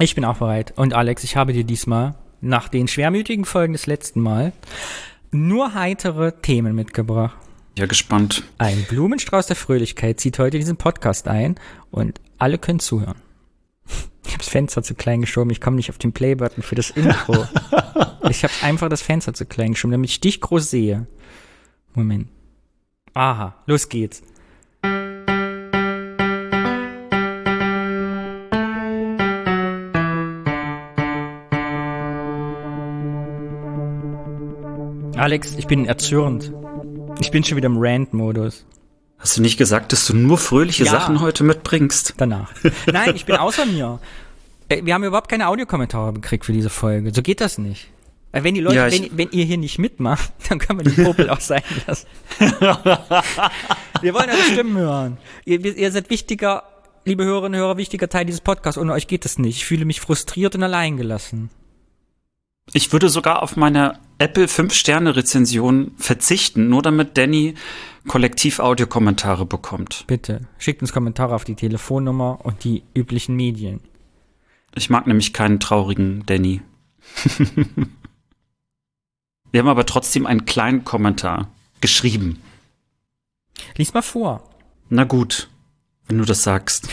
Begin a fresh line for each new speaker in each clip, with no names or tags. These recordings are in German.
Ich bin auch bereit. Und Alex, ich habe dir diesmal nach den schwermütigen Folgen des letzten Mal nur heitere Themen mitgebracht.
Ja, gespannt.
Ein Blumenstrauß der Fröhlichkeit zieht heute diesen Podcast ein und alle können zuhören. Ich habe das Fenster zu klein geschoben. Ich komme nicht auf den Playbutton für das Intro. ich habe einfach das Fenster zu klein geschoben, damit ich dich groß sehe. Moment. Aha, los geht's. Alex, ich bin erzürnt. Ich bin schon wieder im Rant-Modus.
Hast du nicht gesagt, dass du nur fröhliche
Ja.
Sachen heute mitbringst?
Danach. Nein, ich bin außer mir. Wir haben überhaupt keine Audiokommentare gekriegt für diese Folge. So geht das nicht. Äh, Wenn die Leute,
Ja,
wenn, wenn ihr hier nicht mitmacht, dann können wir den Popel auch sein lassen. wir wollen eure Stimmen hören. Ihr, ihr seid wichtiger, liebe Hörerinnen und Hörer, wichtiger Teil dieses Podcasts. Ohne euch geht es nicht. Ich fühle mich frustriert und alleingelassen.
Ich würde sogar auf meine Apple 5-Sterne-Rezension verzichten, nur damit Danny kollektiv Audiokommentare bekommt.
Bitte, schickt uns Kommentare auf die Telefonnummer und die üblichen Medien.
Ich mag nämlich keinen traurigen Danny. Wir haben aber trotzdem einen kleinen Kommentar geschrieben.
Lies mal vor.
Na gut, wenn du das sagst.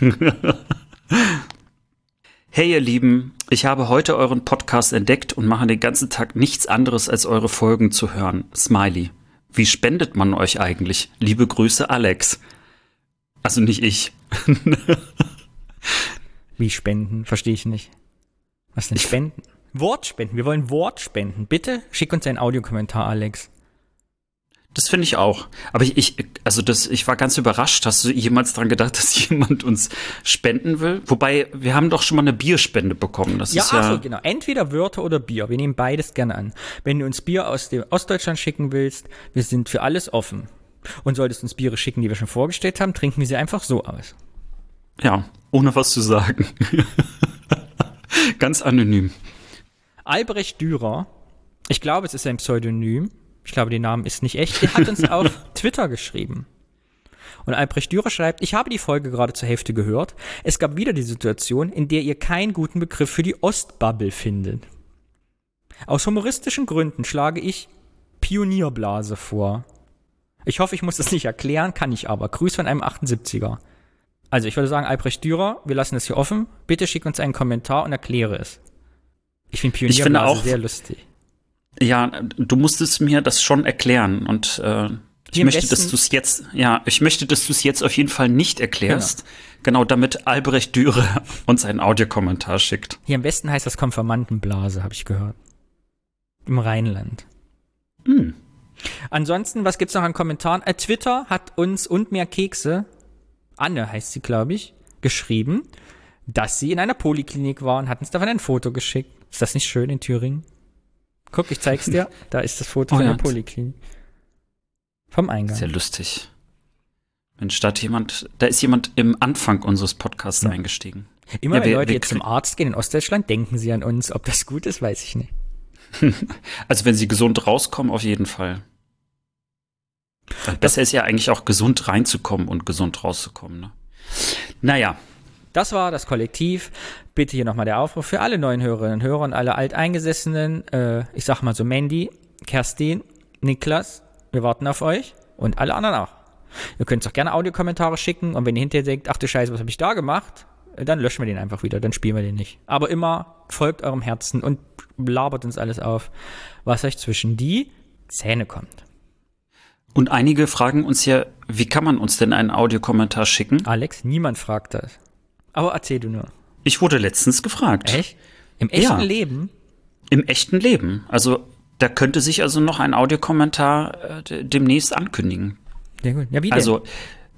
hey ihr Lieben, ich habe heute euren Podcast entdeckt und mache den ganzen Tag nichts anderes als eure Folgen zu hören. Smiley. Wie spendet man euch eigentlich? Liebe Grüße, Alex. Also nicht ich.
Wie spenden? Verstehe ich nicht. Was denn spenden? Wortspenden. Wir wollen Wortspenden. Bitte schick uns einen Audiokommentar, Alex.
Das finde ich auch. Aber ich, ich, also das, ich war ganz überrascht. Hast du jemals dran gedacht, dass jemand uns spenden will? Wobei, wir haben doch schon mal eine Bierspende bekommen. Das
Ja,
ist ja.
ach so, genau. Entweder Wörter oder Bier. Wir nehmen beides gerne an. Wenn du uns Bier aus dem Ostdeutschland schicken willst, wir sind für alles offen. Und solltest uns Biere schicken, die wir schon vorgestellt haben, trinken wir sie einfach so aus.
Ja, ohne was zu sagen. Ganz anonym.
Albrecht Dürer, ich glaube, es ist ein Pseudonym. Ich glaube, der Name ist nicht echt. Der hat uns auf Twitter geschrieben. Und Albrecht Dürer schreibt, ich habe die Folge gerade zur Hälfte gehört. Es gab wieder die Situation, in der ihr keinen guten Begriff für die Ostbubble findet. Aus humoristischen Gründen schlage ich Pionierblase vor. Ich hoffe, ich muss das nicht erklären, kann ich aber. Grüß von einem 78er. Also ich würde sagen, Albrecht Dürer, wir lassen das hier offen. Bitte schick uns einen Kommentar und erkläre es. Ich finde
finde
Pionierblase
auch-
sehr lustig.
Ja, du musstest mir das schon erklären und äh, ich
im
möchte, dass du es jetzt, ja, ich möchte, dass du es jetzt auf jeden Fall nicht erklärst. Genau, damit Albrecht Dürer uns einen Audiokommentar schickt.
Hier im Westen heißt das Konfirmandenblase, habe ich gehört. Im Rheinland.
Hm.
Ansonsten, was gibt's noch an Kommentaren? Äh, Twitter hat uns und mehr Kekse, Anne heißt sie, glaube ich, geschrieben, dass sie in einer Poliklinik war und hat uns davon ein Foto geschickt. Ist das nicht schön in Thüringen? Guck, ich zeig's dir. Da ist das Foto
Oh
von
ja.
der Poliklinik. Vom Eingang.
Sehr lustig. Mensch, da jemand, da ist jemand im Anfang unseres Podcasts eingestiegen.
Immer
Ja,
wenn
wir-
Leute
wir
jetzt zum Arzt gehen in Ostdeutschland, denken sie an uns. Ob das gut ist, weiß ich nicht.
Also wenn sie gesund rauskommen, auf jeden Fall. Weil Besser ist ja eigentlich auch gesund reinzukommen und gesund rauszukommen. Ne? Naja,
Das war das Kollektiv. Bitte hier nochmal der Aufruf für alle neuen Hörerinnen und Hörer und alle Alteingesessenen. Äh, ich sag mal so Mandy, Kerstin, Niklas, wir warten auf euch und alle anderen auch. Ihr könnt auch gerne Audiokommentare schicken und wenn ihr hinterher denkt, ach du Scheiße, was habe ich da gemacht? Äh, Dann löschen wir den einfach wieder, dann spielen wir den nicht. Aber immer folgt eurem Herzen und labert uns alles auf, was euch zwischen die Zähne kommt.
und einige fragen uns ja, wie kann man uns denn einen Audiokommentar schicken?
Alex, niemand fragt das. Aber erzähl du nur.
Ich wurde letztens gefragt.
Echt? Im echten
Ja.
Leben?
Im echten Leben. Also da könnte sich also noch ein Audiokommentar äh, de- demnächst ankündigen.
Ja gut. Ja, wie denn?
Also,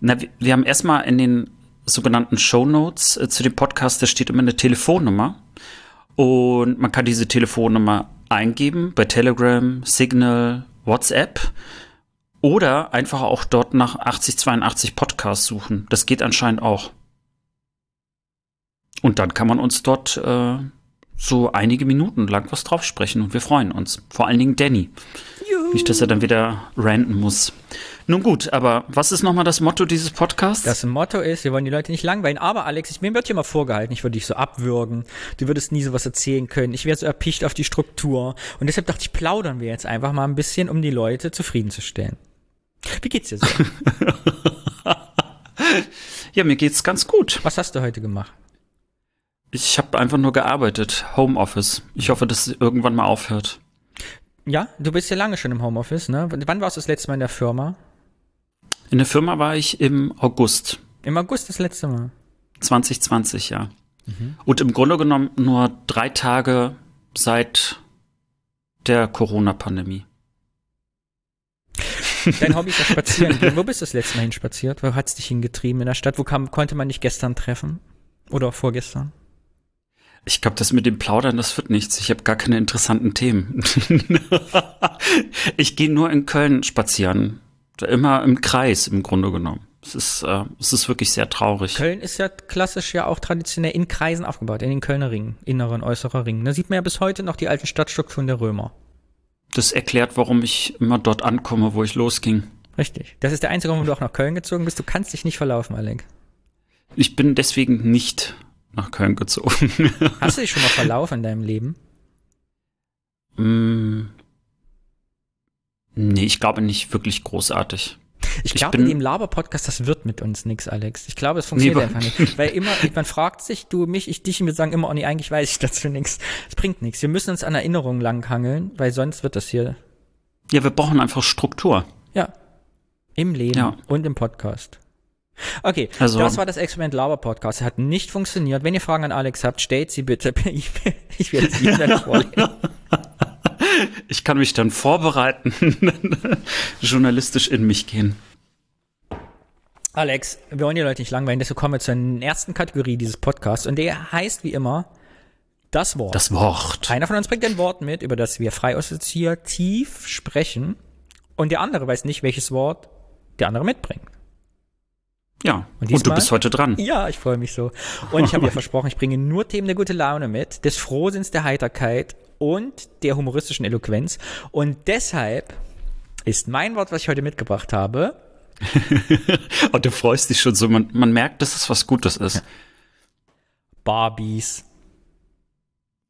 na, wir, wir haben erstmal in den sogenannten Show Notes äh, zu dem Podcast, da steht immer eine Telefonnummer. Und man kann diese Telefonnummer eingeben bei Telegram, Signal, WhatsApp oder einfach auch dort nach 8082 Podcast suchen. Das geht anscheinend auch. Und dann kann man uns dort äh, so einige Minuten lang was drauf sprechen und wir freuen uns. Vor allen Dingen Danny.
Juhu.
Nicht, dass er dann wieder ranten muss. Nun gut, aber was ist nochmal das Motto dieses Podcasts?
Das Motto ist, wir wollen die Leute nicht langweilen. Aber Alex, ich, mir wird hier mal vorgehalten, ich würde dich so abwürgen. Du würdest nie sowas erzählen können. Ich wäre so erpicht auf die Struktur. Und deshalb dachte ich, plaudern wir jetzt einfach mal ein bisschen, um die Leute zufriedenzustellen. Wie geht's dir so?
ja, mir geht's ganz gut.
Was hast du heute gemacht?
Ich habe einfach nur gearbeitet, Homeoffice. Ich hoffe, dass es irgendwann mal aufhört.
Ja, du bist ja lange schon im Homeoffice, ne? Wann warst du das letzte Mal in der Firma?
In der Firma war ich im August.
Im August das letzte Mal.
2020, ja. Mhm. Und im Grunde genommen nur drei Tage seit der Corona-Pandemie.
Dein Hobby ist ja spazieren gehen. Wo bist du das letzte Mal hin spaziert? Wo hat es dich hingetrieben in der Stadt? Wo kam, konnte man dich gestern treffen? Oder vorgestern?
Ich glaube, das mit dem Plaudern, das wird nichts. Ich habe gar keine interessanten Themen. ich gehe nur in Köln spazieren. Immer im Kreis im Grunde genommen. Es ist, äh, es ist wirklich sehr traurig.
Köln ist ja klassisch ja auch traditionell in Kreisen aufgebaut, in den Kölner Ringen, innerer und äußerer Ring. Da sieht man ja bis heute noch die alten Stadtstrukturen der Römer.
Das erklärt, warum ich immer dort ankomme, wo ich losging.
Richtig. Das ist der einzige Grund, warum du auch nach Köln gezogen bist. Du kannst dich nicht verlaufen, Alec.
Ich bin deswegen nicht nach Köln gezogen.
Hast du dich schon mal verlaufen in deinem Leben?
Mm, nee, ich glaube nicht wirklich großartig.
Ich glaube, in dem Laber-Podcast, das wird mit uns nichts, Alex. Ich glaube, es funktioniert nee, einfach nicht. Weil immer, man fragt sich, du, mich, ich, dich, und wir sagen immer, oh nee, eigentlich weiß ich dazu nichts. Es bringt nichts. Wir müssen uns an Erinnerungen langhangeln, weil sonst wird das hier.
Ja, wir brauchen einfach Struktur.
Ja. Im Leben ja. und im Podcast. Okay, also, das war das Experiment Laber Podcast. Hat nicht funktioniert. Wenn ihr Fragen an Alex habt, stellt sie bitte per E-Mail. Ich werde sie dann vorlesen.
Ich kann mich dann vorbereiten, journalistisch in mich gehen.
Alex, wir wollen die Leute nicht langweilen, deshalb kommen wir zur ersten Kategorie dieses Podcasts und der heißt wie immer das Wort.
Das Wort.
Einer von uns bringt ein Wort mit, über das wir frei assoziativ sprechen und der andere weiß nicht, welches Wort der andere mitbringt.
Ja, und, und, du bist heute dran.
Ja, ich freue mich so. Und ich habe dir versprochen, ich bringe nur Themen der gute Laune mit, des Frohsinns, der Heiterkeit und der humoristischen Eloquenz. Und deshalb ist mein Wort, was ich heute mitgebracht habe.
und du freust dich schon so, man, man merkt, dass es was Gutes ist.
Barbies.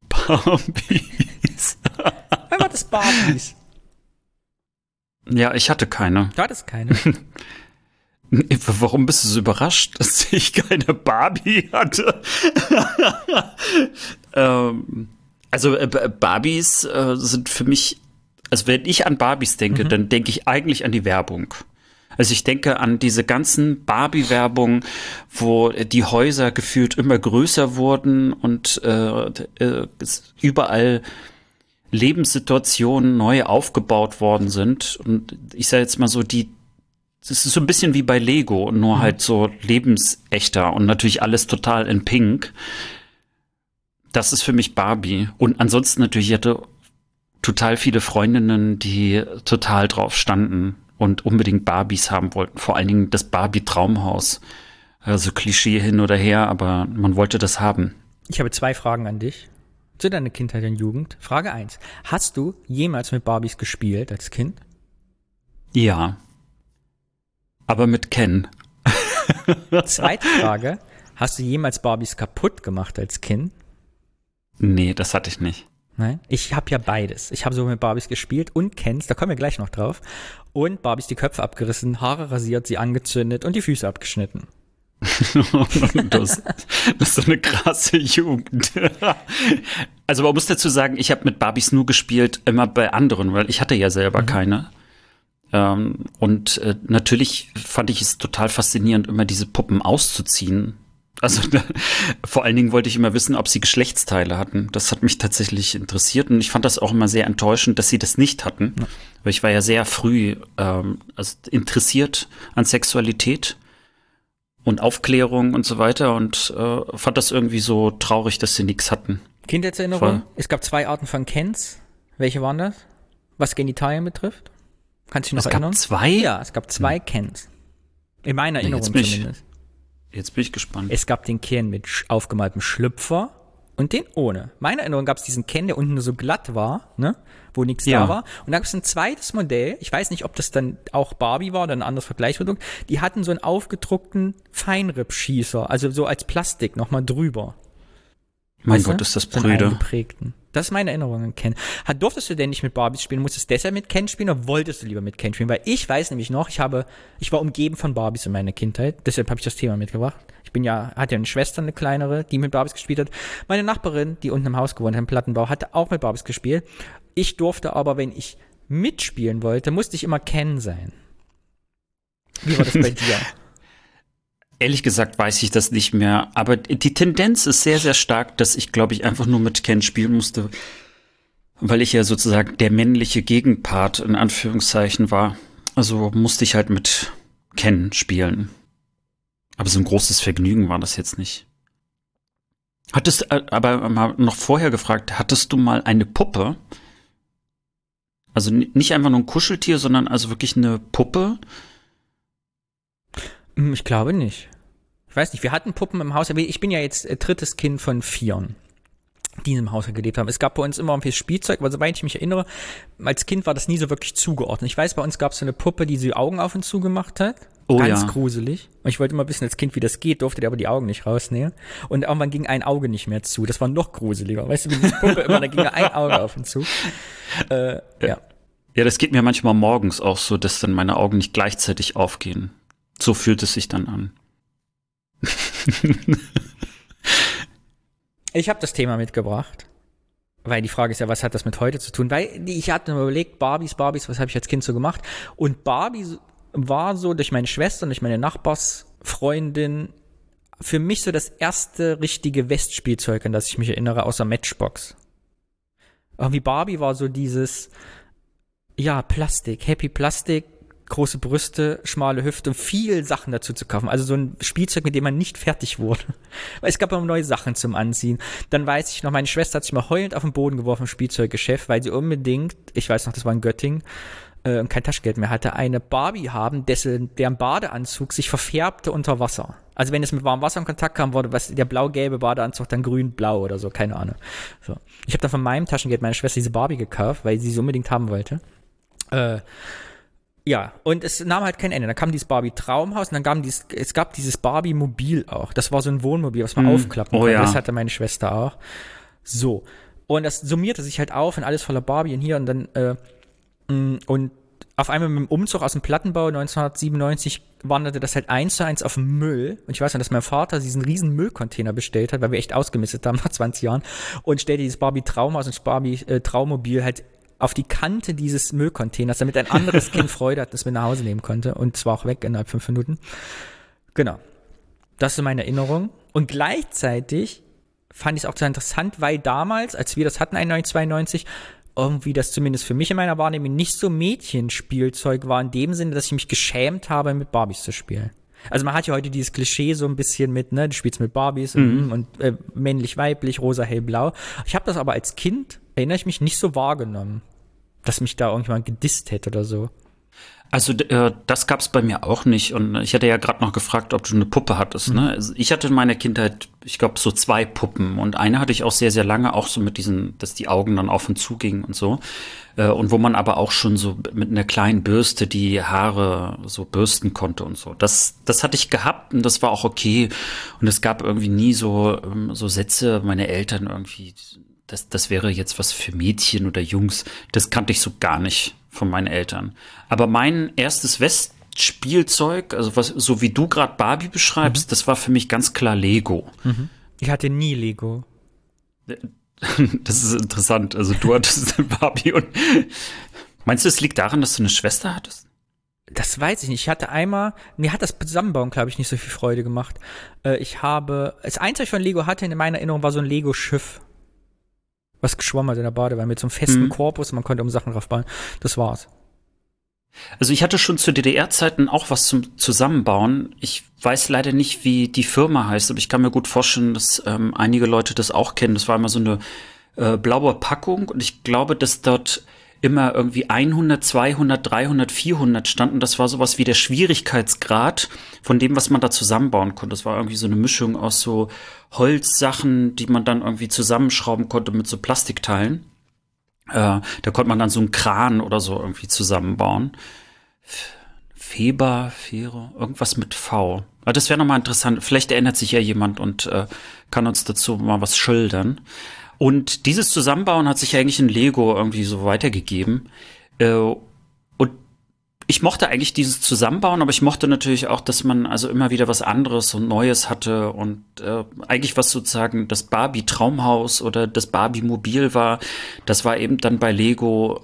Barbies.
Wer war das Barbies?
Ja, ich hatte keine.
Du hattest keine.
Warum bist du so überrascht, dass ich keine Barbie hatte? ähm, also äh, Barbies äh, sind für mich, also wenn ich an Barbies denke, mhm. dann denke ich eigentlich an die Werbung. Also ich denke an diese ganzen Barbie-Werbungen, wo die Häuser gefühlt immer größer wurden und äh, äh, überall Lebenssituationen neu aufgebaut worden sind. Und ich sage jetzt mal so, die es ist so ein bisschen wie bei Lego, nur mhm. halt so lebensechter und natürlich alles total in Pink. Das ist für mich Barbie. Und ansonsten natürlich, ich hatte total viele Freundinnen, die total drauf standen und unbedingt Barbies haben wollten. Vor allen Dingen das Barbie-Traumhaus. Also Klischee hin oder her, aber man wollte das haben.
Ich habe zwei Fragen an dich zu deiner Kindheit und Jugend. Frage eins: Hast du jemals mit Barbies gespielt als Kind?
Ja. Aber mit Ken.
Zweite Frage. Hast du jemals Barbies kaputt gemacht als Kind?
Nee, das hatte ich nicht.
Nein? Ich habe ja beides. Ich habe so mit Barbies gespielt und Kens, da kommen wir gleich noch drauf. Und Barbies die Köpfe abgerissen, Haare rasiert, sie angezündet und die Füße abgeschnitten.
das, das ist so eine krasse Jugend. also man muss dazu sagen, ich habe mit Barbies nur gespielt, immer bei anderen, weil ich hatte ja selber mhm. keine. Ähm, und äh, natürlich fand ich es total faszinierend, immer diese Puppen auszuziehen. Also vor allen Dingen wollte ich immer wissen, ob sie Geschlechtsteile hatten. Das hat mich tatsächlich interessiert und ich fand das auch immer sehr enttäuschend, dass sie das nicht hatten. Ja. Weil ich war ja sehr früh ähm, also interessiert an Sexualität und Aufklärung und so weiter und äh, fand das irgendwie so traurig, dass sie nichts hatten.
Kindheitserinnerung? Es gab zwei Arten von Kens. Welche waren das? Was Genitalien betrifft? Kannst du dich noch es erinnern?
Es gab zwei?
Ja, es gab zwei hm. Kens. In meiner Erinnerung nee,
zumindest. Ich, jetzt bin ich gespannt.
Es gab den Ken mit aufgemaltem Schlüpfer und den ohne. Meine Erinnerung gab es diesen Ken, der unten nur so glatt war, ne? wo nichts
Ja.
da war. Und da gab es ein zweites Modell, ich weiß nicht, ob das dann auch Barbie war oder ein anderes Vergleichsprodukt, die hatten so einen aufgedruckten Feinripp-Schießer, also so als Plastik nochmal drüber.
Mein
Weißt?
Gott, ist das
eingeprägten. Das ist meine Erinnerung an Ken. Hat, durftest du denn nicht mit Barbies spielen? Musstest du deshalb mit Ken spielen oder wolltest du lieber mit Ken spielen? Weil ich weiß nämlich noch, ich habe, ich war umgeben von Barbies in meiner Kindheit. Deshalb habe ich das Thema mitgebracht. Ich bin ja, hatte ja eine Schwester, eine kleinere, die mit Barbies gespielt hat. Meine Nachbarin, die unten im Haus gewohnt hat, im Plattenbau, hatte auch mit Barbies gespielt. Ich durfte aber, wenn ich mitspielen wollte, musste ich immer Ken sein. Wie war das bei dir?
Ehrlich gesagt weiß ich das nicht mehr, aber die Tendenz ist sehr, sehr stark, dass ich, glaube ich, einfach nur mit Ken spielen musste, weil ich ja sozusagen der männliche Gegenpart in Anführungszeichen war. Also musste ich halt mit Ken spielen. Aber so ein großes Vergnügen war das jetzt nicht. Hattest, äh, aber mal noch vorher gefragt, hattest du mal eine Puppe? Also ni- nicht einfach nur ein Kuscheltier, sondern also wirklich eine Puppe?
Hm, Ich glaube nicht. Ich weiß nicht, wir hatten Puppen im Haus, aber ich bin ja jetzt äh, drittes Kind von vieren, die im Haus gelebt haben. Es gab bei uns immer viel Spielzeug, aber soweit ich mich erinnere, als Kind war das nie so wirklich zugeordnet. Ich weiß, bei uns gab es so eine Puppe, die die Augen auf und zu gemacht hat.
Oh
Ganz
ja.
gruselig. Und ich wollte immer wissen als Kind, wie das geht, durfte der aber die Augen nicht rausnehmen. Und irgendwann ging ein Auge nicht mehr zu. Das war noch gruseliger. Weißt du, wie diese Puppe immer, da ging ein Auge auf und zu. Äh, ja.
Ja, das geht mir manchmal morgens auch so, dass dann meine Augen nicht gleichzeitig aufgehen. So fühlt es sich dann an.
Ich habe das Thema mitgebracht, weil die Frage ist ja, was hat das mit heute zu tun? Weil ich hatte mir überlegt, Barbies, Barbies, was habe ich als Kind so gemacht? Und Barbie war so durch meine Schwester durch meine Nachbarsfreundin für mich so das erste richtige Westspielzeug, an das ich mich erinnere, außer Matchbox. Irgendwie Barbie war so dieses, ja, Plastik, Happy Plastik, große Brüste, schmale Hüfte und viel Sachen dazu zu kaufen. Also so ein Spielzeug, mit dem man nicht fertig wurde. Weil es gab immer neue Sachen zum Anziehen. Dann weiß ich noch, meine Schwester hat sich mal heulend auf den Boden geworfen im Spielzeuggeschäft, weil sie unbedingt, ich weiß noch, das war in Göttingen, äh, und kein Taschengeld mehr hatte, eine Barbie haben, dessen, deren Badeanzug sich verfärbte unter Wasser. Also wenn es mit warmem Wasser in Kontakt kam, wurde was, der blau-gelbe Badeanzug dann grün-blau oder so, keine Ahnung. So. Ich habe dann von meinem Taschengeld meiner Schwester diese Barbie gekauft, weil sie sie unbedingt haben wollte. Äh, ja, und es nahm halt kein Ende. Dann kam dieses Barbie Traumhaus und dann gab dieses, es gab dieses Barbie Mobil auch. Das war so ein Wohnmobil, was man
Hm.
aufklappen
Oh
konnte.
ja.
Das hatte meine Schwester auch. So. Und das summierte sich halt auf und alles voller Barbie und hier und dann, äh, mh, und auf einmal mit dem Umzug aus dem Plattenbau 1997 wanderte das halt eins zu eins auf den Müll. Und ich weiß noch, dass mein Vater diesen riesen Müllcontainer bestellt hat, weil wir echt ausgemistet haben nach 20 Jahren. Und stellte dieses Barbie Traumhaus und Barbie äh, Traummobil halt auf die Kante dieses Müllcontainers, damit ein anderes Kind Freude hat, das mit nach Hause nehmen konnte. Und zwar auch weg innerhalb fünf Minuten. Genau. Das ist meine Erinnerung. Und gleichzeitig fand ich es auch sehr interessant, weil damals, als wir das hatten, 1992, irgendwie das zumindest für mich in meiner Wahrnehmung nicht so Mädchenspielzeug war, in dem Sinne, dass ich mich geschämt habe, mit Barbies zu spielen. Also man hat ja heute dieses Klischee so ein bisschen mit, ne, du spielst mit Barbies und, und äh, männlich, weiblich, rosa, hellblau. Ich habe das aber als Kind, erinnere ich mich, nicht so wahrgenommen, dass mich da irgendjemand gedisst hätte oder so.
Also äh, das gab's bei mir auch nicht. Und ich hatte ja gerade noch gefragt, ob du eine Puppe hattest. Ne? Also ich hatte in meiner Kindheit, ich glaube, so zwei Puppen. Und eine hatte ich auch sehr, sehr lange, auch so mit diesen, dass die Augen dann auf und zu gingen und so. Äh, Und wo man aber auch schon so mit einer kleinen Bürste die Haare so bürsten konnte und so. Das, das hatte ich gehabt und das war auch okay. Und es gab irgendwie nie so, ähm, so Sätze, meine Eltern irgendwie, das, das wäre jetzt was für Mädchen oder Jungs. Das kannte ich so gar nicht von meinen Eltern. Aber mein erstes Westspielzeug, also was, so wie du gerade Barbie beschreibst, das war für mich ganz klar Lego.
Ich hatte nie Lego.
Das ist interessant. Also du hattest Barbie und meinst du, es liegt daran, dass du eine Schwester hattest?
Das weiß ich nicht. Ich hatte einmal, mir hat das Zusammenbauen, glaube ich, nicht so viel Freude gemacht. Äh, ich habe, das Einzige, was ich von Lego hatte in meiner Erinnerung, war so ein Lego-Schiff. Was geschwommen hat in der Badewanne mit so einem festen
Mhm.
Korpus und man konnte um Sachen drauf bauen. Das war's.
Also ich hatte schon zu DDR-Zeiten auch was zum Zusammenbauen. Ich weiß leider nicht, wie die Firma heißt, aber ich kann mir gut vorstellen, dass ähm, einige Leute das auch kennen. Das war immer so eine äh, blaue Packung und ich glaube, dass dort immer irgendwie 100, 200, 300, 400 standen. Das war sowas wie der Schwierigkeitsgrad von dem, was man da zusammenbauen konnte. Das war irgendwie so eine Mischung aus so Holzsachen, die man dann irgendwie zusammenschrauben konnte mit so Plastikteilen. Äh, da konnte man dann so einen Kran oder so irgendwie zusammenbauen. Feber, Fero, irgendwas mit V. Aber das wäre nochmal interessant. Vielleicht erinnert sich ja jemand und äh, kann uns dazu mal was schildern. Und dieses Zusammenbauen hat sich eigentlich in Lego irgendwie so weitergegeben. Äh, und ich mochte eigentlich dieses Zusammenbauen, aber ich mochte natürlich auch, dass man also immer wieder was anderes und Neues hatte und äh, eigentlich was sozusagen das Barbie Traumhaus oder das Barbie Mobil war, das war eben dann bei Lego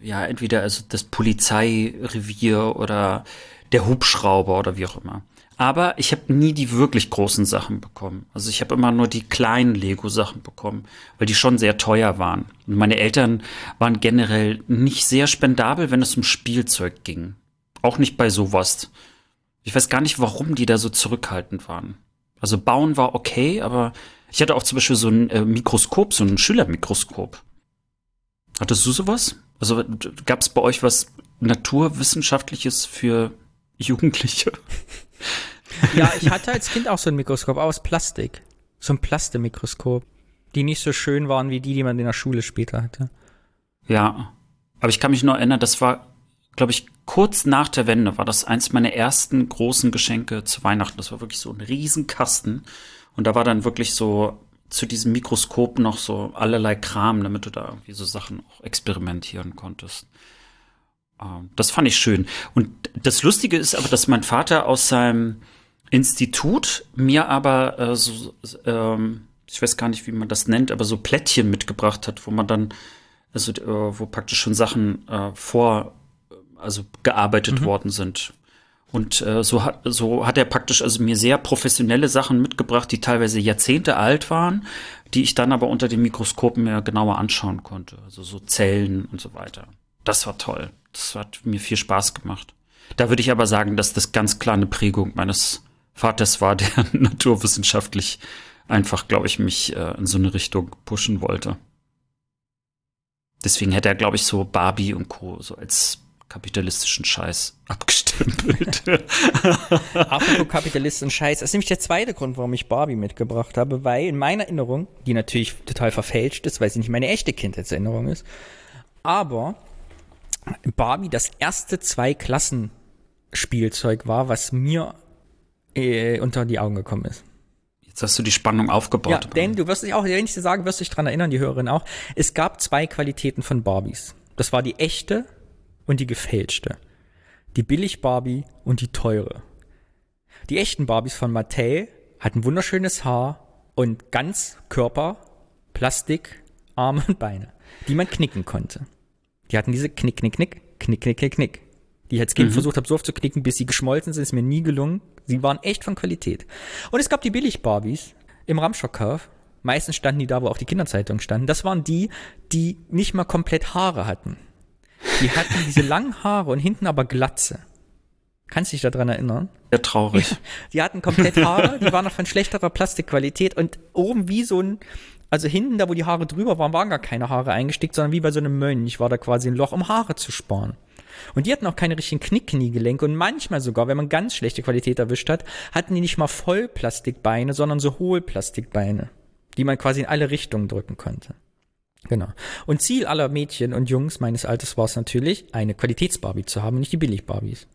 äh, ja entweder also das Polizeirevier oder der Hubschrauber oder wie auch immer. Aber ich habe nie die wirklich großen Sachen bekommen. Also ich habe immer nur die kleinen Lego-Sachen bekommen, weil die schon sehr teuer waren. Und meine Eltern waren generell nicht sehr spendabel, wenn es um Spielzeug ging. Auch nicht bei sowas. Ich weiß gar nicht, warum die da so zurückhaltend waren. Also bauen war okay, aber ich hatte auch zum Beispiel so ein äh, Mikroskop, so ein Schülermikroskop. Hattest du sowas? Also gab es bei euch was Naturwissenschaftliches für Jugendliche?
Ja, ich hatte als Kind auch so ein Mikroskop aus Plastik. So ein Plastemikroskop. Die nicht so schön waren wie die, die man in der Schule später hatte.
Ja, aber ich kann mich nur erinnern, das war, glaube ich, kurz nach der Wende war das eins meiner ersten großen Geschenke zu Weihnachten. Das war wirklich so ein Riesenkasten. Und da war dann wirklich so zu diesem Mikroskop noch so allerlei Kram, damit du da irgendwie so Sachen auch experimentieren konntest. Ähm, das fand ich schön. Und das Lustige ist aber, dass mein Vater aus seinem Institut mir aber äh, so, ähm, ich weiß gar nicht, wie man das nennt, aber so Plättchen mitgebracht hat, wo man dann, also äh, wo praktisch schon Sachen äh, vor, also gearbeitet mhm. worden sind. Und äh, so hat so hat er praktisch also mir sehr professionelle Sachen mitgebracht, die teilweise Jahrzehnte alt waren, die ich dann aber unter dem Mikroskop mir genauer anschauen konnte. Also so Zellen und so weiter. Das war toll. Das hat mir viel Spaß gemacht. Da würde ich aber sagen, dass das ganz klar eine Prägung meines Vaters war, der naturwissenschaftlich einfach, glaube ich, mich äh, in so eine Richtung pushen wollte. Deswegen hätte er, glaube ich, so Barbie und Co. so als kapitalistischen Scheiß abgestempelt.
Apropos kapitalistischen Scheiß, das ist nämlich der zweite Grund, warum ich Barbie mitgebracht habe, weil in meiner Erinnerung, die natürlich total verfälscht ist, weil sie nicht meine echte Kindheitserinnerung ist, aber Barbie das erste Zwei-Klassen-Spielzeug war, was mir äh, unter die Augen gekommen ist.
Jetzt hast du die Spannung aufgebaut.
Ja, denn du wirst dich auch, wenn ich dir sagen, wirst du dich dran erinnern, die Hörerin auch. Es gab zwei Qualitäten von Barbies. Das war die echte und die gefälschte. Die billig Barbie und die teure. Die echten Barbies von Mattel hatten wunderschönes Haar und ganz Körper, Plastik, Arme und Beine, die man knicken konnte. Die hatten diese Knick, Knick, Knick, Knick, Knick, Knick, Knick. Die ich als Kind mhm. versucht habe, so oft zu knicken, bis sie geschmolzen sind, ist mir nie gelungen. Sie waren echt von Qualität. Und es gab die Billig-Barbies im Ramschokkauf. Meistens standen die da, wo auch die Kinderzeitungen standen. Das waren die, die nicht mal komplett Haare hatten. Die hatten diese langen Haare und hinten aber Glatze. Kannst du dich daran erinnern?
Ja, traurig.
Die hatten komplett Haare, die waren noch von schlechterer Plastikqualität und oben wie so ein, also hinten, da wo die Haare drüber waren, waren gar keine Haare eingestickt, sondern wie bei so einem Mönch war da quasi ein Loch, um Haare zu sparen. Und die hatten auch keine richtigen Knickkniegelenke und manchmal sogar, wenn man ganz schlechte Qualität erwischt hat, hatten die nicht mal Vollplastikbeine, sondern so Hohlplastikbeine, die man quasi in alle Richtungen drücken konnte. Genau. Und Ziel aller Mädchen und Jungs meines Alters war es natürlich, eine Qualitätsbarbie zu haben und nicht die Billig-Barbies.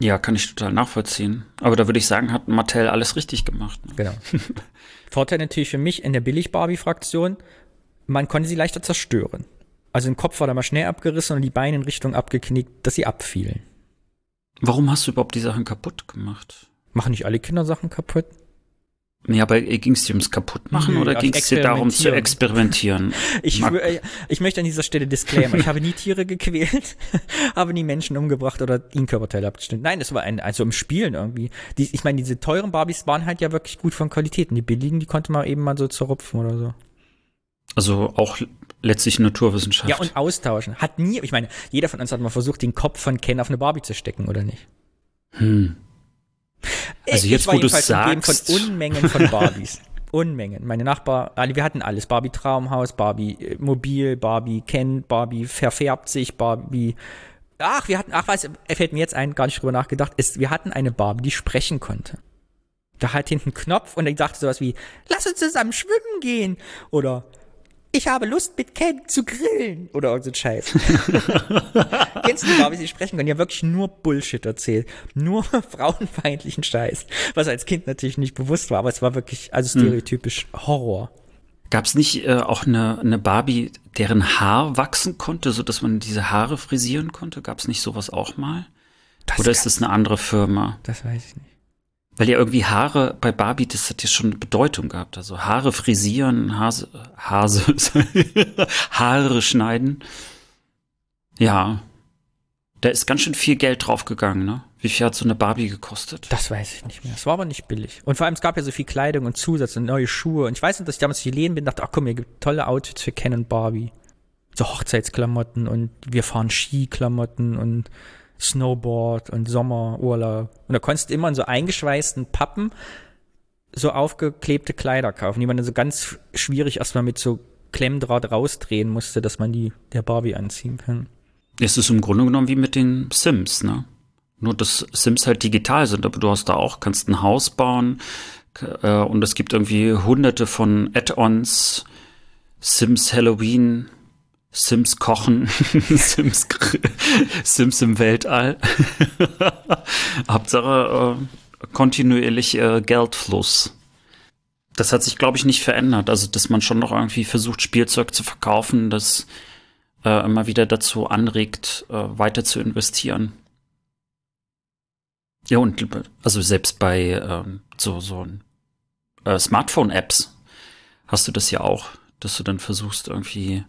Ja, kann ich total nachvollziehen. Aber da würde ich sagen, hat Mattel alles richtig gemacht.
Ne? Genau. Vorteil natürlich für mich in der Billig-Barbie-Fraktion, man konnte sie leichter zerstören. Also ein Kopf war da mal schnell abgerissen und die Beine in Richtung abgeknickt, dass sie abfielen.
Warum hast du überhaupt die Sachen kaputt gemacht?
Machen nicht alle Kinder Sachen kaputt?
Nee, aber ging es dir ums Kaputtmachen Nö, oder ging es dir darum zu experimentieren?
ich, äh, ich möchte an dieser Stelle Disclaimer. ich habe nie Tiere gequält, habe nie Menschen umgebracht oder ihnen Körperteile abgeschnitten. Nein, das war ein, also im Spielen irgendwie. Die, ich meine, diese teuren Barbies waren halt ja wirklich gut von Qualität. Und die billigen, die konnte man eben mal so zerrupfen oder so.
Also auch letztlich Naturwissenschaft.
Ja, und austauschen. Hat nie, ich meine, jeder von uns hat mal versucht, den Kopf von Ken auf eine Barbie zu stecken, oder nicht?
Hm. Also jetzt, wo du sagst.
von Unmengen von Barbies. Unmengen. Meine Nachbar, alle, wir hatten alles. Barbie Traumhaus, Barbie äh, Mobil, Barbie Ken, Barbie verfärbt sich, Barbie. Ach, wir hatten, ach was, er fällt mir jetzt ein, gar nicht drüber nachgedacht, ist, wir hatten eine Barbie, die sprechen konnte. Da hat hinten einen Knopf und ich dachte sowas wie, lass uns zusammen schwimmen gehen. Oder ich habe Lust mit Ken zu grillen oder irgend so ein Scheiß. Kennst du die Barbies, die sprechen können? Die haben wirklich nur Bullshit erzählt. Nur frauenfeindlichen Scheiß. Was als Kind natürlich nicht bewusst war, aber es war wirklich, also stereotypisch Horror.
Gab es nicht äh, auch eine, eine Barbie, deren Haar wachsen konnte, so dass man diese Haare frisieren konnte? Gab es nicht sowas auch mal?
Das
Oder ist das eine andere Firma?
Das weiß ich nicht.
Weil ja irgendwie Haare bei Barbie, das hat ja schon Bedeutung gehabt. Also Haare frisieren, Hase, Hase, Haare schneiden. Ja. Da ist ganz schön viel Geld draufgegangen, ne? Wie viel hat so eine Barbie gekostet?
Das weiß ich nicht mehr. Es war aber nicht billig. Und vor allem, es gab ja so viel Kleidung und Zusatz und neue Schuhe. Und ich weiß nicht, dass ich damals durch die Läden bin und dachte, ach komm, hier gibt tolle Outfits für Ken und Barbie. So Hochzeitsklamotten und wir fahren Skiklamotten und Snowboard und Sommerurlaub. Und da konntest du immer in so eingeschweißten Pappen so aufgeklebte Kleider kaufen, die man dann so ganz schwierig erstmal mit so Klemmdraht rausdrehen musste, dass man die der Barbie anziehen kann.
Es ist im Grunde genommen wie mit den Sims, ne? Nur, dass Sims halt digital sind, aber du hast da auch, kannst ein Haus bauen äh, und es gibt irgendwie hunderte von Add-ons, Sims Halloween, Sims kochen, Sims, Sims im Weltall. Hauptsache äh, kontinuierlich äh, Geldfluss. Das hat sich, glaube ich, nicht verändert. Also, dass man schon noch irgendwie versucht, Spielzeug zu verkaufen, das äh, immer wieder dazu anregt, äh, weiter zu investieren. Ja, und also selbst bei ähm, so, so äh, Smartphone-Apps hast du das ja auch, dass du dann versuchst, irgendwie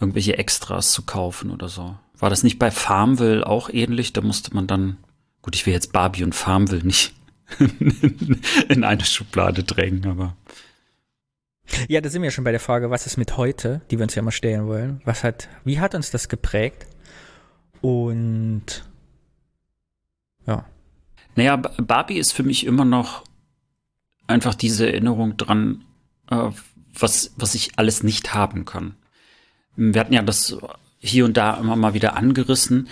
irgendwelche Extras zu kaufen oder so. War das nicht bei Farmville auch ähnlich? Da musste man dann, gut, ich will jetzt Barbie und Farmville nicht in eine Schublade drängen, aber
Ja, da sind wir schon bei der Frage, was ist mit heute, die wir uns ja immer stellen wollen. Was hat, wie hat uns das geprägt? Und ja,
Naja, Barbie ist für mich immer noch einfach diese Erinnerung dran, äh, was, was ich alles nicht haben kann. Wir hatten ja das hier und da immer mal wieder angerissen,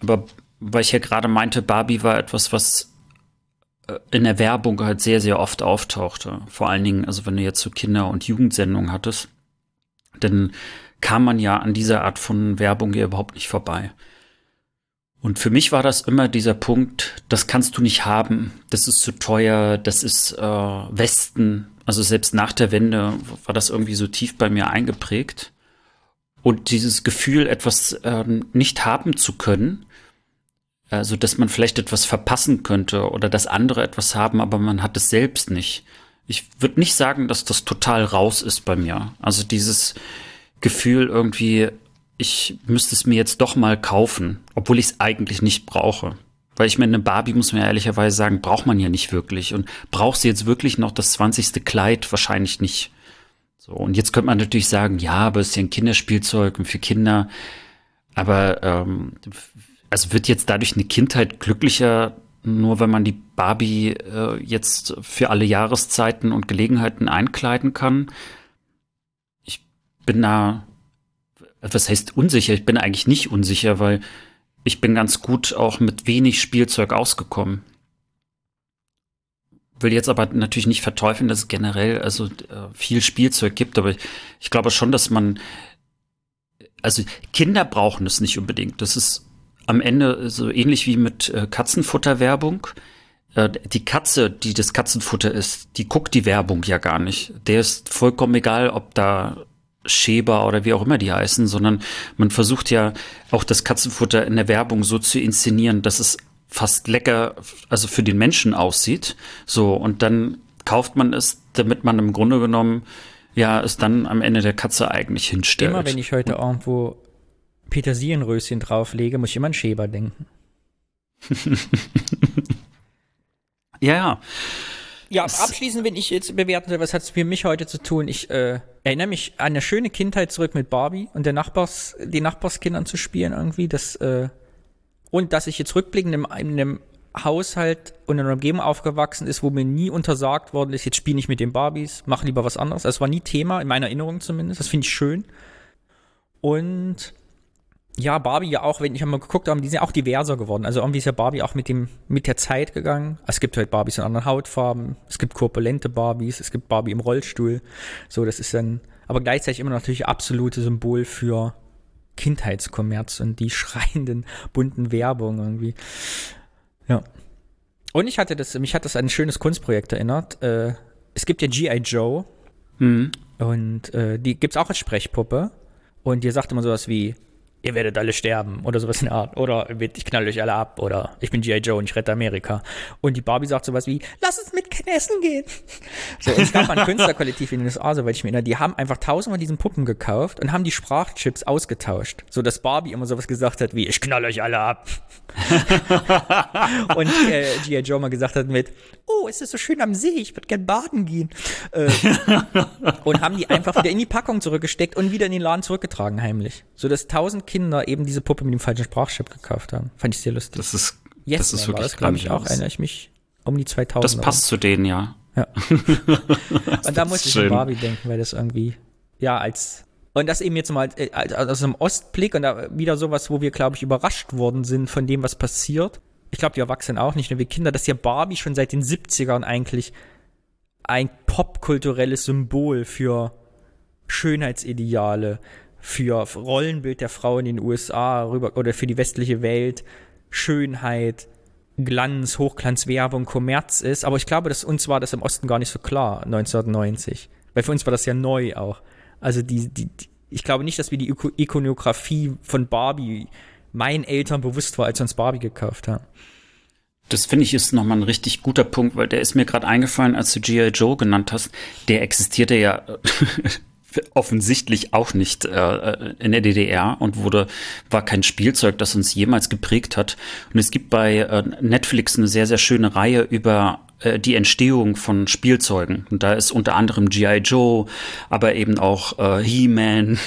aber weil ich ja gerade meinte, Barbie war etwas, was äh, in der Werbung halt sehr, sehr oft auftauchte. Vor allen Dingen, also wenn du jetzt so Kinder- und Jugendsendungen hattest, dann kam man ja an dieser Art von Werbung ja überhaupt nicht vorbei. Und für mich war das immer dieser Punkt, das kannst du nicht haben, das ist zu teuer, das ist äh, Westen. Also selbst nach der Wende war das irgendwie so tief bei mir eingeprägt. Und dieses Gefühl, etwas ähm, nicht haben zu können, also dass man vielleicht etwas verpassen könnte oder dass andere etwas haben, aber man hat es selbst nicht. Ich würde nicht sagen, dass das total raus ist bei mir. Also dieses Gefühl irgendwie, ich müsste es mir jetzt doch mal kaufen, obwohl ich es eigentlich nicht brauche. Weil ich meine, eine Barbie, muss man ja ehrlicherweise sagen, braucht man ja nicht wirklich. Und braucht sie jetzt wirklich noch das 20. Kleid? Wahrscheinlich nicht. So, und jetzt könnte man natürlich sagen, ja, aber es ist ja ein Kinderspielzeug und für Kinder. Aber ähm, also wird jetzt dadurch eine Kindheit glücklicher, nur wenn man die Barbie äh, jetzt für alle Jahreszeiten und Gelegenheiten einkleiden kann? Ich bin da was heißt unsicher? Ich bin eigentlich nicht unsicher, weil ich bin ganz gut auch mit wenig Spielzeug ausgekommen. Will jetzt aber natürlich nicht verteufeln, dass es generell also äh, viel Spielzeug gibt, aber ich, ich glaube schon, dass man also Kinder brauchen es nicht unbedingt. Das ist am Ende so ähnlich wie mit äh, Katzenfutterwerbung. Äh, die Katze, die das Katzenfutter ist, die guckt die Werbung ja gar nicht. Der ist vollkommen egal, ob da Schäber oder wie auch immer die heißen, sondern man versucht ja auch das Katzenfutter in der Werbung so zu inszenieren, dass es fast lecker, also für den Menschen aussieht. So, und dann kauft man es, damit man im Grunde genommen ja es dann am Ende der Katze eigentlich hinstellt.
immer wenn ich heute irgendwo Petersilienröschen drauflege, muss ich immer an Schäber denken.
ja, ja.
Ja, abschließend, wenn ich jetzt bewerten soll, was hat es für mich heute zu tun? Ich äh, erinnere mich an eine schöne Kindheit zurück mit Barbie und der Nachbars, die Nachbarskindern zu spielen irgendwie. Das, äh, und dass ich jetzt rückblickend in einem, in einem Haushalt und in einer Umgebung aufgewachsen ist, wo mir nie untersagt worden ist, jetzt spiel nicht mit den Barbies, mach lieber was anderes. Das war nie Thema, in meiner Erinnerung zumindest. Das finde ich schön. Und ja, Barbie ja auch, wenn ich einmal geguckt habe, die sind ja auch diverser geworden. Also irgendwie ist ja Barbie auch mit dem, mit der Zeit gegangen. Es gibt halt Barbies in anderen Hautfarben, es gibt korpulente Barbies, es gibt Barbie im Rollstuhl. So, das ist dann, aber gleichzeitig immer natürlich absolute Symbol für Kindheitskommerz und die schreienden bunten Werbung irgendwie. Ja. Und ich hatte das, mich hat das an ein schönes Kunstprojekt erinnert. Äh, es gibt ja G.I. Joe.
Mhm.
Und äh, die gibt's auch als Sprechpuppe. Und die sagt immer sowas wie, ihr werdet alle sterben oder sowas in der Art. Oder ich knall euch alle ab oder ich bin G.I. Joe und ich rette Amerika. Und die Barbie sagt sowas wie, lass uns mit Essen gehen. So, und es gab mal ein Künstlerkollektiv in den USA, soweit ich mir erinnere, die haben einfach tausendmal diesen Puppen gekauft und haben die Sprachchips ausgetauscht. So dass Barbie immer sowas gesagt hat wie, ich knall euch alle ab. und äh, G.I. Joe mal gesagt hat mit, oh, es ist so schön am See, ich würde gern baden gehen. Äh, und haben die einfach wieder in die Packung zurückgesteckt und wieder in den Laden zurückgetragen, heimlich. So dass tausend Kinder eben diese Puppe mit dem falschen Sprachchip gekauft haben. Fand ich sehr lustig.
Das ist,
Yes
das ist
Man war
wirklich
das, glaube ich, auch, erinnere ich mich, um die 2000.
Das passt zu denen, ja.
Ja. Und da muss ich an. Barbie denken, weil das irgendwie, ja, als, und das eben jetzt mal äh, als- aus einem Ostblick und da wieder sowas, wo wir, glaube ich, überrascht worden sind von dem, was passiert. Ich glaube, die Erwachsenen auch nicht, nur wir Kinder, dass ja Barbie schon seit den 70ern eigentlich ein popkulturelles Symbol für Schönheitsideale, für Rollenbild der Frau in den USA rüber oder für die westliche Welt, Schönheit, Glanz, Hochglanz, Werbung, Kommerz ist. Aber ich glaube, dass uns war das im Osten gar nicht so klar, 1990. Weil für uns war das ja neu auch. Also die, die, die ich glaube nicht, dass wir die Iko- Ikonografie von Barbie meinen Eltern bewusst war, als wir uns Barbie gekauft haben.
Das finde ich ist nochmal ein richtig guter Punkt, weil der ist mir gerade eingefallen, als du G.I. Joe genannt hast. Der existierte ja offensichtlich auch nicht äh, in der DDR und wurde, war kein Spielzeug, das uns jemals geprägt hat. Und es gibt bei äh, Netflix eine sehr, sehr schöne Reihe über äh, die Entstehung von Spielzeugen. Und da ist unter anderem G.I. Joe, aber eben auch äh, He-Man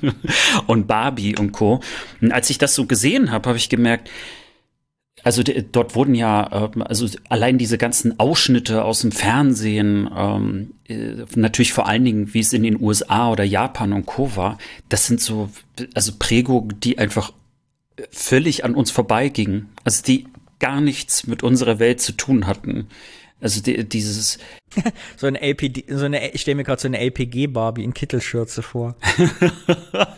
und Barbie und Co. Und als ich das so gesehen habe, habe ich gemerkt, also dort wurden ja, ähm, also allein diese ganzen Ausschnitte aus dem Fernsehen, ähm, äh, natürlich vor allen Dingen, wie es in den USA oder Japan und Co. war, das sind so, also Prägungen, die einfach völlig an uns vorbeigingen. Also die gar nichts mit unserer Welt zu tun hatten. Also die, dieses,
So eine LPD, so eine, ich stelle mir gerade so eine LPG-Barbie in Kittelschürze vor.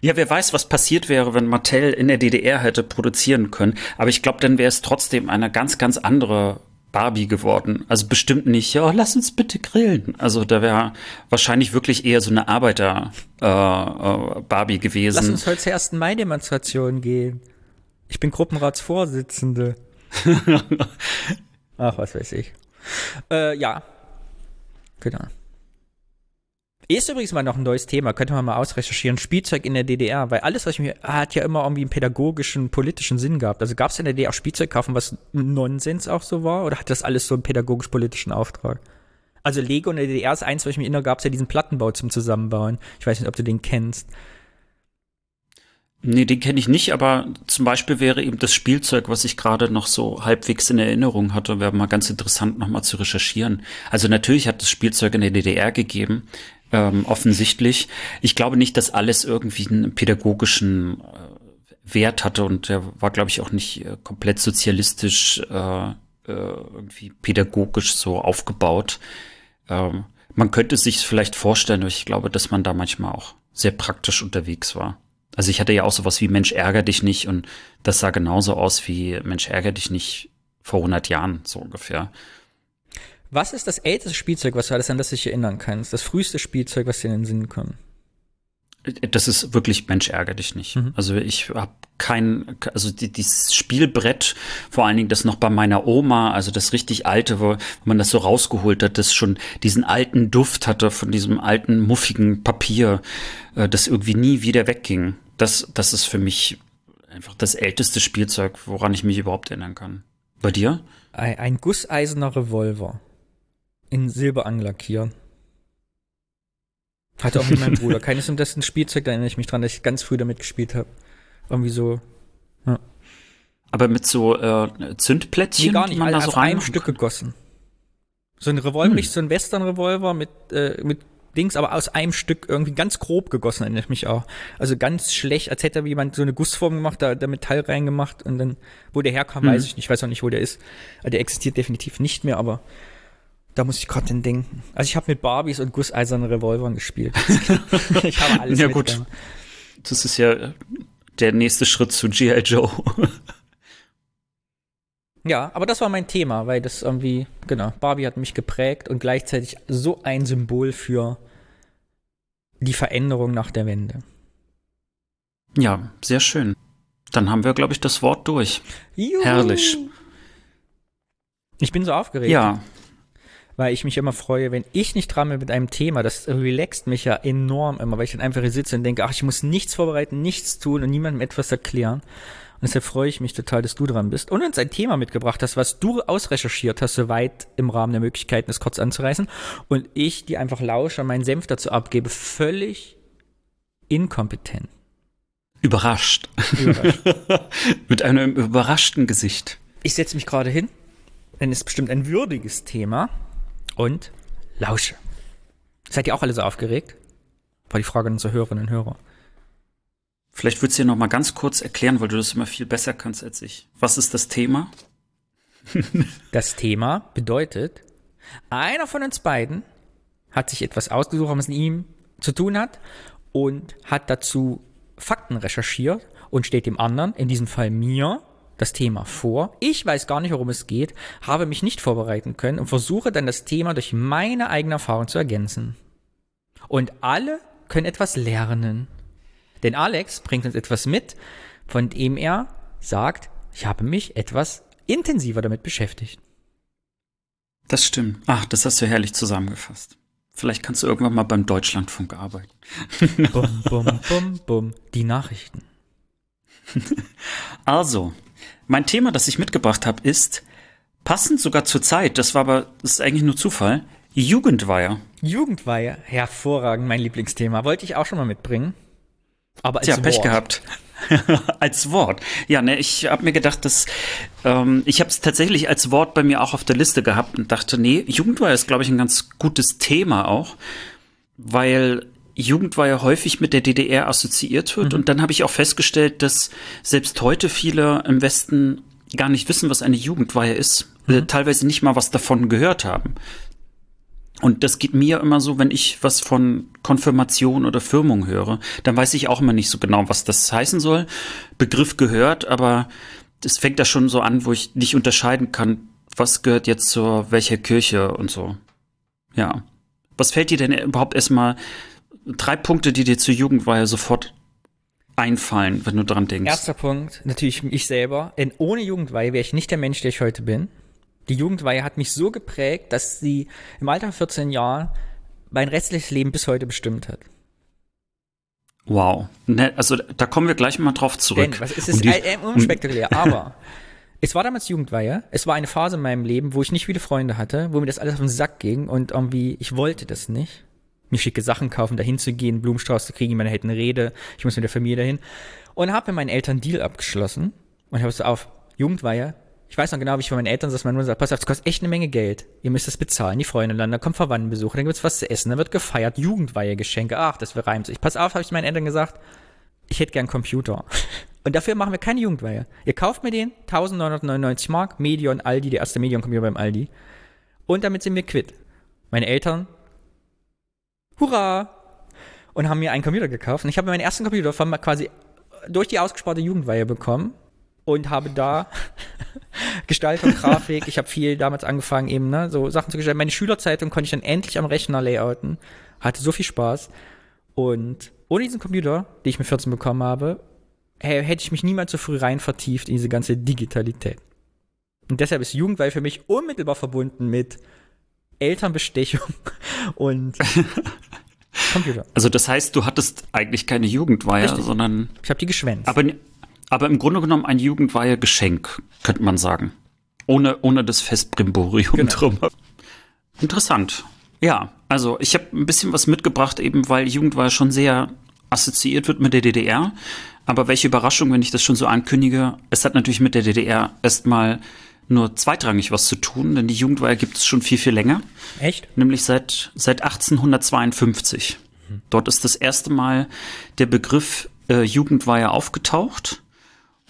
Ja, wer weiß, was passiert wäre, wenn Mattel in der DDR hätte produzieren können. Aber ich glaube, dann wäre es trotzdem eine ganz, ganz andere Barbie geworden. Also bestimmt nicht, ja, lass uns bitte grillen. Also da wäre wahrscheinlich wirklich eher so eine Arbeiter-Barbie
Lass
gewesen.
uns heute zur ersten Mai-Demonstration gehen. Ich bin Gruppenratsvorsitzende. Ach, was weiß ich. Äh, ja. Genau. Ist übrigens mal noch ein neues Thema, könnte man mal ausrecherchieren. Spielzeug in der DDR, weil alles, was ich mir, hat ja immer irgendwie einen pädagogischen, politischen Sinn gehabt. Also gab es in der DDR auch Spielzeug kaufen, was Nonsens auch so war, oder hat das alles so einen pädagogisch-politischen Auftrag? Also Lego in der DDR ist eins, was ich mir erinnere, gab es ja diesen Plattenbau zum Zusammenbauen. Ich weiß nicht, ob du den kennst.
Nee, den kenne ich nicht, aber zum Beispiel wäre eben das Spielzeug, was ich gerade noch so halbwegs in Erinnerung hatte, wäre mal ganz interessant nochmal zu recherchieren. Also natürlich hat es Spielzeug in der DDR gegeben, ähm, offensichtlich. Ich glaube nicht, dass alles irgendwie einen pädagogischen äh, Wert hatte und der war, glaube ich, auch nicht äh, komplett sozialistisch äh, äh, irgendwie pädagogisch so aufgebaut. Ähm, man könnte es sich vielleicht vorstellen, aber ich glaube, dass man da manchmal auch sehr praktisch unterwegs war. Also ich hatte ja auch sowas wie Mensch ärger dich nicht und das sah genauso aus wie Mensch ärger dich nicht vor 100 Jahren, so ungefähr.
Was ist das älteste Spielzeug, was du alles an das dich erinnern kannst? Das früheste Spielzeug, was dir in den Sinn kommt?
Das ist wirklich Mensch ärger dich nicht.
Mhm.
Also ich habe kein, also die, dieses Spielbrett, vor allen Dingen das noch bei meiner Oma, also das richtig alte, wo man das so rausgeholt hat, das schon diesen alten Duft hatte von diesem alten muffigen Papier, äh, das irgendwie nie wieder wegging. Das, das ist für mich einfach das älteste Spielzeug, woran ich mich überhaupt erinnern kann. Bei dir?
Ein, ein gusseiserner Revolver. In Silber anlackiert. Hatte auch mit meinem Bruder. Keines das ein Spielzeug, da erinnere ich mich dran, dass ich ganz früh damit gespielt habe. Irgendwie so.
Aber mit so äh, Zündplättchen,
Nee, gar nicht,
die man
also
da so
auf einem Stück gegossen. So ein Revolver, nicht so ein Western-Revolver mit, äh, mit Dings, aber aus einem Stück irgendwie ganz grob gegossen, erinnere ich mich auch. Also ganz schlecht, als hätte jemand so eine Gussform gemacht, da, da Metall reingemacht und dann, wo der herkam, weiß ich nicht, ich weiß auch nicht, wo der ist. Also der existiert definitiv nicht mehr, aber da muss ich gerade dran denken. Also ich habe mit Barbies und gusseisernen Revolvern gespielt. ich habe alles
Ja, gut. Das ist ja der nächste Schritt zu G.I. Joe.
Ja, aber das war mein Thema, weil das irgendwie, genau, Barbie hat mich geprägt und gleichzeitig so ein Symbol für die Veränderung nach der Wende.
ja, sehr schön. Dann haben wir, glaube ich, das Wort durch.
Juhu.
Herrlich.
Ich bin so aufgeregt,
Ja,
weil ich mich immer freue, wenn ich nicht dran bin mit einem Thema. Das relaxt mich ja enorm immer, weil ich dann einfach hier sitze und denke, ach, ich muss nichts vorbereiten, nichts tun und niemandem etwas erklären. Und deshalb freue ich mich total, dass du dran bist und uns ein Thema mitgebracht hast, was du ausrecherchiert hast, soweit im Rahmen der Möglichkeiten, es kurz anzureißen. Und ich, die einfach lausche und meinen Senf dazu abgebe, völlig inkompetent.
überrascht.
Überrascht.
Mit einem überraschten Gesicht.
Ich setze mich gerade hin, denn es ist bestimmt ein würdiges Thema und lausche. Seid ihr auch alle so aufgeregt? War die Frage an unsere Hörerinnen und Hörer.
Vielleicht würdest du dir noch mal ganz kurz erklären, weil du das immer viel besser kannst als ich. Was ist das Thema?
Das Thema bedeutet, einer von uns beiden hat sich etwas ausgesucht, was mit ihm zu tun hat und hat dazu Fakten recherchiert und steht dem anderen, in diesem Fall mir, das Thema vor. Ich weiß gar nicht, worum es geht, habe mich nicht vorbereiten können und versuche dann das Thema durch meine eigene Erfahrung zu ergänzen. Und alle können etwas lernen. Denn Alex bringt uns etwas mit, von dem er sagt, ich habe mich etwas intensiver damit beschäftigt.
Das stimmt. Ach, das hast du herrlich zusammengefasst. Vielleicht kannst du irgendwann mal beim Deutschlandfunk arbeiten.
Bum, bum, bum, bum. Die Nachrichten.
Also, mein Thema, das ich mitgebracht habe, ist passend sogar zur Zeit. Das war aber, das ist eigentlich nur Zufall. Jugendweihe.
Jugendweihe, hervorragend, mein Lieblingsthema. Wollte ich auch schon mal mitbringen. Aber als
Tja, Pech
Wort.
gehabt. als Wort. Ja, ne, ich habe mir gedacht, dass ähm, ich habe es tatsächlich als Wort bei mir auch auf der Liste gehabt und dachte, nee, Jugendweihe ist, glaube ich, ein ganz gutes Thema auch, weil Jugendweihe häufig mit der DDR assoziiert wird. Und dann habe ich auch festgestellt, dass selbst heute viele im Westen gar nicht wissen, was eine Jugendweihe ist, äh, teilweise nicht mal was davon gehört haben. Und das geht mir immer so, wenn ich was von Konfirmation oder Firmung höre, dann weiß ich auch immer nicht so genau, was das heißen soll. Begriff gehört, aber es fängt da schon so an, wo ich nicht unterscheiden kann, was gehört jetzt zur welcher Kirche und so. Ja. Was fällt dir denn überhaupt erstmal drei Punkte, die dir zur Jugendweihe sofort einfallen, wenn du dran denkst?
Erster Punkt, natürlich ich selber. Denn ohne Jugendweihe wäre ich nicht der Mensch, der ich heute bin. Die Jugendweihe hat mich so geprägt, dass sie im Alter von 14 Jahren mein restliches Leben bis heute bestimmt hat.
Wow. Ne, also da kommen wir gleich mal drauf zurück.
Denn, was, es
Um
ist
die-
äh, unspektakulär, aber es war damals Jugendweihe. Es war eine Phase in meinem Leben, wo ich nicht viele Freunde hatte, wo mir das alles auf den Sack ging und irgendwie, ich wollte das nicht. Mir schicke Sachen kaufen, dahin zu gehen, Blumenstrauß zu kriegen, meine eine Rede, ich muss mit der Familie dahin. Und habe mit meinen Eltern Deal abgeschlossen und habe so auf Jugendweihe. Ich weiß noch genau, wie ich von meinen Eltern saß, meine Mutter sagt, pass auf, das kostet echt eine Menge Geld. Ihr müsst das bezahlen, die Freunde dann, da kommt Verwandtenbesuch, dann gibt's was zu essen, dann wird gefeiert, Jugendweihe, Geschenke, ach, das reimt sich. Pass auf, habe ich meinen Eltern gesagt, ich hätte gern Computer. Und dafür machen wir keine Jugendweihe. Ihr kauft mir den, 1999 Mark, Medion, Aldi, der erste Medion-Computer beim Aldi. Und damit sind wir quitt. Meine Eltern, hurra! Und haben mir einen Computer gekauft. Und ich habe meinen ersten Computer von quasi durch die ausgesparte Jugendweihe bekommen und habe da Gestaltung, Grafik, ich habe viel damals angefangen, eben, ne, so Sachen zu gestalten. Meine Schülerzeitung konnte ich dann endlich am Rechner layouten. Hatte so viel Spaß. Und ohne diesen Computer, den ich mit 14 bekommen habe, hä- hätte ich mich niemals so früh rein vertieft in diese ganze Digitalität. Und deshalb ist Jugendweihe für mich unmittelbar verbunden mit Elternbestechung und Computer.
Also das heißt, du hattest eigentlich keine Jugendweihe,
Richtig.
sondern
Ich habe die geschwänzt.
aber, aber im Grunde genommen ein Jugendweihe-Geschenk, könnte man sagen. Ohne, ohne das Festbrimborium
Genau.
drum. Interessant. Ja, also ich habe ein bisschen was mitgebracht, eben weil Jugendweihe schon sehr assoziiert wird mit der DDR. Aber welche Überraschung, wenn ich das schon so ankündige. Es hat natürlich mit der DDR erstmal nur zweitrangig was zu tun, denn die Jugendweihe gibt es schon viel, viel länger.
Echt?
Nämlich seit, seit 1852. Mhm. Dort ist das erste Mal der Begriff äh, Jugendweihe aufgetaucht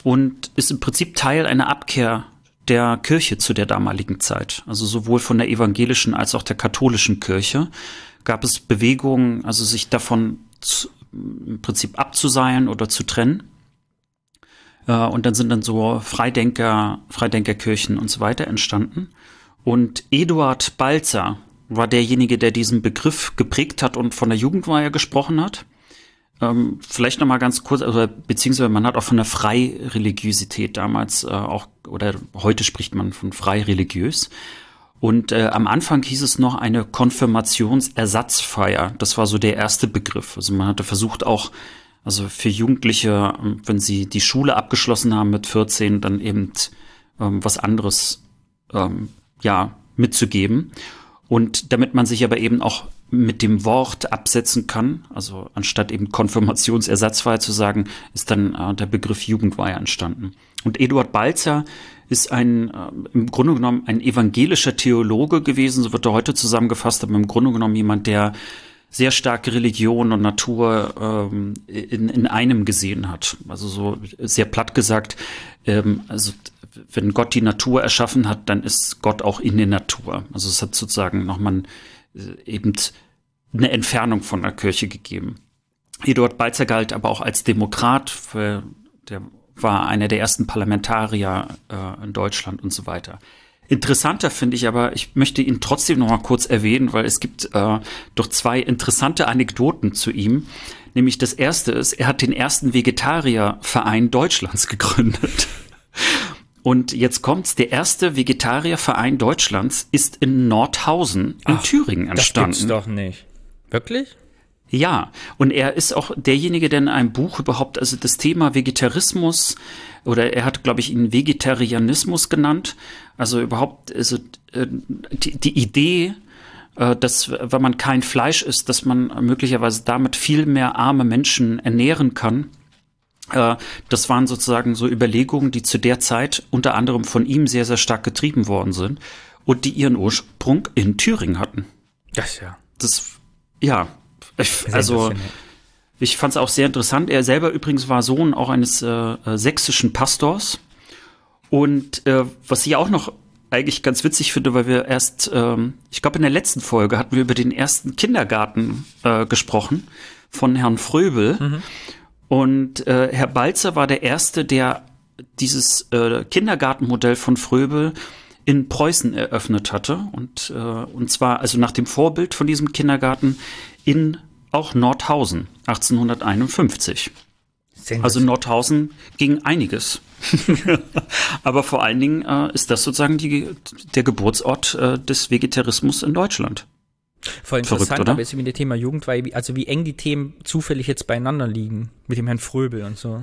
und ist im Prinzip Teil einer Abkehr der Kirche zu der damaligen Zeit. Also sowohl von der evangelischen als auch der katholischen Kirche gab es Bewegungen, also sich davon zu, im Prinzip abzuseilen oder zu trennen. Äh, und dann sind dann so Freidenker, Freidenkerkirchen und so weiter entstanden. Und Eduard Balzer war derjenige, der diesen Begriff geprägt hat und von der Jugendweihe gesprochen hat. Ähm, vielleicht noch mal ganz kurz, also, beziehungsweise man hat auch von der Freireligiosität damals äh, auch, oder heute spricht man von freireligiös. Und äh, am Anfang hieß es noch eine Konfirmationsersatzfeier. Das war so der erste Begriff. Also man hatte versucht auch, also für Jugendliche, ähm, wenn sie die Schule abgeschlossen haben mit 14, dann eben ähm, was anderes ähm, ja mitzugeben. Und damit man sich aber eben auch mit dem Wort absetzen kann, also anstatt eben Konfirmationsersatzfeier zu sagen, ist dann äh, der Begriff Jugendweihe entstanden. Und Eduard Balzer ist ein, äh, im Grunde genommen ein evangelischer Theologe gewesen, so wird er heute zusammengefasst, aber im Grunde genommen jemand, der sehr stark Religion und Natur ähm, in, in einem gesehen hat. Also so sehr platt gesagt, ähm, also wenn Gott die Natur erschaffen hat, dann ist Gott auch in der Natur. Also es hat sozusagen nochmal äh, eben eine Entfernung von der Kirche gegeben. Eduard Balzer galt aber auch als Demokrat, für, der war einer der ersten Parlamentarier äh, in Deutschland und so weiter. Interessanter finde ich aber, ich möchte ihn trotzdem noch mal kurz erwähnen, weil es gibt äh, doch zwei interessante Anekdoten zu ihm. Nämlich das erste ist, er hat den ersten Vegetarierverein Deutschlands gegründet. Und jetzt kommt's, der erste Vegetarierverein Deutschlands ist in Nordhausen in Ach, Thüringen entstanden. Das
gibt's doch nicht. Wirklich?
Ja, und er ist auch derjenige, der in einem Buch überhaupt, also das Thema Vegetarismus, oder er hat, glaube ich, ihn Vegetarianismus genannt, also überhaupt, also äh, die, die Idee, äh, dass wenn man kein Fleisch isst, dass man möglicherweise damit viel mehr arme Menschen ernähren kann. Äh, das waren sozusagen so Überlegungen, die zu der Zeit unter anderem von ihm sehr, sehr stark getrieben worden sind und die ihren Ursprung in Thüringen hatten.
Das ja.
Das, ja, ich, also ich fand es auch sehr interessant. Er selber übrigens war Sohn auch eines äh, äh, sächsischen Pastors. Und äh, was ich auch noch eigentlich ganz witzig finde, weil wir erst, ähm, ich glaube in der letzten Folge hatten wir über den ersten Kindergarten äh, gesprochen von Herrn Fröbel. Mhm. Und äh, Herr Balzer war der Erste, der dieses äh, Kindergartenmodell von Fröbel in Preußen eröffnet hatte. Und, äh, und zwar also nach dem Vorbild von diesem Kindergarten in auch Nordhausen 1851. Also Nordhausen ging einiges. Aber vor allen Dingen äh, ist das sozusagen die, der Geburtsort äh, des Vegetarismus in Deutschland.
Voll interessant, Verrückt, aber ist mit dem Thema Jugendweihe, also wie eng die Themen zufällig jetzt beieinander liegen, mit dem Herrn Fröbel und so.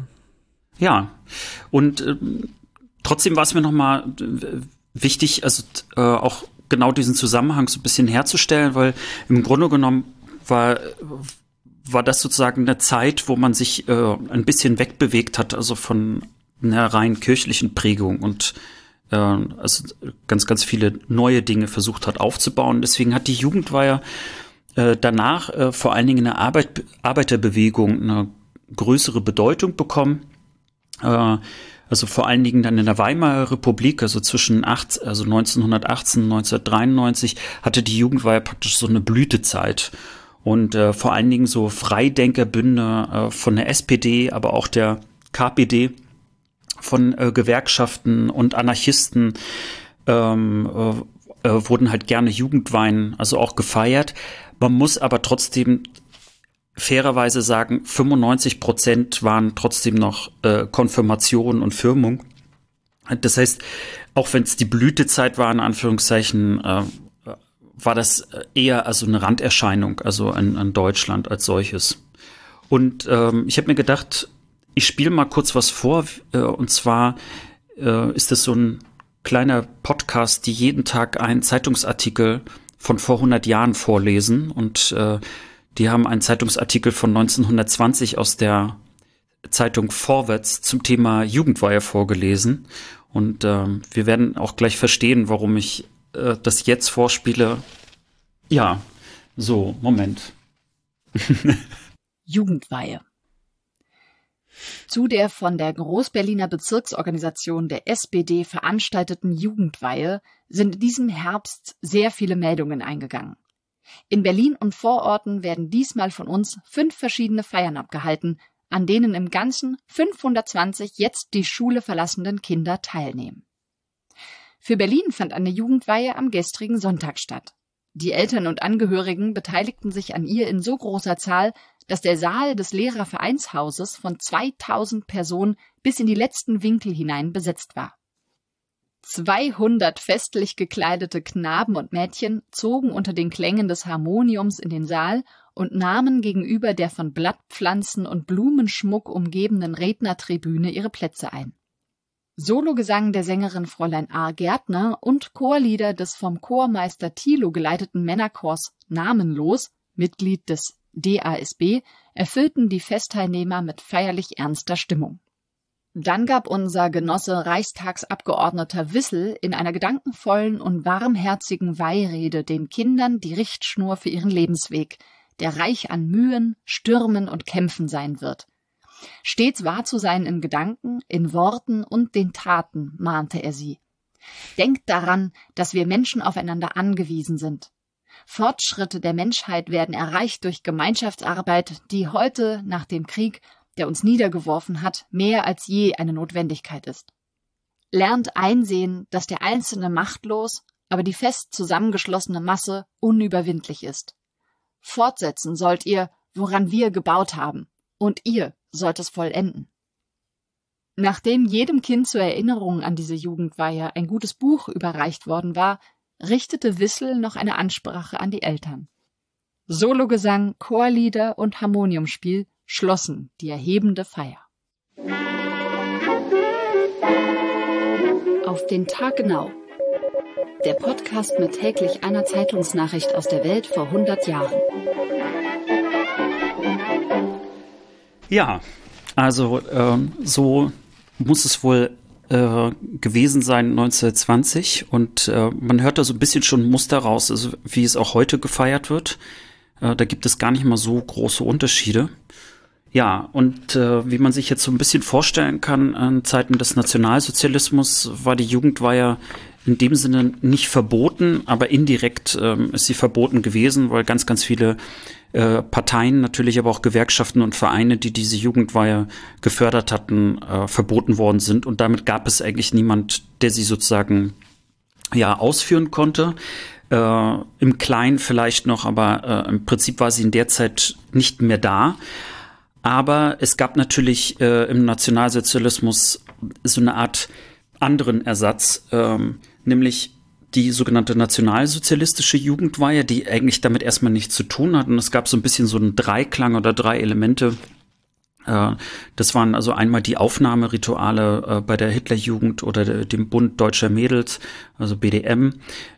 Ja, und äh, trotzdem war es mir nochmal äh, wichtig, also äh, auch genau diesen Zusammenhang so ein bisschen herzustellen, weil im Grunde genommen war, war das sozusagen eine Zeit, wo man sich äh, ein bisschen wegbewegt hat, also von einer rein kirchlichen Prägung und äh, also ganz, ganz viele neue Dinge versucht hat aufzubauen. Deswegen hat die Jugendweihe äh, danach äh, vor allen Dingen in der Arbeit, Arbeiterbewegung eine größere Bedeutung bekommen. Äh, also vor allen Dingen dann in der Weimarer Republik, also zwischen acht, also 1918 und 1993, hatte die Jugendweihe praktisch so eine Blütezeit und äh, vor allen Dingen so Freidenkerbünde äh, von der SPD, aber auch der KPD, von äh, Gewerkschaften und Anarchisten ähm, äh, äh, wurden halt gerne Jugendwein, also auch gefeiert. Man muss aber trotzdem fairerweise sagen, 95 Prozent waren trotzdem noch äh, Konfirmation und Firmung. Das heißt, auch wenn es die Blütezeit war, in Anführungszeichen, äh, war das eher also eine Randerscheinung, also an, an Deutschland als solches. Und ähm, ich habe mir gedacht, ich spiele mal kurz was vor. Äh, und zwar äh, ist es so ein kleiner Podcast, die jeden Tag einen Zeitungsartikel von vor 100 Jahren vorlesen. Und äh, die haben einen Zeitungsartikel von 1920 aus der Zeitung Vorwärts zum Thema Jugendweihe vorgelesen. Und ähm, wir werden auch gleich verstehen, warum ich äh, das jetzt vorspiele. Ja, so, Moment.
Jugendweihe. Zu der von der Großberliner Bezirksorganisation der SPD veranstalteten Jugendweihe sind in diesem Herbst sehr viele Meldungen eingegangen. In Berlin und Vororten werden diesmal von uns fünf verschiedene Feiern abgehalten, an denen im Ganzen 520 jetzt die Schule verlassenden Kinder teilnehmen. Für Berlin fand eine Jugendweihe am gestrigen Sonntag statt. Die Eltern und Angehörigen beteiligten sich an ihr in so großer Zahl, dass der Saal des Lehrervereinshauses von 2000 Personen bis in die letzten Winkel hinein besetzt war. 200 festlich gekleidete Knaben und Mädchen zogen unter den Klängen des Harmoniums in den Saal und nahmen gegenüber der von Blattpflanzen und Blumenschmuck umgebenen Rednertribüne ihre Plätze ein. Sologesang der Sängerin Fräulein A. Gärtner und Chorlieder des vom Chormeister Thilo geleiteten Männerchors Namenlos, Mitglied des DASB, erfüllten die Festteilnehmer mit feierlich ernster Stimmung. Dann gab unser Genosse Reichstagsabgeordneter Wissel in einer gedankenvollen und warmherzigen Weihrede den Kindern die Richtschnur für ihren Lebensweg, der reich an Mühen, Stürmen und Kämpfen sein wird. Stets wahr zu sein in Gedanken, in Worten und den Taten, mahnte er sie. Denkt daran, dass wir Menschen aufeinander angewiesen sind. Fortschritte der Menschheit werden erreicht durch Gemeinschaftsarbeit, die heute nach dem Krieg der uns niedergeworfen hat, mehr als je eine Notwendigkeit ist. Lernt einsehen, dass der Einzelne machtlos, aber die fest zusammengeschlossene Masse unüberwindlich ist. Fortsetzen sollt ihr, woran wir gebaut haben, und ihr sollt es vollenden. Nachdem jedem Kind zur Erinnerung an diese Jugendweihe ein gutes Buch überreicht worden war, richtete Wissel noch eine Ansprache an die Eltern. Sologesang, Chorlieder und Harmoniumspiel schlossen die erhebende Feier. Auf den Tag genau. Der Podcast mit täglich einer Zeitungsnachricht aus der Welt vor 100 Jahren.
Ja, also ähm, so muss es wohl äh, gewesen sein 1920 und äh, man hört da so ein bisschen schon Muster raus, also wie es auch heute gefeiert wird. Äh, da gibt es gar nicht mal so große Unterschiede. Ja, und äh, wie man sich jetzt so ein bisschen vorstellen kann, in Zeiten des Nationalsozialismus war die Jugendweihe in dem Sinne nicht verboten, aber indirekt ähm, ist sie verboten gewesen, weil ganz, ganz viele äh, Parteien, natürlich aber auch Gewerkschaften und Vereine, die diese Jugendweihe gefördert hatten, äh, verboten worden sind. Und damit gab es eigentlich niemand, der sie sozusagen ja ausführen konnte. Äh, Im Kleinen vielleicht noch, aber äh, im Prinzip war sie in der Zeit nicht mehr da. Aber es gab natürlich äh, im Nationalsozialismus so eine Art anderen Ersatz, ähm, nämlich die sogenannte nationalsozialistische Jugendweihe, die eigentlich damit erstmal nichts zu tun hat. Und es gab so ein bisschen so einen Dreiklang oder drei Elemente. Äh, das waren also einmal die Aufnahmerituale äh, bei der Hitlerjugend oder der, dem Bund Deutscher Mädels, also BDM,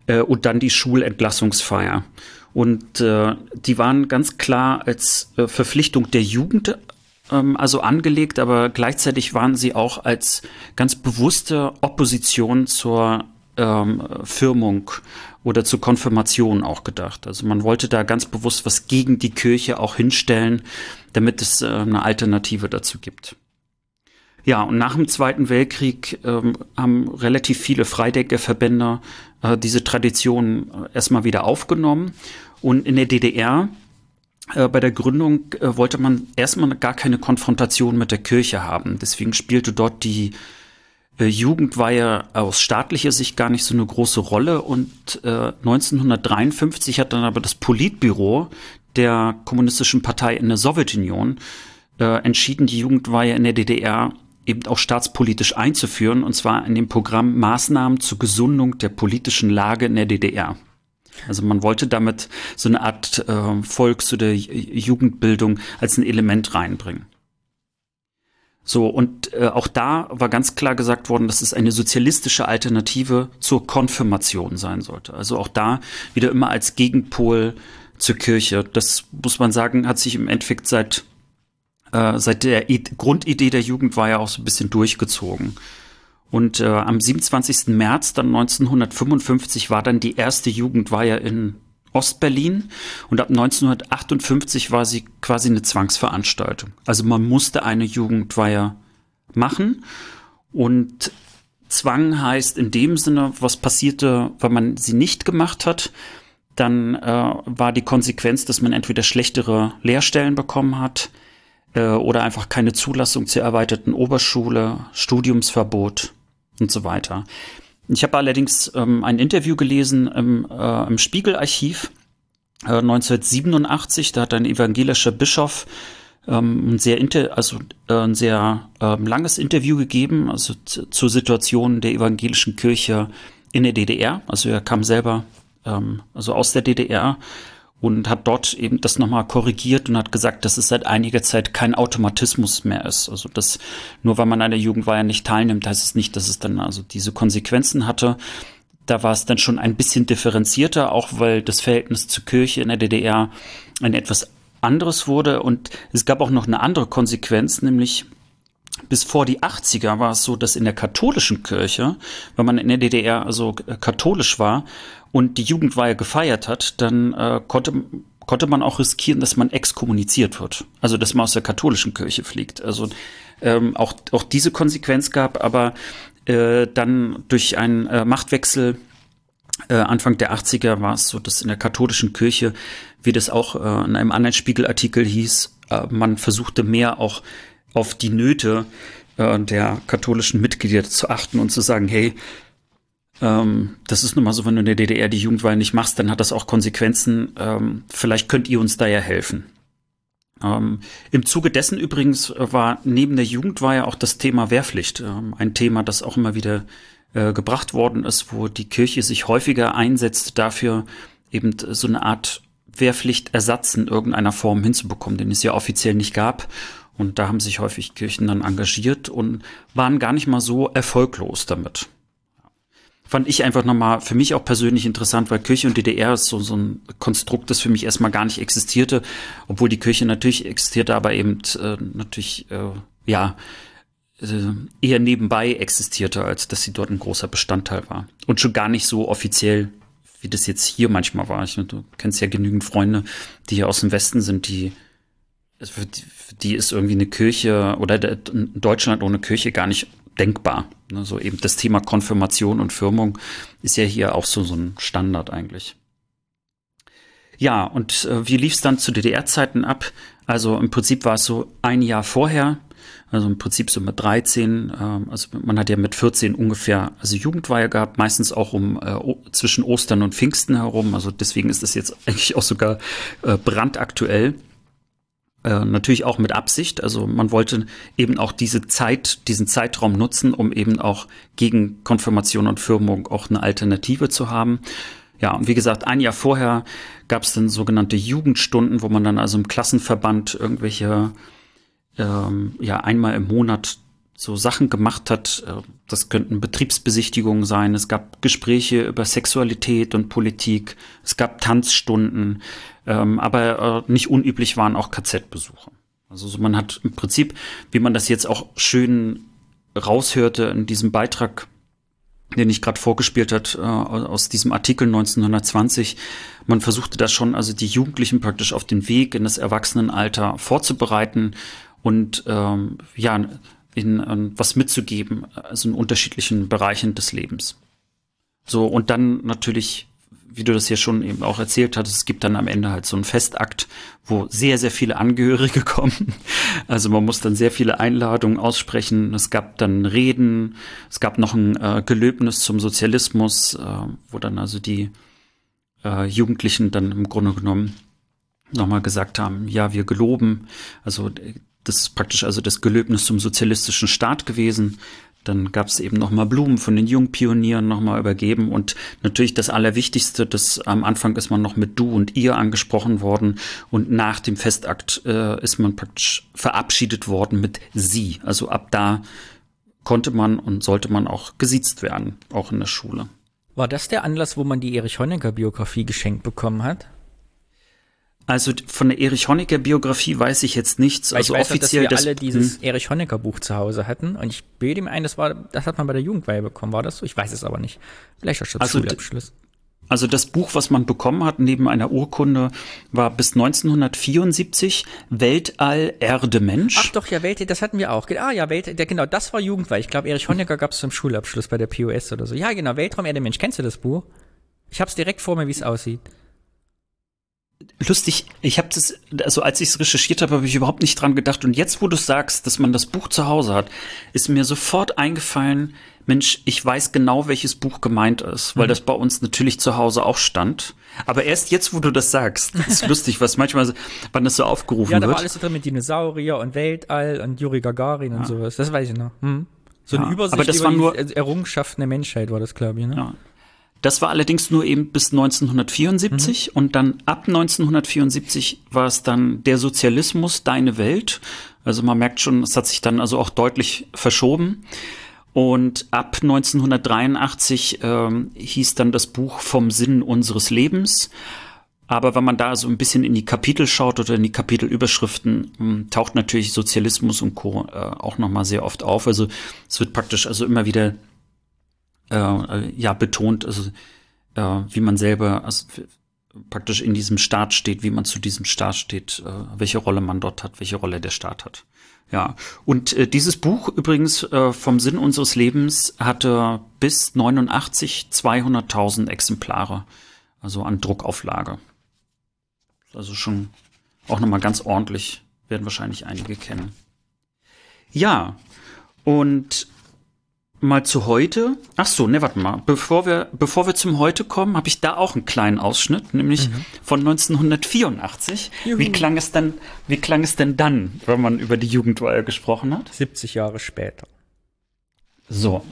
äh, und dann die Schulentlassungsfeier. Und die waren ganz klar als Verpflichtung der Jugend ähm, also angelegt, aber gleichzeitig waren sie auch als ganz bewusste Opposition zur ähm, Firmung oder zur Konfirmation auch gedacht. Also man wollte da ganz bewusst was gegen die Kirche auch hinstellen, damit es äh, eine Alternative dazu gibt. Ja, und nach dem Zweiten Weltkrieg ähm, haben relativ viele Freidenkerverbände äh, diese Tradition äh, erstmal wieder aufgenommen. Und in der DDR äh, bei der Gründung äh, wollte man erstmal gar keine Konfrontation mit der Kirche haben. Deswegen spielte dort die äh, Jugendweihe aus staatlicher Sicht gar nicht so eine große Rolle. Und äh, 1953 hat dann aber das Politbüro der Kommunistischen Partei in der Sowjetunion äh, entschieden, die Jugendweihe in der DDR eben auch staatspolitisch einzuführen, und zwar in dem Programm Maßnahmen zur Gesundung der politischen Lage in der DDR. Also man wollte damit so eine Art äh, Volks- oder Jugendbildung als ein Element reinbringen. So, und äh, auch da war ganz klar gesagt worden, dass es eine sozialistische Alternative zur Konfirmation sein sollte. Also auch da wieder immer als Gegenpol zur Kirche. Das muss man sagen, hat sich im Endeffekt seit äh, seit der I Grundidee der Jugend war ja auch so ein bisschen durchgezogen. Und äh, am 27. März dann 1955 war dann die erste Jugendweihe in Ostberlin und ab 1958 war sie quasi eine Zwangsveranstaltung. Also man musste eine Jugendweihe machen und Zwang heißt in dem Sinne, was passierte, wenn man sie nicht gemacht hat, dann äh, war die Konsequenz, dass man entweder schlechtere Lehrstellen bekommen hat äh, oder einfach keine Zulassung zur erweiterten Oberschule, Studiumsverbot und so weiter. Ich habe allerdings ähm, ein Interview gelesen im, äh, im Spiegelarchiv äh, 1987. Da hat ein evangelischer Bischof ähm, ein sehr, inter also, äh, ein sehr ähm, langes Interview gegeben, also zur Situation der evangelischen Kirche in der DDR. Also er kam selber ähm, also aus der DDR und hat dort eben das nochmal korrigiert und hat gesagt, dass es seit einiger Zeit kein Automatismus mehr ist. Also dass nur weil man an der Jugendweihe nicht teilnimmt, heißt es nicht, dass es dann also diese Konsequenzen hatte. Da war es dann schon ein bisschen differenzierter, auch weil das Verhältnis zur Kirche in der DDR ein etwas anderes wurde. Und es gab auch noch eine andere Konsequenz, nämlich bis vor die 80er war es so, dass in der katholischen Kirche, wenn man in der DDR also katholisch war, und die Jugendweihe gefeiert hat, dann äh, konnte, konnte man auch riskieren, dass man exkommuniziert wird. Also dass man aus der katholischen Kirche fliegt. Also ähm, auch, auch diese Konsequenz gab, aber äh, dann durch einen äh, Machtwechsel äh, Anfang der 80er war es so, dass in der katholischen Kirche, wie das auch äh, in einem anderen Spiegelartikel hieß, äh, man versuchte mehr auch auf die Nöte äh, der katholischen Mitglieder zu achten und zu sagen, hey, ähm, das ist nun mal so, wenn du in der DDR die Jugendweihe nicht machst, dann hat das auch Konsequenzen. Ähm, vielleicht könnt ihr uns da ja helfen. Ähm, Im Zuge dessen übrigens war neben der Jugendweihe auch das Thema Wehrpflicht ähm, ein Thema, das auch immer wieder äh, gebracht worden ist, wo die Kirche sich häufiger einsetzt dafür, eben so eine Art Wehrpflichtersatz in irgendeiner Form hinzubekommen, den es ja offiziell nicht gab. Und da haben sich häufig Kirchen dann engagiert und waren gar nicht mal so erfolglos damit fand ich einfach nochmal für mich auch persönlich interessant, weil Kirche und DDR ist so, so ein Konstrukt, das für mich erstmal gar nicht existierte, obwohl die Kirche natürlich existierte, aber eben äh, natürlich, äh, ja, äh, eher nebenbei existierte, als dass sie dort ein großer Bestandteil war. Und schon gar nicht so offiziell, wie das jetzt hier manchmal war. Ich, du kennst ja genügend Freunde, die hier aus dem Westen sind, die die, für die ist irgendwie eine Kirche oder Deutschland ohne Kirche gar nicht denkbar. Ne, so eben das Thema Konfirmation und Firmung ist ja hier auch so, so ein Standard eigentlich. Ja, und äh, wie lief es dann zu DDR-Zeiten ab? Also im Prinzip war es so ein Jahr vorher, also im Prinzip so mit 13, äh, also man hat ja mit 14 ungefähr also Jugendweihe gehabt, meistens auch um äh, zwischen Ostern und Pfingsten herum. Also deswegen ist das jetzt eigentlich auch sogar äh, brandaktuell. Äh, natürlich auch mit Absicht. Also man wollte eben auch diese Zeit, diesen Zeitraum nutzen, um eben auch gegen Konfirmation und Firmung auch eine Alternative zu haben. Ja, und wie gesagt, ein Jahr vorher gab es dann sogenannte Jugendstunden, wo man dann also im Klassenverband irgendwelche, ähm, ja, einmal im Monat so Sachen gemacht hat. Äh, das könnten Betriebsbesichtigungen sein. Es gab Gespräche über Sexualität und Politik. Es gab Tanzstunden. Ähm, aber äh, nicht unüblich waren auch KZ-Besuche. Also so man hat im Prinzip, wie man das jetzt auch schön raushörte in diesem Beitrag, den ich gerade vorgespielt hat, äh, aus diesem Artikel 1920, man versuchte das schon, also die Jugendlichen praktisch auf den Weg in das Erwachsenenalter vorzubereiten und ähm, ja, ihnen äh, was mitzugeben, also in unterschiedlichen Bereichen des Lebens. So, und dann natürlich wie du das hier schon eben auch erzählt hattest, es gibt dann am Ende halt so einen Festakt, wo sehr, sehr viele Angehörige kommen. Also man muss dann sehr viele Einladungen aussprechen. Es gab dann Reden, es gab noch ein äh, Gelöbnis zum Sozialismus, äh, wo dann also die äh, Jugendlichen dann im Grunde genommen nochmal gesagt haben, ja, wir geloben. Also das ist praktisch also das Gelöbnis zum sozialistischen Staat gewesen. Dann gab es eben nochmal Blumen von den Jungpionieren nochmal übergeben und natürlich das Allerwichtigste, das am Anfang ist man noch mit du und ihr angesprochen worden und nach dem Festakt äh, ist man praktisch verabschiedet worden mit sie. Also ab da konnte man und sollte man auch gesiezt werden, auch in der Schule.
War das der Anlass, wo man die Erich Honecker Biografie geschenkt bekommen hat?
Also von der Erich Honecker Biografie weiß ich jetzt nichts.
Weil
also
ich weiß
offiziell
auch, dass wir alle dieses
hm.
Erich Honecker Buch zu Hause hatten und ich bilde mir ein, das war, das hat man bei der Jugendweihe bekommen, war das so? Ich weiß es aber nicht. Vielleicht auch schon
Also
Schulabschluss.
Also das Buch, was man bekommen hat, neben einer Urkunde, war bis 1974 Weltall Erde Mensch.
Ach doch, ja, Welt, das hatten wir auch. Ah ja, Welt, der, genau, das war Jugendweihe. Ich glaube, Erich Honecker gab es zum Schulabschluss bei der POS oder so. Ja, genau, Weltraum Erde Mensch. Kennst du das Buch? Ich hab's direkt vor mir, wie es aussieht.
Lustig, ich habe das, also als ich es recherchiert habe, habe ich überhaupt nicht dran gedacht. Und jetzt, wo du sagst, dass man das Buch zu Hause hat, ist mir sofort eingefallen, Mensch, ich weiß genau, welches Buch gemeint ist, weil
Mhm.
das bei uns natürlich zu Hause auch stand. Aber erst jetzt, wo du das sagst, ist lustig, was manchmal, so- wann das so aufgerufen
Ja, da
wird.
war alles so drin mit Dinosaurier und Weltall und Juri Gagarin und sowas. Das weiß ich noch. Hm. So
Ja,
eine Übersicht
aber das
über
war
die
nur-
Errungenschaften der Menschheit war das, glaube ich. Ne?
Ja. Das war allerdings nur eben bis 1974 und dann ab 1974 war es dann der Sozialismus, deine Welt. Also man merkt schon, es hat sich dann also auch deutlich verschoben. Und ab 1983 ähm, hieß dann das Buch vom Sinn unseres Lebens. Aber wenn man da so ein bisschen in die Kapitel schaut oder in die Kapitelüberschriften, mh, taucht natürlich Sozialismus und Co. Äh, auch nochmal sehr oft auf. Also es wird praktisch also immer wieder äh, ja betont, also äh, wie man selber also, praktisch in diesem Staat steht, wie man zu diesem Staat steht, äh, welche Rolle man dort hat, welche Rolle der Staat hat. Ja, und äh, dieses Buch übrigens äh, vom Sinn unseres Lebens hatte bis 89 200.000 Exemplare, also an Druckauflage. Also schon auch nochmal ganz ordentlich, werden wahrscheinlich einige kennen. Ja, und mal zu heute. Ach so, ne, warte mal. Bevor wir, bevor wir zum heute kommen, habe ich da auch einen kleinen Ausschnitt, nämlich von 1984. Wie klang es denn, wie klang es denn dann, wenn man über die Jugendweihe gesprochen hat?
70 Jahre später.
So.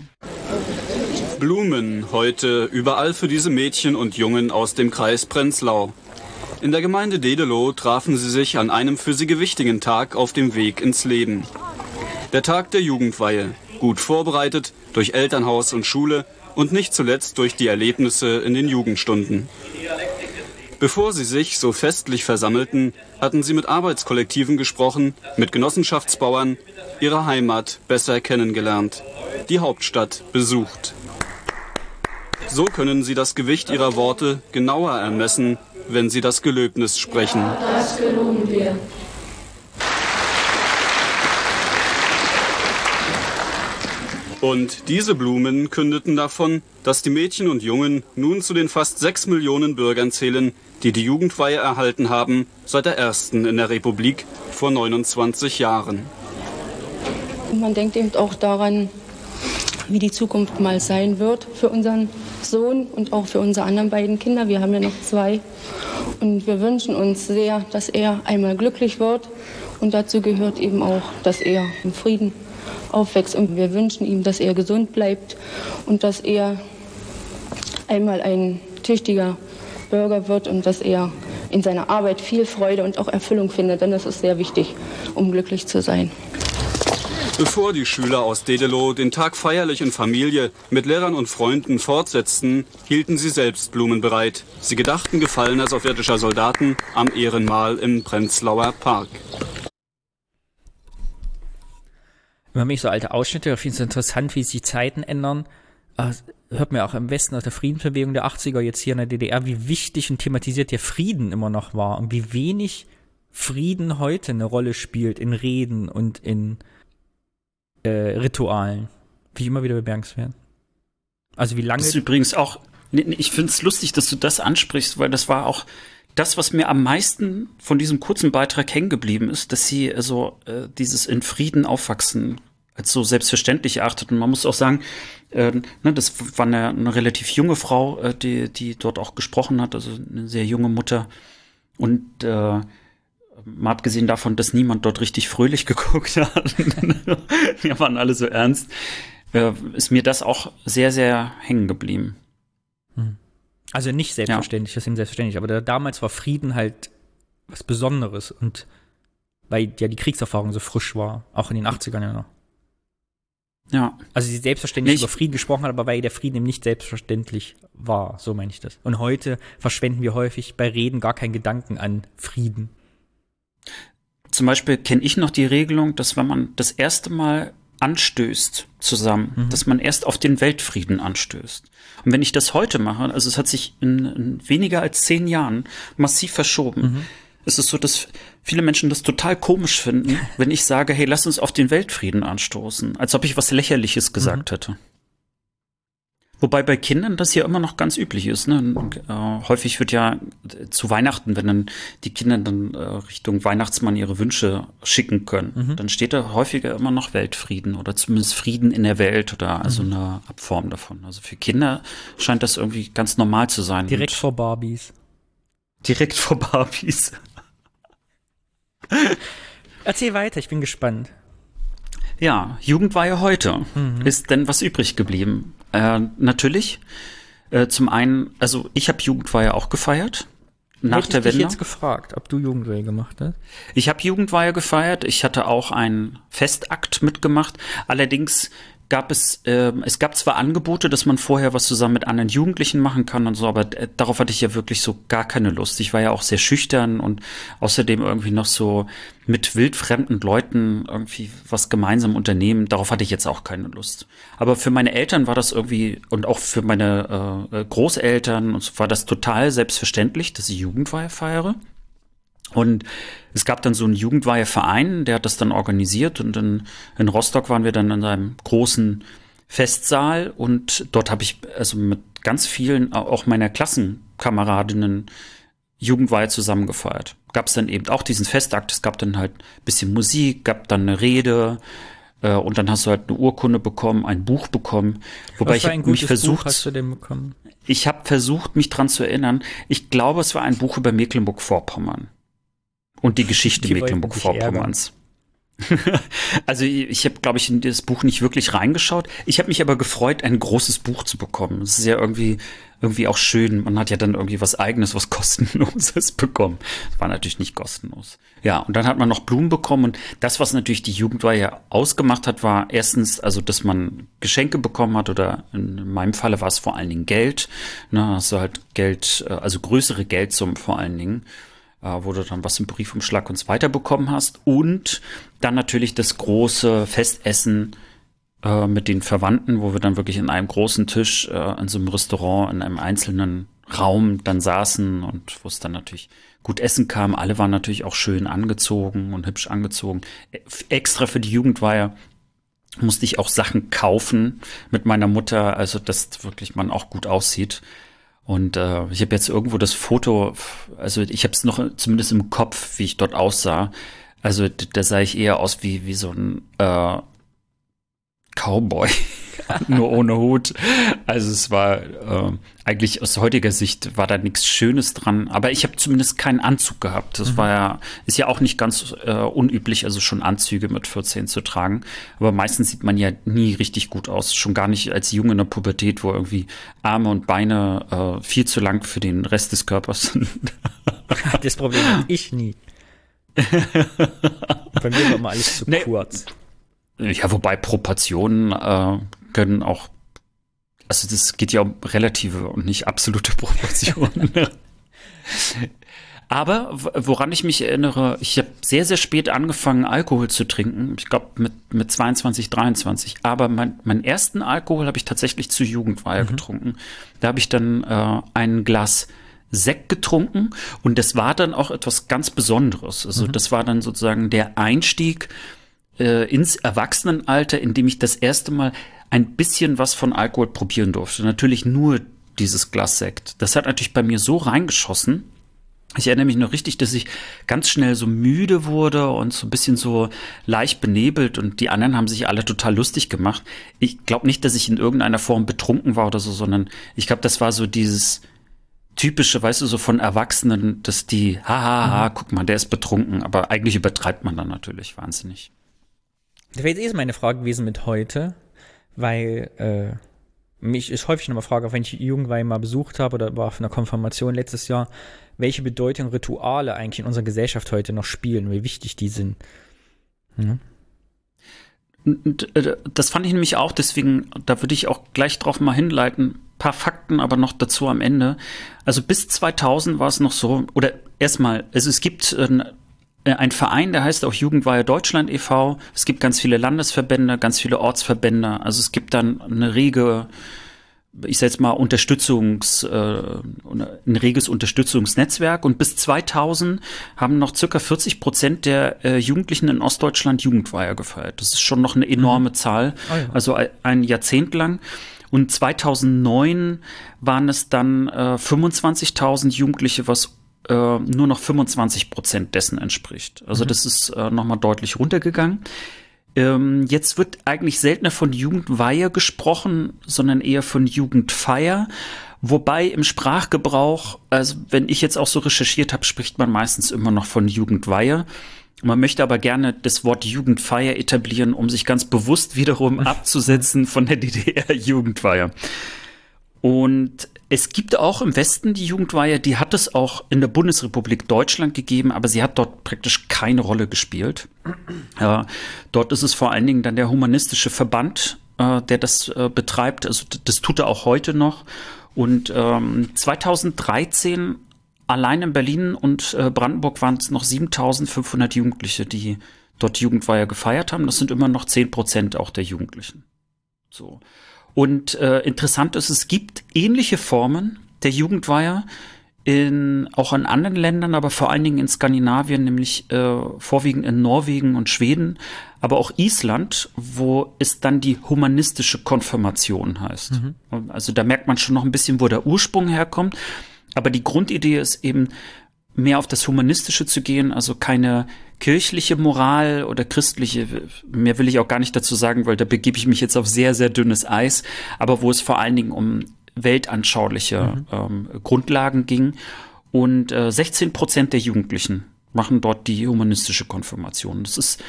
Blumen heute überall für diese Mädchen und Jungen aus dem Kreis Prenzlau. In der Gemeinde Dedelow trafen sie sich an einem für sie gewichtigen Tag auf dem Weg ins Leben. Der Tag der Jugendweihe, gut vorbereitet durch Elternhaus und Schule und nicht zuletzt durch die Erlebnisse in den Jugendstunden. Bevor sie sich so festlich versammelten, hatten sie mit Arbeitskollektiven gesprochen, mit Genossenschaftsbauern, ihre Heimat besser kennengelernt, die Hauptstadt besucht. So können sie das Gewicht ihrer Worte genauer ermessen, wenn sie das Gelöbnis sprechen. Und diese Blumen kündeten davon, dass die Mädchen und Jungen nun zu den fast sechs Millionen Bürgern zählen, die die Jugendweihe erhalten haben seit der ersten in der Republik vor 29 Jahren.
Man denkt eben auch daran, wie die Zukunft mal sein wird für unseren Sohn und auch für unsere anderen beiden Kinder. Wir haben ja noch zwei. Und wir wünschen uns sehr, dass er einmal glücklich wird. Und dazu gehört eben auch, dass er im Frieden aufwächst. Und wir wünschen ihm, dass er gesund bleibt und dass er einmal ein tüchtiger Bürger wird und dass er in seiner Arbeit viel Freude und auch Erfüllung findet. Denn das ist sehr wichtig, um glücklich zu sein.
Bevor die Schüler aus Dedelow den Tag feierlich in Familie mit Lehrern und Freunden fortsetzten, hielten sie selbst Blumen bereit. Sie gedachten gefallener sowjetischer Soldaten am Ehrenmal im Prenzlauer Park.
Wenn mich so alte Ausschnitte, ich finde es interessant, wie sich Zeiten ändern. Äh, hört man auch im Westen aus der Friedensbewegung der 80er jetzt hier in der DDR, wie wichtig und thematisiert der Frieden immer noch war und wie wenig Frieden heute eine Rolle spielt in Reden und in äh, Ritualen. Wie immer wieder bemerkenswert. Also wie lange.
Das ist übrigens auch, ich finde es lustig, dass du das ansprichst, weil das war auch das, was mir am meisten von diesem kurzen Beitrag hängen geblieben ist, dass sie also äh, dieses in Frieden aufwachsen als so selbstverständlich erachtet. Und man muss auch sagen, äh, ne, das war eine, eine relativ junge Frau, äh, die, die dort auch gesprochen hat, also eine sehr junge Mutter. Und äh, mal abgesehen davon, dass niemand dort richtig fröhlich geguckt hat, wir waren alle so ernst, äh, ist mir das auch sehr, sehr hängen geblieben.
Also nicht selbstverständlich, das ist eben selbstverständlich, aber da, damals war Frieden halt was Besonderes und weil ja die Kriegserfahrung so frisch war, auch in den 80ern ja noch. Ja. Also sie selbstverständlich nicht. über Frieden gesprochen hat, aber weil der Frieden eben nicht selbstverständlich war. So meine ich das. Und heute verschwenden wir häufig bei Reden gar keinen Gedanken an Frieden.
Zum Beispiel kenne ich noch die Regelung, dass wenn man das erste Mal anstößt zusammen, mhm. dass man erst auf den Weltfrieden anstößt. Und wenn ich das heute mache, also es hat sich in, in weniger als zehn Jahren massiv verschoben, mhm. ist es so, dass viele Menschen das total komisch finden, wenn ich sage, hey, lass uns auf den Weltfrieden anstoßen, als ob ich was Lächerliches gesagt mhm. hätte. Wobei bei Kindern das ja immer noch ganz üblich ist. Ne? Äh, häufig wird ja zu Weihnachten, wenn dann die Kinder dann äh, Richtung Weihnachtsmann ihre Wünsche schicken können, mhm. dann steht da häufiger immer noch Weltfrieden oder zumindest Frieden in der Welt oder also mhm. eine Abform davon. Also für Kinder scheint das irgendwie ganz normal zu sein.
Direkt vor Barbies.
Direkt vor Barbies.
Erzähl weiter, ich bin gespannt.
Ja, Jugendweihe heute. Mhm. Ist denn was übrig geblieben? Äh, natürlich. Äh, zum einen, also ich habe Jugendweihe auch gefeiert.
Nach Hätte der ich Wende. Ich jetzt gefragt, ob du Jugendweihe gemacht hast.
Ich habe Jugendweihe gefeiert. Ich hatte auch einen Festakt mitgemacht. Allerdings gab es, äh, es gab zwar Angebote, dass man vorher was zusammen mit anderen Jugendlichen machen kann und so, aber äh, darauf hatte ich ja wirklich so gar keine Lust. Ich war ja auch sehr schüchtern und außerdem irgendwie noch so mit wildfremden Leuten irgendwie was gemeinsam unternehmen. Darauf hatte ich jetzt auch keine Lust. Aber für meine Eltern war das irgendwie und auch für meine äh, Großeltern und so war das total selbstverständlich, dass ich Jugendweihe feiere. Und es gab dann so einen Jugendweiheverein, der hat das dann organisiert und in, in Rostock waren wir dann in einem großen Festsaal und dort habe ich also mit ganz vielen, auch meiner Klassenkameradinnen, Jugendweihe zusammengefeiert. Gab es dann eben auch diesen Festakt, es gab dann halt ein bisschen Musik, gab dann eine Rede äh, und dann hast du halt eine Urkunde bekommen, ein Buch bekommen. Wobei Was ich habe mich versucht, Buch
hast du denn bekommen?
ich habe versucht, mich dran zu erinnern. Ich glaube, es war ein Buch über Mecklenburg-Vorpommern. Und die Geschichte Mecklenburg-Vorpommerns. also ich habe, glaube ich, in das Buch nicht wirklich reingeschaut. Ich habe mich aber gefreut, ein großes Buch zu bekommen. Es ist ja irgendwie, irgendwie auch schön. Man hat ja dann irgendwie was eigenes, was kostenloses bekommen. Das war natürlich nicht kostenlos. Ja, und dann hat man noch Blumen bekommen. Und das, was natürlich die Jugendweihe ausgemacht hat, war erstens, also, dass man Geschenke bekommen hat oder in meinem Falle war es vor allen Dingen Geld. Ne, also halt Geld, äh, also größere Geldsummen vor allen Dingen wo du dann was im Briefumschlag und so weiter bekommen hast. Und dann natürlich das große Festessen äh, mit den Verwandten, wo wir dann wirklich in einem großen Tisch äh, in so einem Restaurant, in einem einzelnen Raum dann saßen und wo es dann natürlich gut Essen kam. Alle waren natürlich auch schön angezogen und hübsch angezogen. E extra für die Jugendweihe musste ich auch Sachen kaufen mit meiner Mutter, also dass wirklich man auch gut aussieht. Und äh, ich habe jetzt irgendwo das Foto, also ich habe es noch zumindest im Kopf, wie ich dort aussah. Also da sah ich eher aus wie, wie so ein äh, Cowboy, nur ohne Hut. Also es war äh, eigentlich aus heutiger Sicht war da nichts Schönes dran, aber ich habe zumindest keinen Anzug gehabt. Das mhm. war ja, ist ja auch nicht ganz äh, unüblich, also schon Anzüge mit 14 zu tragen. Aber meistens sieht man ja nie richtig gut aus, schon gar nicht als Junge in der Pubertät, wo irgendwie Arme und Beine äh, viel zu lang für den Rest des Körpers sind.
das Problem habe ich nie. Bei mir war immer alles zu nee. kurz.
Ja, wobei Proportionen äh, können auch, also das geht ja um relative und nicht absolute Proportionen. Aber woran ich mich erinnere, ich habe sehr, sehr spät angefangen, Alkohol zu trinken. Ich glaube mit, mit 22, 23. Aber mein, meinen ersten Alkohol habe ich tatsächlich zu Jugendweihe mhm. getrunken. Da habe ich dann äh, ein Glas Sekt getrunken und das war dann auch etwas ganz Besonderes. Also mhm. das war dann sozusagen der Einstieg äh, ins Erwachsenenalter, in dem ich das erste Mal ein bisschen was von Alkohol probieren durfte. Natürlich nur dieses Glas Sekt. Das hat natürlich bei mir so reingeschossen. Ich erinnere mich noch richtig, dass ich ganz schnell so müde wurde und so ein bisschen so leicht benebelt und die anderen haben sich alle total lustig gemacht. Ich glaube nicht, dass ich in irgendeiner Form betrunken war oder so, sondern ich glaube, das war so dieses typische, weißt du, so von Erwachsenen, dass die, haha, mhm. guck mal, der ist betrunken, aber eigentlich übertreibt man dann natürlich wahnsinnig.
Das wäre jetzt eh meine Frage gewesen mit heute, weil äh, mich ist häufig nochmal Frage, wenn ich Jugendweihe mal besucht habe oder war auf einer Konfirmation letztes Jahr, welche Bedeutung Rituale eigentlich in unserer Gesellschaft heute noch spielen, wie wichtig die sind.
Hm? das fand ich nämlich auch, deswegen, da würde ich auch gleich drauf mal hinleiten. Ein paar Fakten aber noch dazu am Ende. Also bis 2000 war es noch so, oder erstmal, also es gibt äh, ein Verein, der heißt auch Jugendweihe Deutschland e.V. Es gibt ganz viele Landesverbände, ganz viele Ortsverbände. Also es gibt dann eine rege ich sage jetzt mal Unterstützungs, äh, ein reges Unterstützungsnetzwerk und bis 2000 haben noch circa 40 Prozent der äh, Jugendlichen in Ostdeutschland Jugendweihe gefeiert. Das ist schon noch eine enorme mhm. Zahl, oh ja. also ein Jahrzehnt lang. Und 2009 waren es dann äh, 25.000 Jugendliche, was äh, nur noch 25 Prozent dessen entspricht. Also mhm. das ist äh, nochmal deutlich runtergegangen. Ähm, jetzt wird eigentlich seltener von Jugendweihe gesprochen, sondern eher von Jugendfeier. Wobei im Sprachgebrauch, also wenn ich jetzt auch so recherchiert habe, spricht man meistens immer noch von Jugendweihe. Man möchte aber gerne das Wort Jugendfeier etablieren, um sich ganz bewusst wiederum abzusetzen von der DDR-Jugendweihe. Und es gibt auch im Westen die Jugendweihe, die hat es auch in der Bundesrepublik Deutschland gegeben, aber sie hat dort praktisch keine Rolle gespielt. Äh, dort ist es vor allen Dingen dann der humanistische Verband, äh, der das äh, betreibt. Also das tut er auch heute noch. Und ähm, 2013 allein in Berlin und äh, Brandenburg waren es noch 7500 Jugendliche, die dort Jugendweihe gefeiert haben. Das sind immer noch 10 Prozent auch der Jugendlichen. So. Und äh, interessant ist, es gibt ähnliche Formen der Jugendweihe in, auch in anderen Ländern, aber vor allen Dingen in Skandinavien, nämlich äh, vorwiegend in Norwegen und Schweden, aber auch Island, wo es dann die humanistische Konfirmation heißt. Mhm. Also da merkt man schon noch ein bisschen, wo der Ursprung herkommt. Aber die Grundidee ist eben, mehr auf das Humanistische zu gehen, also keine kirchliche Moral oder christliche, mehr will ich auch gar nicht dazu sagen, weil da begebe ich mich jetzt auf sehr, sehr dünnes Eis, aber wo es vor allen Dingen um weltanschauliche mhm. ähm, Grundlagen ging. Und äh, 16 Prozent der Jugendlichen machen dort die humanistische Konfirmation. Das ist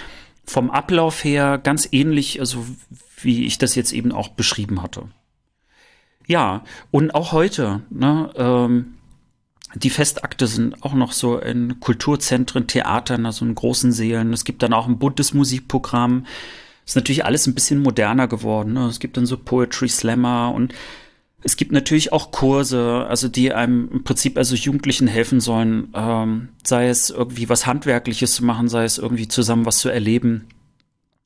vom Ablauf her ganz ähnlich, also wie ich das jetzt eben auch beschrieben hatte. Ja, und auch heute, ne, ähm, die Festakte sind auch noch so in Kulturzentren, Theatern, also in großen Seelen. Es gibt dann auch ein buntes Musikprogramm. Ist natürlich alles ein bisschen moderner geworden. Ne? Es gibt dann so Poetry Slammer und es gibt natürlich auch Kurse, also die einem im Prinzip also Jugendlichen helfen sollen, ähm, sei es irgendwie was Handwerkliches zu machen, sei es irgendwie zusammen was zu erleben,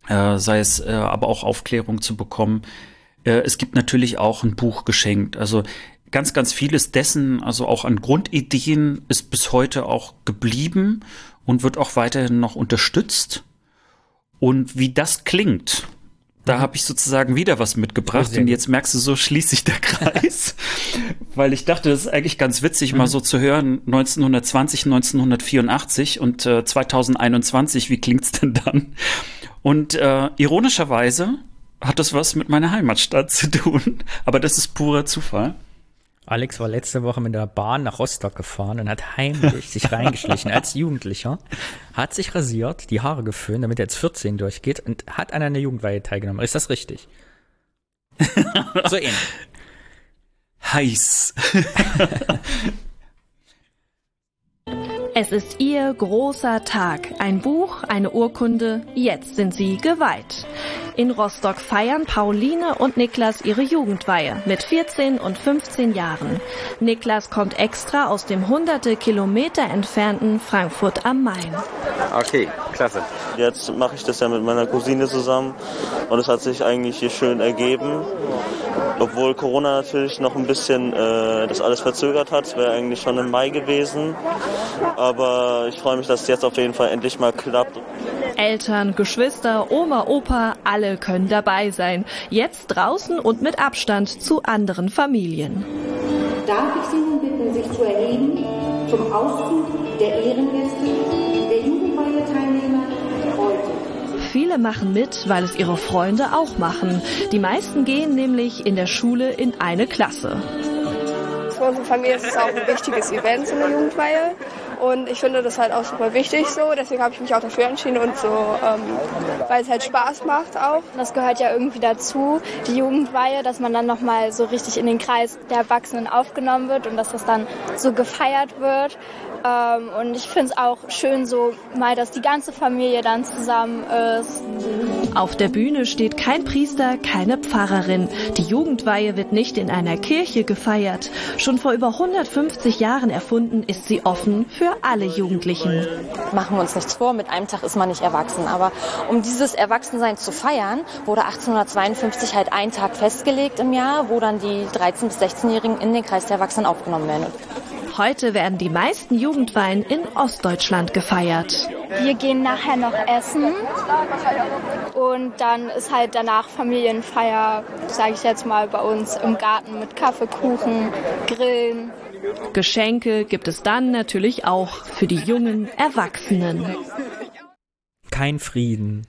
äh, sei es äh, aber auch Aufklärung zu bekommen. Äh, es gibt natürlich auch ein Buch geschenkt. Also ganz, ganz vieles dessen, also auch an Grundideen, ist bis heute auch geblieben und wird auch weiterhin noch unterstützt. Und wie das klingt, da mhm. habe ich sozusagen wieder was mitgebracht und jetzt merkst du, so schließt sich der Kreis, weil ich dachte, das ist eigentlich ganz witzig, mhm. mal so zu hören, 1920, 1984 und äh, 2021, wie klingt's denn dann? Und äh, ironischerweise hat das was mit meiner Heimatstadt zu tun, aber das ist purer Zufall.
Alex war letzte Woche mit der Bahn nach Rostock gefahren und hat heimlich sich reingeschlichen als Jugendlicher, hat sich rasiert, die Haare geföhnt, damit er jetzt 14 durchgeht und hat an einer Jugendweihe teilgenommen. Ist das richtig?
so ähnlich. Heiß.
Es ist ihr großer Tag. Ein Buch, eine Urkunde. Jetzt sind sie geweiht. In Rostock feiern Pauline und Niklas ihre Jugendweihe mit 14 und 15 Jahren. Niklas kommt extra aus dem hunderte Kilometer entfernten Frankfurt am Main.
Okay, klasse.
Jetzt mache ich das ja mit meiner Cousine zusammen und es hat sich eigentlich hier schön ergeben. Obwohl Corona natürlich noch ein bisschen äh, das alles verzögert hat, wäre eigentlich schon im Mai gewesen. Aber ich freue mich, dass es jetzt auf jeden Fall endlich mal klappt.
Eltern, Geschwister, Oma, Opa, alle können dabei sein. Jetzt draußen und mit Abstand zu anderen Familien.
Darf ich Sie nun bitten, sich zu erheben zum Auszug der Ehrengäste, der Jugendweihe-Teilnehmer heute?
Viele machen mit, weil es ihre Freunde auch machen. Die meisten gehen nämlich in der Schule in eine Klasse.
Für unsere Familie ist es auch ein wichtiges Event, so eine Jugendweihe. Und ich finde das halt auch super wichtig so. Deswegen habe ich mich auch dafür entschieden und so, ähm, weil es halt Spaß macht auch.
Das gehört ja irgendwie dazu, die Jugendweihe, dass man dann nochmal so richtig in den Kreis der Erwachsenen aufgenommen wird und dass das dann so gefeiert wird. Ähm, und ich finde es auch schön so mal, dass die ganze Familie dann zusammen ist.
Auf der Bühne steht kein Priester, keine Pfarrerin. Die Jugendweihe wird nicht in einer Kirche gefeiert. Schon vor über 150 Jahren erfunden, ist sie offen für alle Jugendlichen.
Machen wir uns nichts vor, mit einem Tag ist man nicht erwachsen. Aber um dieses Erwachsensein zu feiern, wurde 1852 halt ein Tag festgelegt im Jahr, wo dann die 13- bis 16-Jährigen in den Kreis der Erwachsenen aufgenommen werden.
Heute werden die meisten Jugendweihen in Ostdeutschland gefeiert.
Wir gehen nachher noch essen und dann ist halt danach Familienfeier, sage ich jetzt mal, bei uns im Garten mit Kaffee, Kuchen, Grillen.
Geschenke gibt es dann natürlich auch für die jungen Erwachsenen.
Kein Frieden.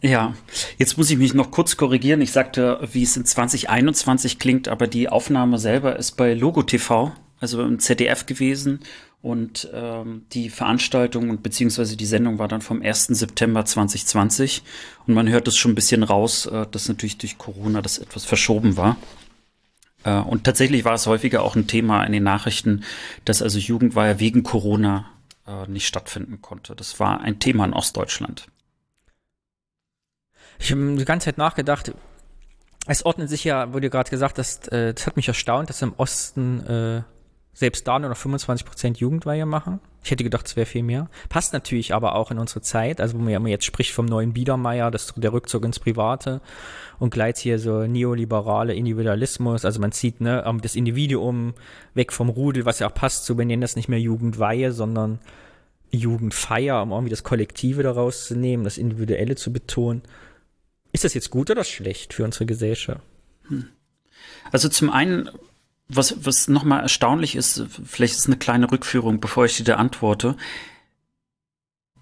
Ja, jetzt muss ich mich noch kurz korrigieren. Ich sagte, wie es in 2021 klingt, aber die Aufnahme selber ist bei Logo TV also im ZDF gewesen. Und ähm, die Veranstaltung und beziehungsweise die Sendung war dann vom 1. September 2020. Und man hört es schon ein bisschen raus, äh, dass natürlich durch Corona das etwas verschoben war. Äh, und tatsächlich war es häufiger auch ein Thema in den Nachrichten, dass also Jugendweihe wegen Corona äh, nicht stattfinden konnte. Das war ein Thema in Ostdeutschland.
Ich habe die ganze Zeit nachgedacht, es ordnet sich ja, wurde gerade gesagt, dass, äh, das hat mich erstaunt, dass im Osten selbst da nur noch 25% Jugendweihe machen. Ich hätte gedacht, es wäre viel mehr. Passt natürlich aber auch in unsere Zeit, also wo man ja jetzt spricht vom neuen Biedermeier, das, der Rückzug ins Private und gleich hier so neoliberale Individualismus. Also man zieht ne, das Individuum weg vom Rudel, was ja auch passt so, wir nennen das nicht mehr Jugendweihe, sondern Jugendfeier, um irgendwie das Kollektive daraus zu nehmen, das Individuelle zu betonen. Ist das jetzt gut oder schlecht für unsere Gesellschaft? Hm.
Also zum einen was, was nochmal erstaunlich ist, vielleicht ist eine kleine Rückführung, bevor ich dir da antworte.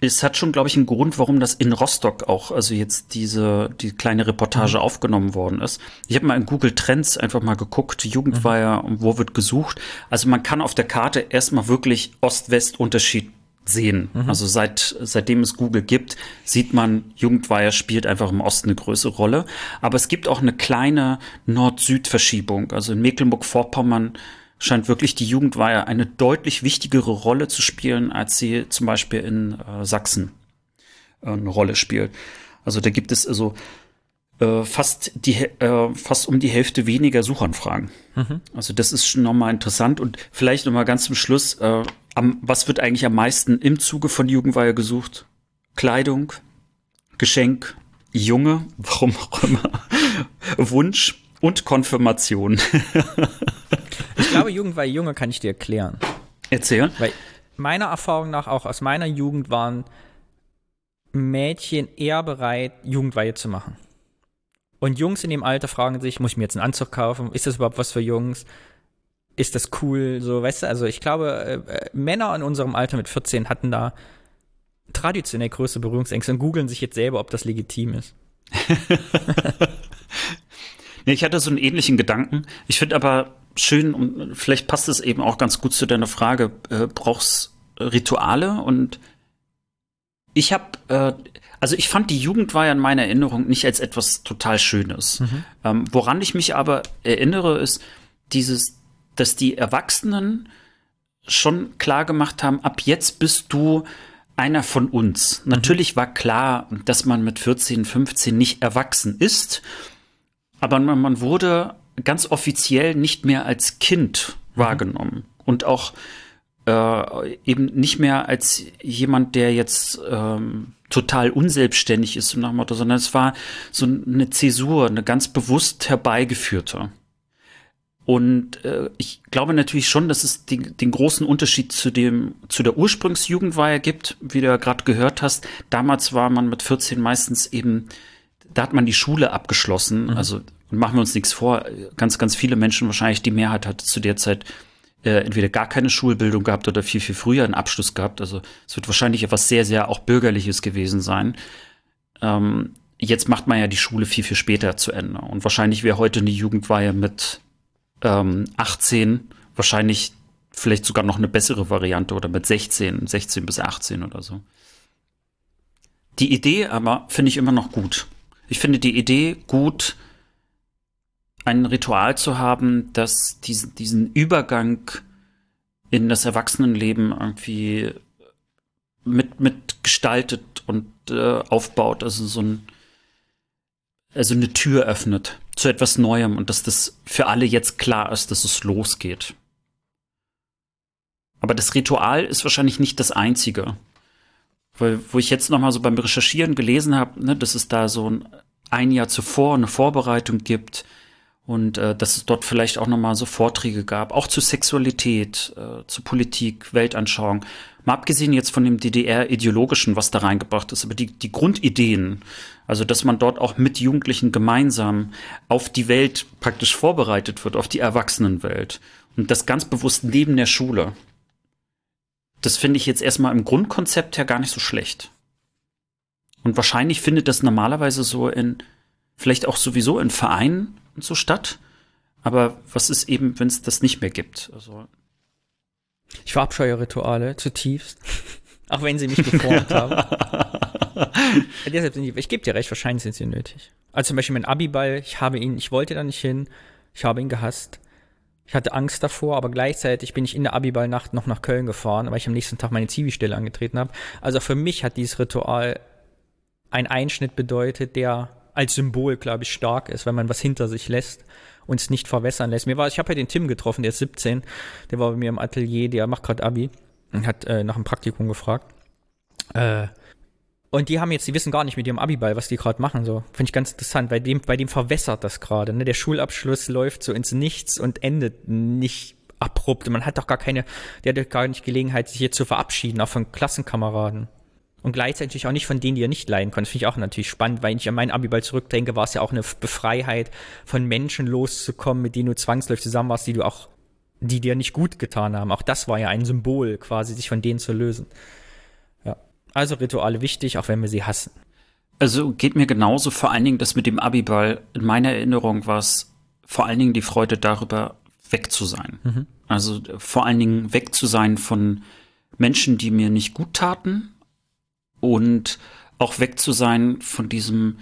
Es hat schon, glaube ich, einen Grund, warum das in Rostock auch, also jetzt diese, die kleine Reportage mhm. aufgenommen worden ist. Ich habe mal in Google Trends einfach mal geguckt, Jugendweiher mhm. und wo wird gesucht. Also man kann auf der Karte erstmal wirklich Ost-West-Unterschied sehen. Mhm. Also seit, seitdem es Google gibt, sieht man, Jugendweiher spielt einfach im Osten eine größere Rolle. Aber es gibt auch eine kleine Nord-Süd-Verschiebung. Also in Mecklenburg-Vorpommern scheint wirklich die Jugendweihe eine deutlich wichtigere Rolle zu spielen, als sie zum Beispiel in äh, Sachsen äh, eine Rolle spielt. Also da gibt es also äh, fast die äh, fast um die Hälfte weniger Suchanfragen. Mhm. Also das ist schon nochmal interessant und vielleicht nochmal ganz zum Schluss, äh, am, was wird eigentlich am meisten im Zuge von Jugendweihe gesucht? Kleidung, Geschenk, Junge, warum auch immer, Wunsch und Konfirmation.
ich glaube, Jugendweihe Junge kann ich dir erklären.
Erzähl.
Weil meiner Erfahrung nach auch aus meiner Jugend waren Mädchen eher bereit, Jugendweihe zu machen. Und Jungs in dem Alter fragen sich, muss ich mir jetzt einen Anzug kaufen? Ist das überhaupt was für Jungs? Ist das cool? So, weißt du, also ich glaube, äh, Männer in unserem Alter mit 14 hatten da traditionell größere Berührungsängste und googeln sich jetzt selber, ob das legitim ist.
nee, ich hatte so einen ähnlichen Gedanken. Ich finde aber schön, und vielleicht passt es eben auch ganz gut zu deiner Frage, äh, brauchst Rituale und ich habe, äh, also ich fand die Jugend war ja in meiner Erinnerung nicht als etwas total Schönes. Mhm. Ähm, woran ich mich aber erinnere, ist dieses, dass die Erwachsenen schon klar gemacht haben, ab jetzt bist du einer von uns. Mhm. Natürlich war klar, dass man mit 14, 15 nicht erwachsen ist, aber man, wurde ganz offiziell nicht mehr als Kind mhm. wahrgenommen und auch äh, eben nicht mehr als jemand, der jetzt ähm, total unselbstständig ist, nach Motto, sondern es war so eine Zäsur, eine ganz bewusst herbeigeführte. Und äh, ich glaube natürlich schon, dass es den, den großen Unterschied zu dem zu der Ursprungsjugendweihe gibt, wie du ja gerade gehört hast. Damals war man mit 14 meistens eben, da hat man die Schule abgeschlossen. Mhm. Also machen wir uns nichts vor, ganz ganz viele Menschen wahrscheinlich die Mehrheit hat zu der Zeit äh, entweder gar keine Schulbildung gehabt oder viel, viel früher einen Abschluss gehabt. Also es wird wahrscheinlich etwas sehr, sehr auch Bürgerliches gewesen sein. Ähm, jetzt macht man ja die Schule viel, viel später zu Ende. Und wahrscheinlich wäre heute eine Jugendweihe mit ähm, 18 wahrscheinlich vielleicht sogar noch eine bessere Variante oder mit 16, 16 bis 18 oder so. Die Idee aber finde ich immer noch gut. Ich finde die Idee gut, ein Ritual zu haben, das diesen, diesen Übergang in das Erwachsenenleben irgendwie mit, mit gestaltet und äh, aufbaut, also so ein, also eine Tür öffnet zu etwas Neuem und dass das für alle jetzt klar ist, dass es losgeht. Aber das Ritual ist wahrscheinlich nicht das einzige. Weil, wo ich jetzt nochmal so beim Recherchieren gelesen habe, ne, dass es da so ein, ein Jahr zuvor eine Vorbereitung gibt und äh, dass es dort vielleicht auch nochmal so Vorträge gab, auch zu Sexualität, äh, zu Politik, Weltanschauung. Mal abgesehen jetzt von dem DDR-ideologischen, was da reingebracht ist, aber die, die Grundideen, also dass man dort auch mit Jugendlichen gemeinsam auf die Welt praktisch vorbereitet wird, auf die Erwachsenenwelt. Und das ganz bewusst neben der Schule das finde ich jetzt erstmal im Grundkonzept her gar nicht so schlecht. Und wahrscheinlich findet das normalerweise so in, vielleicht auch sowieso in Vereinen und so statt. Aber was ist eben, wenn es das nicht mehr gibt? Also
ich verabscheue Rituale zutiefst. auch wenn sie mich geformt haben. Deshalb sind die, ich gebe dir recht, wahrscheinlich sind sie nötig. Also zum Beispiel mein Abiball, ich habe ihn, ich wollte da nicht hin, ich habe ihn gehasst. Ich hatte Angst davor, aber gleichzeitig bin ich in der Abiballnacht noch nach Köln gefahren, weil ich am nächsten Tag meine Zivilstelle angetreten habe. Also für mich hat dieses Ritual einen Einschnitt bedeutet, der als Symbol, glaube ich, stark ist, weil man was hinter sich lässt und es nicht verwässern lässt. Mir war, ich habe ja den Tim getroffen, der ist 17, der war bei mir im Atelier, der macht gerade Abi und hat äh, nach einem Praktikum gefragt. Äh, und die haben jetzt, die wissen gar nicht mit ihrem Abiball, was die gerade machen. So finde ich ganz interessant. Bei dem, bei dem verwässert das gerade. Ne? Der Schulabschluss läuft so ins Nichts und endet nicht abrupt. Und man hat doch gar keine, der hat doch gar nicht Gelegenheit, sich hier zu verabschieden, auch von Klassenkameraden. Und gleichzeitig auch nicht von denen, die er nicht leiden konnte. Das finde ich auch natürlich spannend, weil ich an meinen Abiball zurückdenke, war es ja auch eine Befreiheit, von Menschen loszukommen, mit denen du zwangsläufig zusammen warst, die du auch, die dir nicht gut getan haben. Auch das war ja ein Symbol, quasi sich von denen zu lösen. Also Rituale wichtig, auch wenn wir sie hassen.
Also geht mir genauso, vor allen Dingen das mit dem Abiball. In meiner Erinnerung war es vor allen Dingen die Freude darüber, weg zu sein. Mhm. Also vor allen Dingen weg zu sein von Menschen, die mir nicht gut taten und auch weg zu sein von diesem,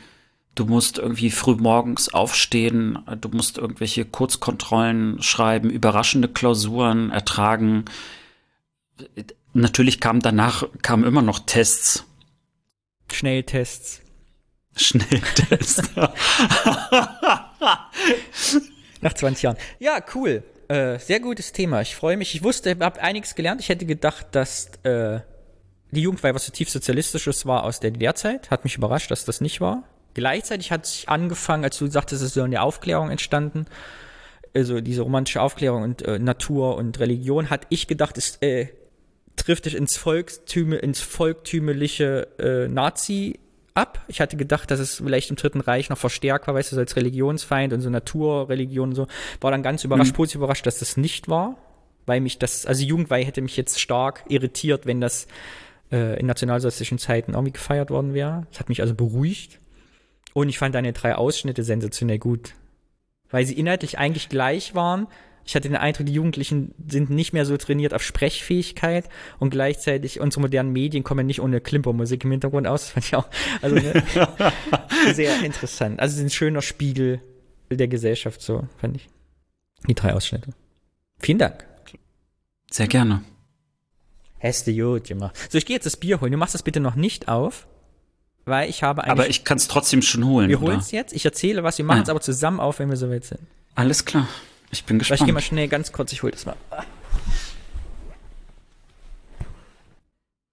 du musst irgendwie früh morgens aufstehen, du musst irgendwelche Kurzkontrollen schreiben, überraschende Klausuren ertragen natürlich kam danach, kamen immer noch Tests.
Schnelltests.
Schnelltests.
Nach 20 Jahren. Ja, cool. Äh, sehr gutes Thema. Ich freue mich. Ich wusste, ich habe einiges gelernt. Ich hätte gedacht, dass äh, die Jugendweihe was zutiefst sozialistisches war aus der DDR-Zeit. Hat mich überrascht, dass das nicht war. Gleichzeitig hat sich angefangen, als du sagtest, es ist so eine Aufklärung entstanden. Also diese romantische Aufklärung und äh, Natur und Religion, hat ich gedacht, ist äh, trifft es ins Volkstüme, ins volktümeliche äh, Nazi ab. Ich hatte gedacht, dass es vielleicht im Dritten Reich noch verstärkt war, weißt du, als Religionsfeind und so Naturreligion und so. War dann ganz überrascht, mhm. positiv überrascht, dass das nicht war, weil mich das, also Jugendweihe hätte mich jetzt stark irritiert, wenn das äh, in nationalsozialistischen Zeiten irgendwie gefeiert worden wäre. Das hat mich also beruhigt. Und ich fand deine drei Ausschnitte sensationell gut, weil sie inhaltlich eigentlich gleich waren, ich hatte den Eindruck, die Jugendlichen sind nicht mehr so trainiert auf Sprechfähigkeit und gleichzeitig unsere modernen Medien kommen nicht ohne Klimpermusik im Hintergrund aus. Das fand ich auch also, ne, sehr interessant. Also ein schöner Spiegel der Gesellschaft, so fand ich. Die drei Ausschnitte. Vielen Dank.
Sehr gerne.
Hast du gut gemacht. So, ich gehe jetzt das Bier holen. Du machst das bitte noch nicht auf, weil ich habe eigentlich.
Aber ich kann es trotzdem schon holen.
Wir holen es jetzt. Ich erzähle was. Wir machen es aber zusammen auf, wenn wir soweit sind.
Alles klar. Ich bin gespannt.
Ich gehe mal schnell ganz kurz, ich hole das mal.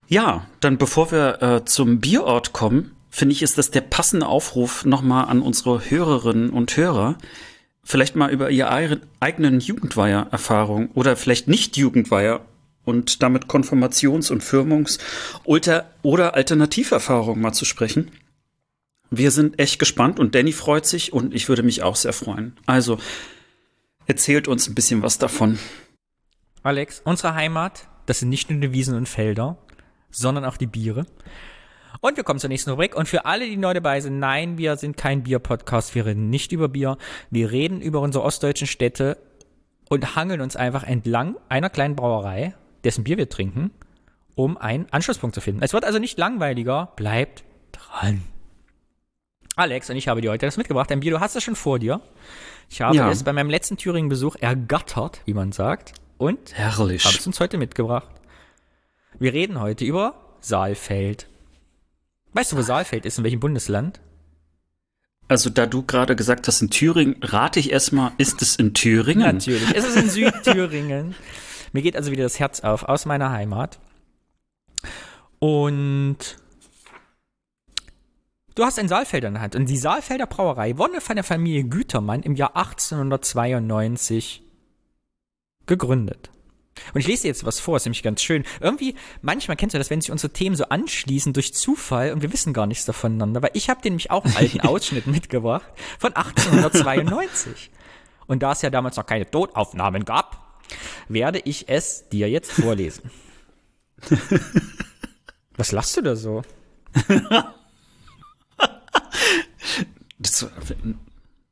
Ja, dann bevor wir äh, zum Bierort kommen, finde ich, ist das der passende Aufruf nochmal an unsere Hörerinnen und Hörer, vielleicht mal über ihre eigenen Jugendweiher-Erfahrungen oder vielleicht nicht Jugendweiher und damit Konfirmations- und Firmungs- oder, Alternativerfahrungen mal zu sprechen. Wir sind echt gespannt und Danny freut sich und ich würde mich auch sehr freuen. Also, Erzählt uns ein bisschen was davon.
Alex, unsere Heimat, das sind nicht nur die Wiesen und Felder, sondern auch die Biere. Und wir kommen zur nächsten Rubrik. Und für alle, die neu dabei sind, nein, wir sind kein Bier-Podcast. Wir reden nicht über Bier. Wir reden über unsere ostdeutschen Städte und hangeln uns einfach entlang einer kleinen Brauerei, dessen Bier wir trinken, um einen Anschlusspunkt zu finden. Es wird also nicht langweiliger. Bleibt dran. Alex und ich habe dir heute das mitgebracht. Ein Bier, du hast es schon vor dir. Ich habe
Ja.
es bei meinem letzten Thüringen-Besuch ergattert, wie man sagt. Und
Herrlich.
habe es uns heute mitgebracht. Wir reden heute über Saalfeld. Weißt du, wo Saalfeld ist? In welchem Bundesland?
Also, da du gerade gesagt hast, in Thüringen, rate ich erstmal, ist es in Thüringen?
Natürlich. Es ist in Südthüringen. Mir geht also wieder das Herz auf aus meiner Heimat. Und du hast ein Saalfelder in der Hand. Und die Saalfelder Brauerei wurde von der Familie Gütermann im Jahr 1892 gegründet. Und ich lese dir jetzt was vor, ist nämlich ganz schön. Irgendwie, manchmal kennst du das, wenn sich unsere Themen so anschließen durch Zufall und wir wissen gar nichts voneinander. Weil ich habe dir nämlich auch einen alten Ausschnitt mitgebracht von 1892. Und da es ja damals noch keine Tonaufnahmen gab, werde ich es dir jetzt vorlesen. Was lachst du da so?
Das,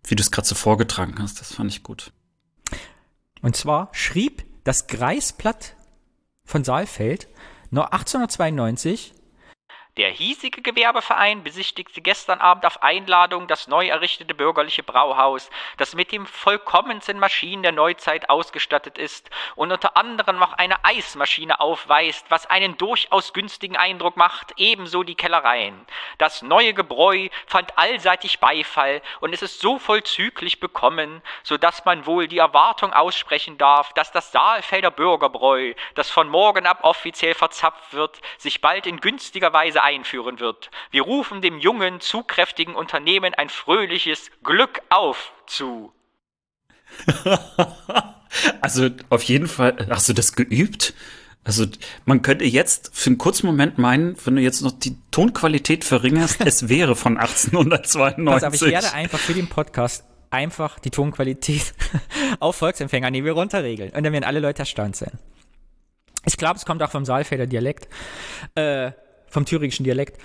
wie du es gerade so vorgetragen hast, das fand ich gut.
Und zwar schrieb das Greisblatt von Saalfeld noch 1892
Der hiesige Gewerbeverein besichtigte gestern Abend auf Einladung das neu errichtete bürgerliche Brauhaus, das mit den vollkommensten Maschinen der Neuzeit ausgestattet ist und unter anderem noch eine Eismaschine aufweist, was einen durchaus günstigen Eindruck macht, ebenso die Kellereien. Das neue Gebräu fand allseitig Beifall und es ist so vollzüglich bekommen, so dass man wohl die Erwartung aussprechen darf, dass das Saalfelder Bürgerbräu, das von morgen ab offiziell verzapft wird, sich bald in günstiger Weise einführen wird. Wir rufen dem jungen, zugkräftigen Unternehmen ein fröhliches Glück auf zu.
Also auf jeden Fall, hast du das geübt? Also man könnte jetzt für einen kurzen Moment meinen, wenn du jetzt noch die Tonqualität verringerst, es wäre von 1892.
Pass auf, ich werde einfach für den Podcast einfach die Tonqualität auf Volksempfängerniveau runterregeln. Und dann werden alle Leute erstaunt sein. Ich glaube, es kommt auch vom Saalfelder Dialekt, äh, vom thüringischen Dialekt.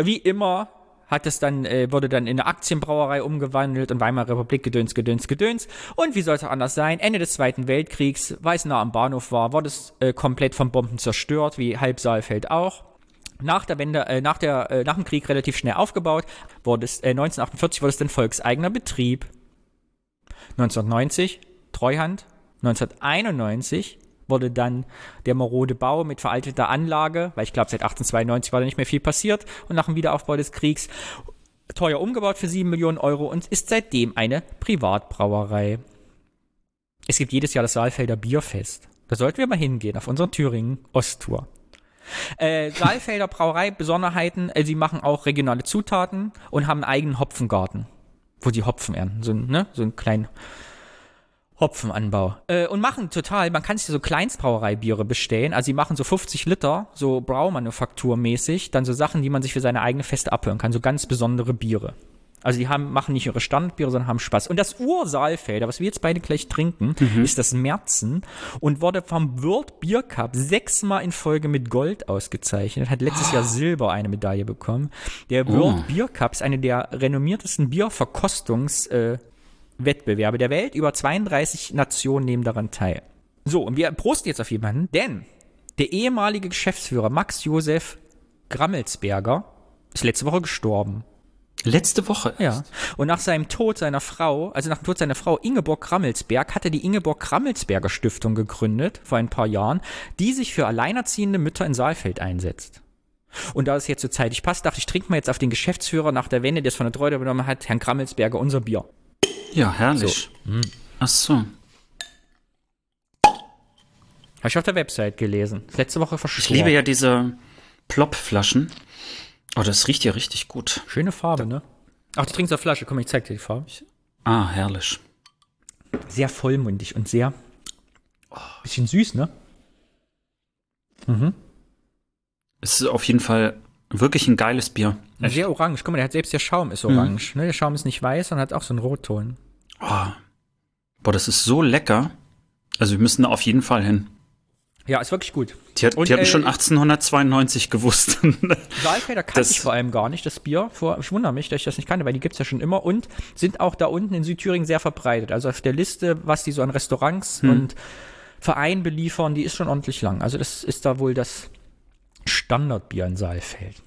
Wie immer hat es dann, äh, wurde dann in eine Aktienbrauerei umgewandelt und Weimarer Republik gedöns, gedöns, gedöns. Und wie soll es auch anders sein? Ende des Zweiten Weltkriegs, weil es nah am Bahnhof war, wurde es äh, komplett von Bomben zerstört, wie halb Saalfeld auch. Nach der Wende, äh, nach der, äh, nach dem Krieg relativ schnell aufgebaut, wurde es, äh, 1948 wurde es dann volkseigener Betrieb. 1990 Treuhand, 1991 wurde dann der marode Bau mit veralteter Anlage, weil ich glaube, seit 1892 war da nicht mehr viel passiert und nach dem Wiederaufbau des Kriegs teuer umgebaut für 7 Millionen Euro und ist seitdem eine Privatbrauerei. Es gibt jedes Jahr das Saalfelder Bierfest. Da sollten wir mal hingehen auf unserer Thüringen-Osttour. Äh, Saalfelder Brauerei, Besonderheiten, äh, sie machen auch regionale Zutaten und haben einen eigenen Hopfengarten, wo sie Hopfen ernten. So, ne? so einen kleinen Hopfenanbau. Äh, und machen total, man kann sich so Kleinstbrauereibiere bestellen. Also sie machen so 50 Liter, so Braumanufakturmäßig, dann so Sachen, die man sich für seine eigene Feste abhören kann, so ganz besondere Biere. Also die haben, machen nicht ihre Standbiere, sondern haben Spaß. Und das Ursaalfelder, was wir jetzt beide gleich trinken, ist das Merzen und wurde vom World Beer Cup sechsmal in Folge mit Gold ausgezeichnet. Hat letztes Jahr Silber eine Medaille bekommen. Der World Beer Cup ist eine der renommiertesten Bierverkostungs- äh, Wettbewerbe der Welt. Über 32 Nationen nehmen daran teil. So, und wir prosten jetzt auf jemanden, denn der ehemalige Geschäftsführer Max Josef Grammelsberger ist letzte Woche gestorben.
Letzte Woche?
Ja. Und nach seinem Tod seiner Frau, also nach dem Tod seiner Frau Ingeborg Grammelsberg, hat er die Ingeborg Grammelsberger Stiftung gegründet, vor ein paar Jahren, die sich für alleinerziehende Mütter in Saalfeld einsetzt. Und da es jetzt so zeitig passt, dachte ich, trinken wir jetzt auf den Geschäftsführer nach der Wende, der es von der Treude übernommen hat, Herrn Grammelsberger, unser Bier.
Ja, herrlich.
So.
Ach so.
Habe ich auf der Website gelesen. Letzte Woche
Ich
verschwunden.
liebe ja diese Plop-Flaschen. Oh, das riecht ja richtig gut.
Schöne Farbe, ne? Ach, du trinkst auf Flasche. Komm, ich zeig dir die Farbe.
Ah, herrlich.
Sehr vollmundig und sehr bisschen süß, ne? Mhm.
Es ist auf jeden Fall wirklich ein geiles Bier.
Sehr orange. Guck mal, der hat selbst der Schaum ist orange. Ne? Der Schaum ist nicht weiß, sondern hat auch so einen Rotton.
Oh. Boah, das ist so lecker. Also wir müssen da auf jeden Fall hin.
Ja, ist wirklich gut.
Die, hat,
Und,
die hatten
äh,
schon 1892 gewusst.
Saalfelder kannte
Das-
ich vor allem gar nicht, das Bier. Vor, ich wundere mich, dass ich das nicht kannte, weil die gibt's ja schon immer und sind auch da unten in Südthüringen sehr verbreitet. Also auf der Liste, was die so an Restaurants
Hm.
und Vereinen beliefern, die ist schon ordentlich lang. Also das ist da wohl das Standardbier in Saalfeld.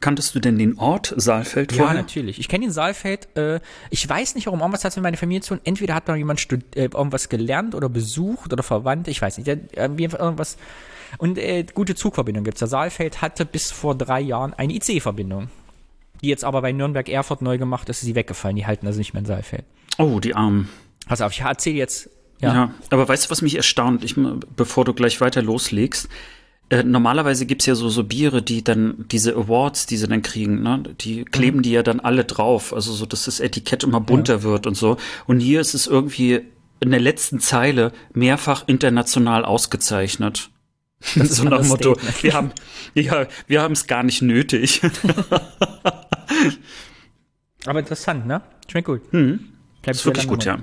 Kanntest du denn den Ort Saalfeld
Ja,
vorher?
natürlich. Ich kenne den Saalfeld. Äh, ich weiß nicht, warum. Irgendwas hat mit meiner Familie zu tun. Entweder hat da jemand äh, irgendwas gelernt oder besucht oder verwandt. Ich weiß nicht. Der, irgendwie irgendwas. Und äh, gute Zugverbindung gibt's. Der Saalfeld hatte bis vor drei Jahren eine IC-Verbindung. Die jetzt aber bei Nürnberg-Erfurt neu gemacht ist, ist sie weggefallen. Die halten also nicht mehr in Saalfeld.
Oh, die Armen.
Pass auf, ich erzähle jetzt.
Ja.
Ja.
aber weißt du, was mich erstaunt, ich, bevor du gleich weiter loslegst? Äh, normalerweise gibt's ja so, so Biere, die dann diese Awards, die sie dann kriegen, ne, die kleben die ja dann alle drauf. Also so, dass das Etikett immer bunter wird und so. Und hier ist es irgendwie in der letzten Zeile mehrfach international ausgezeichnet.
Das ist
so nach dem Motto, wir haben, ja, wir haben es gar nicht nötig.
Aber interessant, ne? Schmeckt gut.
Hm.
Bleibt
ist wirklich gut, ja.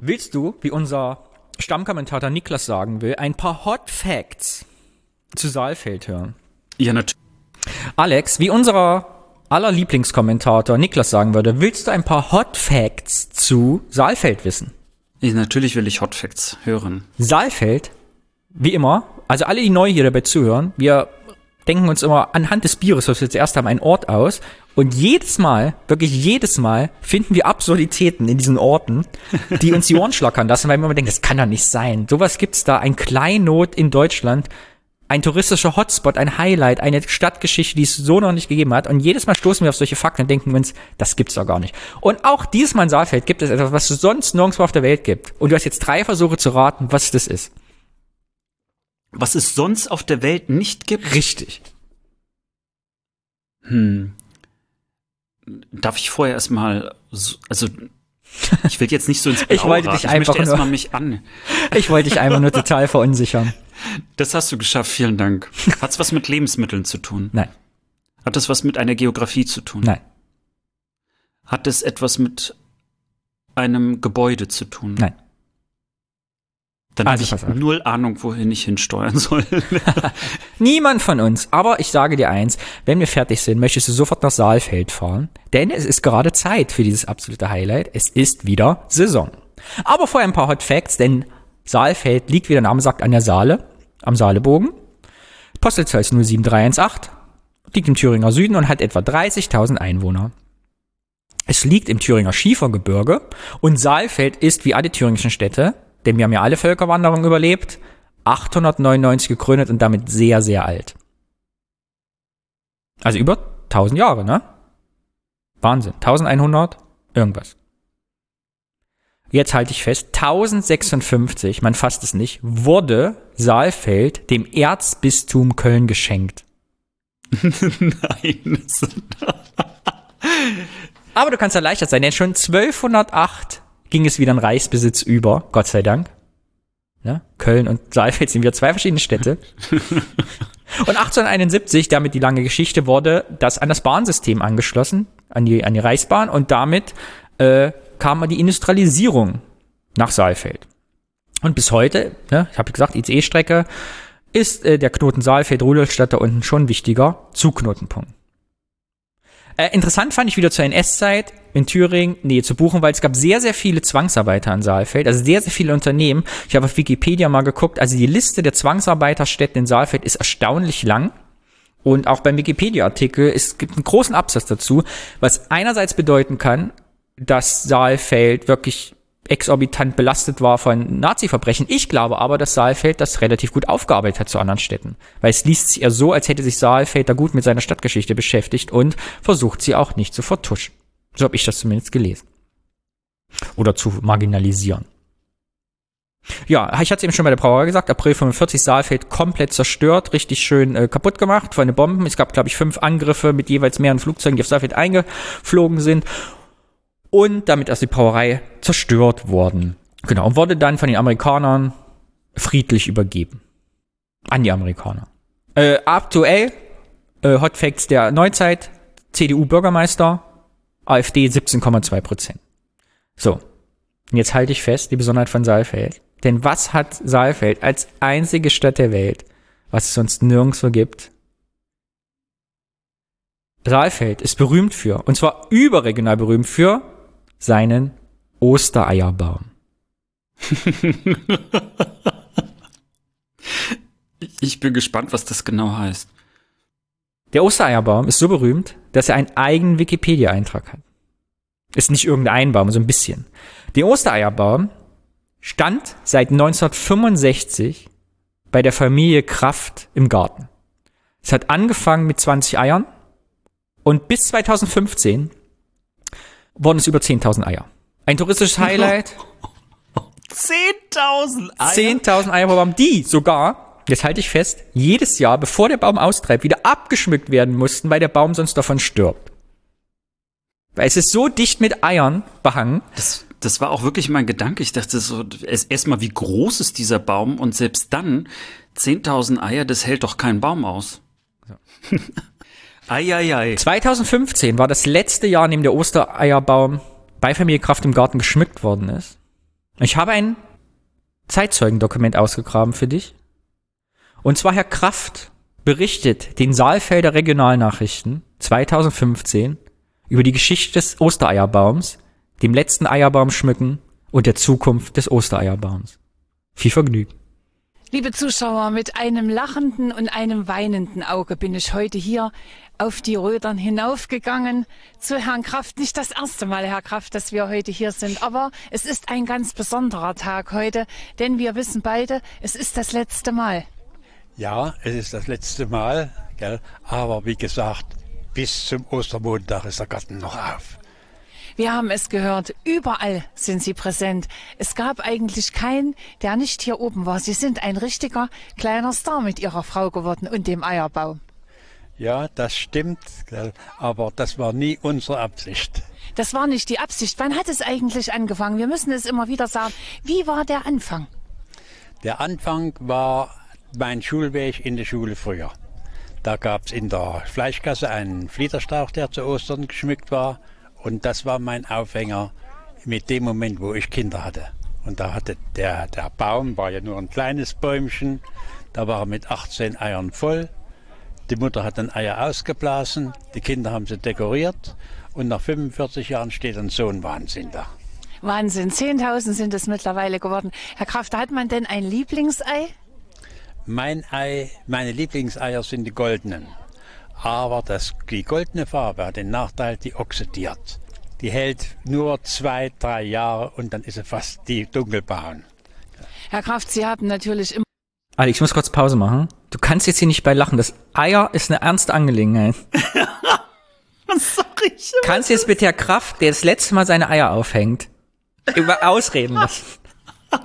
Willst du, wie unser Stammkommentator Niklas sagen will, ein paar Hot Facts zu Saalfeld hören?
Ja, natürlich.
Alex, wie unser aller Lieblingskommentator Niklas sagen würde, willst du ein paar Hot Facts zu Saalfeld wissen?
Ja, natürlich will ich Hot Facts hören.
Saalfeld, wie immer, also alle, die neu hier dabei zuhören, wir denken uns immer anhand des Bieres, was wir zuerst haben, einen Ort aus. Und jedes Mal, wirklich jedes Mal, finden wir Absurditäten in diesen Orten, die uns die Ohren schlackern lassen, weil wir immer denken, das kann doch nicht sein. Sowas gibt's da, ein Kleinod in Deutschland, ein touristischer Hotspot, ein Highlight, eine Stadtgeschichte, die es so noch nicht gegeben hat. Und jedes Mal stoßen wir auf solche Fakten und denken uns, das gibt's doch gar nicht. Und auch dieses Mal in Saalfeld gibt es etwas, was es sonst nirgendwo auf der Welt gibt. Und du hast jetzt drei Versuche zu raten, was das ist.
Was es sonst auf der Welt nicht gibt?
Richtig.
Hm. Darf ich vorher erstmal, so, also ich will jetzt nicht so ins
Ich wollte
Blaue
dich einfach
ich
nur-
mich an.
Ich wollte dich einfach nur total verunsichern.
Das hast du geschafft, vielen Dank. Hat's was mit Lebensmitteln zu tun?
Nein.
Hat es was mit einer Geografie zu tun?
Nein.
Hat es etwas mit einem Gebäude zu tun?
Nein.
Dann
Also,
habe ich null Ahnung, wohin ich hinsteuern soll.
Niemand von uns. Aber ich sage dir eins, wenn wir fertig sind, möchtest du sofort nach Saalfeld fahren. Denn es ist gerade Zeit für dieses absolute Highlight. Es ist wieder Saison. Aber vorher ein paar Hot Facts, denn Saalfeld liegt, wie der Name sagt, an der Saale, am Saalebogen. Postleitzahl ist 07318, liegt im Thüringer Süden und hat etwa 30.000 Einwohner. Es liegt im Thüringer Schiefergebirge und Saalfeld ist wie alle thüringischen Städte, denn wir haben ja alle Völkerwanderungen überlebt, 899 gegründet und damit sehr, sehr alt. Also über 1000 Jahre, ne? Wahnsinn. 1100, irgendwas. Jetzt halte ich fest, 1056, man fasst es nicht, wurde Saalfeld dem Erzbistum Köln geschenkt.
Nein.
Aber du kannst erleichtert sein, denn schon 1208 ging es wieder in Reichsbesitz über, Gott sei Dank. Ne? Köln und Saalfeld sind wieder zwei verschiedene Städte. und 1871, damit die lange Geschichte, wurde das an das Bahnsystem angeschlossen, an die, an die Reichsbahn und damit äh, kam die Industrialisierung nach Saalfeld. Und bis heute, ne, ich habe gesagt, ICE-Strecke, ist äh, der Knoten Saalfeld-Rudolstadt da unten schon wichtiger Zugknotenpunkt. Äh, interessant fand ich wieder zur NS-Zeit in Thüringen Nähe zu buchen, weil es gab sehr, sehr viele Zwangsarbeiter in Saalfeld, also sehr, sehr viele Unternehmen. Ich habe auf Wikipedia mal geguckt, also die Liste der Zwangsarbeiterstätten in Saalfeld ist erstaunlich lang. Und auch beim Wikipedia-Artikel, es gibt einen großen Absatz dazu, was einerseits bedeuten kann, dass Saalfeld wirklich exorbitant belastet war von Nazi-Verbrechen. Ich glaube aber, dass Saalfeld das relativ gut aufgearbeitet hat zu anderen Städten. Weil es liest sich eher so, als hätte sich Saalfeld da gut mit seiner Stadtgeschichte beschäftigt und versucht sie auch nicht zu vertuschen. So habe ich das zumindest gelesen. Oder zu marginalisieren. Ja, ich hatte es eben schon bei der Brauerei gesagt, April 45 Saalfeld komplett zerstört, richtig schön äh, kaputt gemacht von den Bomben. Es gab, glaube ich, fünf Angriffe mit jeweils mehreren Flugzeugen, die auf Saalfeld eingeflogen sind. Und damit ist die Brauerei zerstört worden. Genau, und wurde dann von den Amerikanern friedlich übergeben. An die Amerikaner. Äh, aktuell, äh, Hot Facts der Neuzeit, CDU-Bürgermeister, AfD 17,2 Prozent. So. Und jetzt halte ich fest, die Besonderheit von Saalfeld. Denn was hat Saalfeld als einzige Stadt der Welt, was es sonst nirgendwo gibt? Saalfeld ist berühmt für, und zwar überregional berühmt für, seinen Ostereierbaum.
Ich bin gespannt, was das genau heißt.
Der Ostereierbaum ist so berühmt, dass er einen eigenen Wikipedia-Eintrag hat. Ist nicht irgendein Baum, so ein bisschen. Der Ostereierbaum stand seit 1965 bei der Familie Kraft im Garten. Es hat angefangen mit 20 Eiern und bis 2015 wurden es über 10.000 Eier. Ein touristisches Highlight.
10.000 Eier?
10.000 Eier pro Baum, die sogar, jetzt halte ich fest, jedes Jahr, bevor der Baum austreibt, wieder abgeschmückt werden mussten, weil der Baum sonst davon stirbt. Weil es ist so dicht mit Eiern behangen.
Das, das war auch wirklich mein Gedanke. Ich dachte so, erstmal, wie groß ist dieser Baum? Und selbst dann, 10.000 Eier, das hält doch kein Baum aus.
Ja. Eieiei. 2015 war das letzte Jahr, in dem der Ostereierbaum bei Familie Kraft im Garten geschmückt worden ist. Ich habe ein Zeitzeugendokument ausgegraben für dich. Und zwar Herr Kraft berichtet den Saalfelder Regionalnachrichten 2015 über die Geschichte des Ostereierbaums, dem letzten Eierbaum schmücken und der Zukunft des Ostereierbaums. Viel Vergnügen.
Liebe Zuschauer, mit einem lachenden und einem weinenden Auge bin ich heute hier auf die Rödern hinaufgegangen zu Herrn Kraft. Nicht das erste Mal, Herr Kraft, dass wir heute hier sind, aber es ist ein ganz besonderer Tag heute, denn wir wissen beide, es ist das letzte Mal.
Ja, es ist das letzte Mal, gell? aber wie gesagt, bis zum Ostermontag ist der Garten noch auf.
Wir haben es gehört, überall sind Sie präsent. Es gab eigentlich keinen, der nicht hier oben war. Sie sind ein richtiger kleiner Star mit Ihrer Frau geworden und dem Eierbaum.
Ja, das stimmt, aber das war nie unsere Absicht.
Das war nicht die Absicht. Wann hat es eigentlich angefangen? Wir müssen es immer wieder sagen. Wie war der Anfang?
Der Anfang war mein Schulweg in der Schule früher. Da gab es in der Fleischkasse einen Fliederstrauch, der zu Ostern geschmückt war. Und das war mein Aufhänger mit dem Moment, wo ich Kinder hatte. Und da hatte der, der Baum, war ja nur ein kleines Bäumchen, da war er mit 18 Eiern voll. Die Mutter hat ein Eier ausgeblasen, die Kinder haben sie dekoriert und nach 45 Jahren steht ein Sohn Wahnsinn da.
Wahnsinn, 10.000 sind es mittlerweile geworden. Herr Kraft, hat man denn ein Lieblingsei?
Mein Ei, meine Lieblingseier sind die goldenen. Aber das, die goldene Farbe hat den Nachteil, die oxidiert. Die hält nur zwei, drei Jahre und dann ist sie fast die dunkelbraun.
Herr Kraft, Sie haben natürlich immer.
Alex, ich muss kurz Pause machen. Du kannst jetzt hier nicht bei lachen. Das Eier ist eine ernste Angelegenheit.
Sorry.
Kannst du jetzt bitte Herr Kraft, der das letzte Mal seine Eier aufhängt, über ausreden lassen?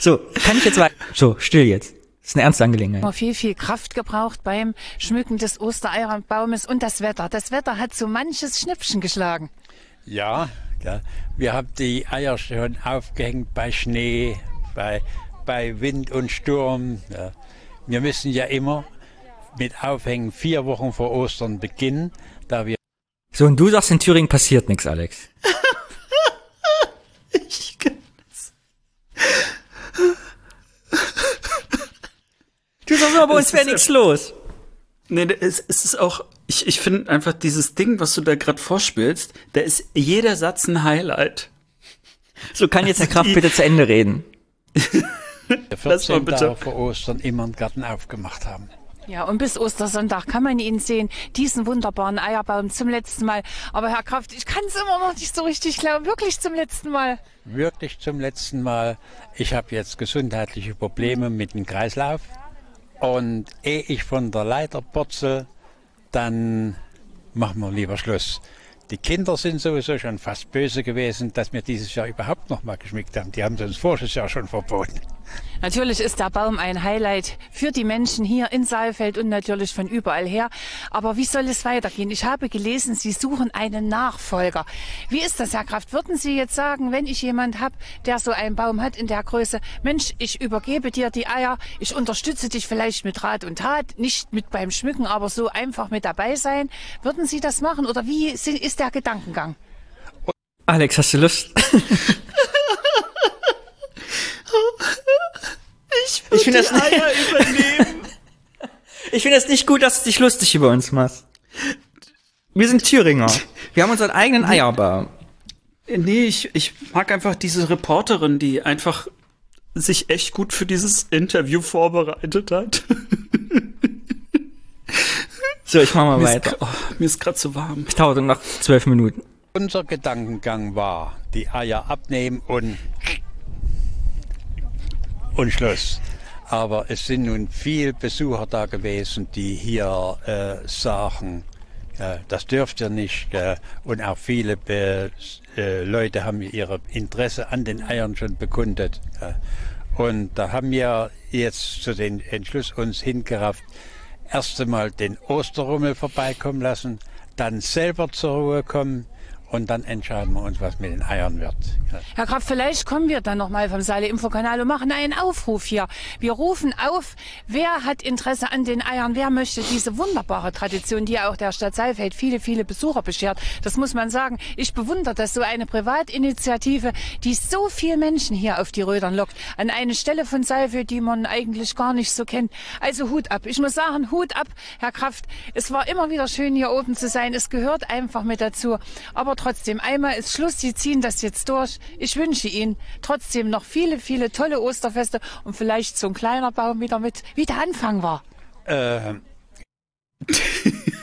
So, kann ich jetzt weiter? So, still jetzt. Das ist eine ernste Angelegenheit.
Viel, viel Kraft gebraucht beim Schmücken des Ostereierbaumes und das Wetter. Das Wetter hat so manches Schnippchen geschlagen.
Ja, ja, wir haben die Eier schon aufgehängt bei Schnee, bei, bei Wind und Sturm. Ja. Wir müssen ja immer mit Aufhängen vier Wochen vor Ostern beginnen, da wir.
So, und du sagst, in Thüringen passiert nichts, Alex.
ich kann's.
Du sagst aber, bei uns wäre nichts los.
Nee, es, es ist auch, ich, ich finde einfach dieses Ding, was du da gerade vorspielst, da ist jeder Satz ein Highlight.
So kann jetzt Herr Kraft bitte zu Ende reden.
Der 14 Tage vor Ostern immer einen Garten aufgemacht haben.
Ja, und bis Ostersonntag kann man ihn sehen, diesen wunderbaren Eierbaum zum letzten Mal. Aber Herr Kraft, ich kann es immer noch nicht so richtig glauben, wirklich zum letzten Mal.
Wirklich zum letzten Mal. Ich habe jetzt gesundheitliche Probleme mit dem Kreislauf. Und ehe ich von der Leiter purzel, dann machen wir lieber Schluss. Die Kinder sind sowieso schon fast böse gewesen, dass wir dieses Jahr überhaupt noch mal geschmückt haben. Die haben es uns voriges Jahr schon verboten.
Natürlich ist der Baum ein Highlight für die Menschen hier in Saalfeld und natürlich von überall her. Aber wie soll es weitergehen? Ich habe gelesen, Sie suchen einen Nachfolger. Wie ist das, Herr Kraft? Würden Sie jetzt sagen, wenn ich jemand habe, der so einen Baum hat in der Größe, Mensch, ich übergebe dir die Eier, ich unterstütze dich vielleicht mit Rat und Tat, nicht mit beim Schmücken, aber so einfach mit dabei sein. Würden Sie das machen oder wie ist der Gedankengang?
Alex, hast du Lust? Ich finde das, ich finde das nicht gut, dass du dich lustig über uns machst. Wir sind Thüringer. Wir haben unseren eigenen Eierbaum.
Nee, ich, ich mag einfach diese Reporterin, die einfach sich echt gut für dieses Interview vorbereitet hat.
So, ich mach mal
Mir ist
weiter.
gra- oh, mir ist gerade so warm.
Ich tauche nach zwölf Minuten.
Unser Gedankengang war, die Eier abnehmen und, und Schluss. Aber es sind nun viele Besucher da gewesen, die hier äh, sagen, äh, das dürft ihr nicht. Äh, und auch viele Be äh, Leute haben ihr Interesse an den Eiern schon bekundet. Und da haben wir jetzt zu den Entschluss uns hingerafft, erst einmal den Osterrummel vorbeikommen lassen, dann selber zur Ruhe kommen und dann entscheiden wir uns, was mit den Eiern wird.
Herr Graf, vielleicht kommen wir dann nochmal vom Saale Infokanal und machen einen Aufruf hier. Wir rufen auf, wer hat Interesse an den Eiern, wer möchte diese wunderbare Tradition, die auch der Stadt Saalfeld viele, viele Besucher beschert. Das muss man sagen. Ich bewundere das so eine Privatinitiative, die so viele Menschen hier auf die Rödern lockt, an eine Stelle von Saalfeld, die man eigentlich gar nicht so kennt. Also Hut ab. Ich muss sagen, Hut ab, Herr Kraft. Es war immer wieder schön, hier oben zu sein. Es gehört einfach mit dazu. Aber trotzdem, einmal ist Schluss. Sie ziehen das jetzt durch. Ich wünsche Ihnen trotzdem noch viele, viele tolle Osterfeste und vielleicht so ein kleiner Baum wieder mit, wie der Anfang war.
Äh,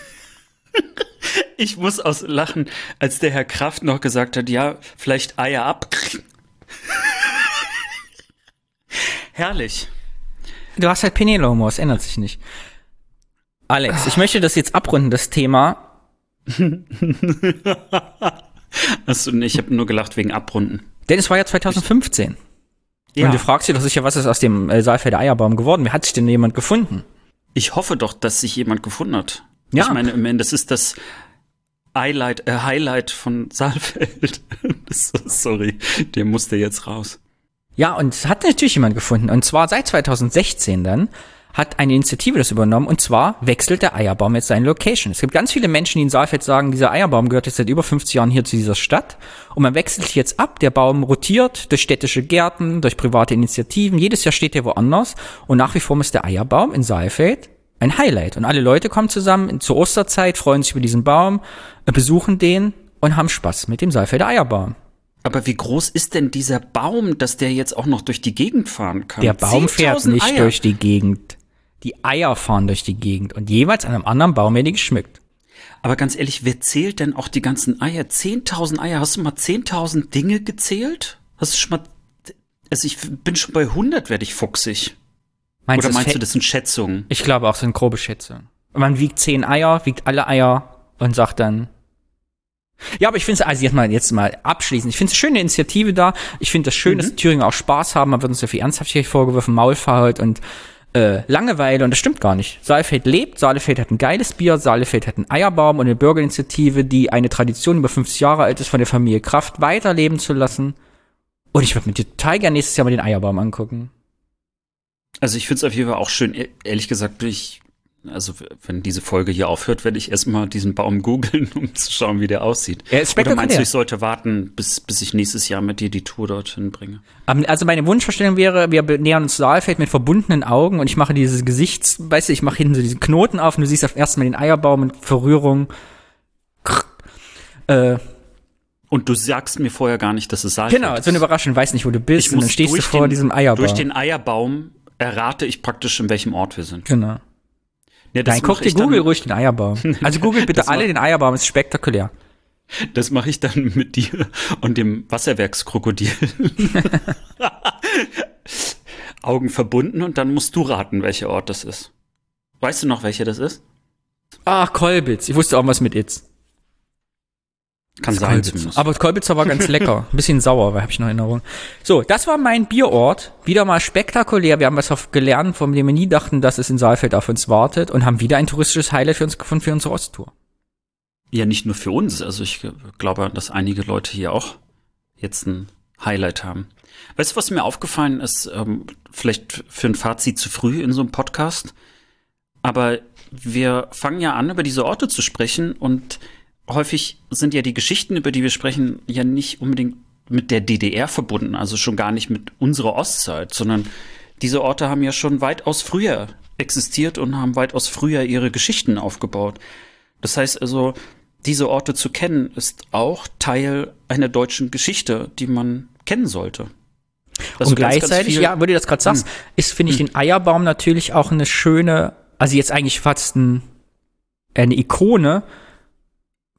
Ich muss aus lachen, als der Herr Kraft noch gesagt hat, ja, vielleicht Eier ab. Herrlich.
Du hast halt Penelomor, es ändert sich nicht. Alex, ich möchte das jetzt abrunden, das Thema.
Achso, nee, ich habe nur gelacht wegen Abrunden.
Denn es war ja 2015.
Ja.
Und du fragst dich doch sicher, was ist aus dem äh, Saalfelder Eierbaum geworden? Wer hat sich denn jemand gefunden?
Ich hoffe doch, dass sich jemand gefunden hat.
Ja.
Ich meine, im Ende, das ist das Highlight, äh, Highlight von Saalfeld. Sorry, der musste jetzt raus.
Ja, und es hat natürlich jemand gefunden. Und zwar seit 2016 dann hat eine Initiative das übernommen. Und zwar wechselt der Eierbaum jetzt seine Location. Es gibt ganz viele Menschen, die in Saalfeld sagen, dieser Eierbaum gehört jetzt seit über 50 Jahren hier zu dieser Stadt. Und man wechselt jetzt ab. Der Baum rotiert durch städtische Gärten, durch private Initiativen. Jedes Jahr steht er woanders. Und nach wie vor ist der Eierbaum in Saalfeld ein Highlight. Und alle Leute kommen zusammen zur Osterzeit, freuen sich über diesen Baum, äh, besuchen den und haben Spaß mit dem Saalfelder Eierbaum.
Aber wie groß ist denn dieser Baum, dass der jetzt auch noch durch die Gegend fahren kann?
Der Baum fährt
10.000
nicht
Eier.
durch die Gegend. Die Eier fahren durch die Gegend und jeweils an einem anderen Baum werden die geschmückt.
Aber ganz ehrlich, wer zählt denn auch die ganzen Eier? 10.000 Eier. Hast du mal 10.000 Dinge gezählt? Hast du schon mal. Also ich bin schon bei 100, werde ich fuchsig.
Meinst
Oder
du, es
meinst du, das sind Schätzungen?
Ich glaube auch, so eine grobe Schätzung. Und man wiegt zehn Eier, wiegt alle Eier und sagt dann. Ja, aber ich finde es, also jetzt mal, jetzt mal abschließend. Ich finde es eine schöne Initiative da. Ich finde das schön, dass die Thüringer auch Spaß haben. Man wird uns ja viel Ernsthaftigkeit vorgeworfen, Maulfahrt und äh, Langeweile. Und das stimmt gar nicht. Saalfeld lebt. Saalfeld hat ein geiles Bier. Saalfeld hat einen Eierbaum und eine Bürgerinitiative, die eine Tradition über 50 Jahre alt ist, von der Familie Kraft weiterleben zu lassen. Und ich würde mir total gerne nächstes Jahr mal den Eierbaum angucken.
Also ich finde es auf jeden Fall auch schön. E- Ehrlich gesagt bin ich. Also, wenn diese Folge hier aufhört, werde ich erstmal diesen Baum googeln, um zu schauen, wie der aussieht.
Er ist
Oder meinst du, ich sollte warten, bis, bis ich nächstes Jahr mit dir die Tour dorthin bringe?
Aber- Also meine Wunschvorstellung wäre, wir nähern uns Saalfeld mit verbundenen Augen und ich mache dieses Gesichts, weißt du, ich mache hinten so diesen Knoten auf und du siehst auf ersten Mal den Eierbaum mit Verrührung. Äh,
Und du sagst mir vorher gar nicht, dass es Saalfeld
genau,
ist.
so eine Überraschung, weiß nicht, wo du bist
Ich
und dann stehst du vor
den-
diesem Eierbaum.
Durch den Eierbaum errate ich praktisch, in welchem Ort wir sind.
genau.
Ja, das
Nein, guck dir Google ruhig den Eierbaum. Also googelt bitte alle den Eierbaum, ist spektakulär.
Das mache ich dann mit dir und dem Wasserwerkskrokodil. Augen verbunden und dann musst du raten, welcher Ort das ist. Weißt du noch, welcher das ist?
Ach, Kolbitz. Ich wusste auch was mit Itz.
Kann
Das
sein
Kolbitzer.
zumindest.
Aber Kolbitzer war ganz lecker. Ein bisschen sauer, habe ich noch in Erinnerung. So, das war mein Bierort. Wieder mal spektakulär. Wir haben was gelernt, von dem wir nie dachten, dass es in Saalfeld auf uns wartet und haben wieder ein touristisches Highlight für uns gefunden für unsere Osttour.
Ja, nicht nur für uns. Also ich glaube, dass einige Leute hier auch jetzt ein Highlight haben. Weißt du, was mir aufgefallen ist? Ähm, vielleicht für ein Fazit zu früh in so einem Podcast. Aber wir fangen ja an, über diese Orte zu sprechen und häufig sind ja die Geschichten, über die wir sprechen, ja nicht unbedingt mit der DDR verbunden, also schon gar nicht mit unserer Ostzeit, sondern diese Orte haben ja schon weitaus früher existiert und haben weitaus früher ihre Geschichten aufgebaut. Das heißt also, diese Orte zu kennen, ist auch Teil einer deutschen Geschichte, die man kennen sollte.
Also und ganz, gleichzeitig, ganz ja, wo du das gerade sagst, hm. ist, finde ich, hm. den Eierbaum natürlich auch eine schöne, also jetzt eigentlich fast ein, eine Ikone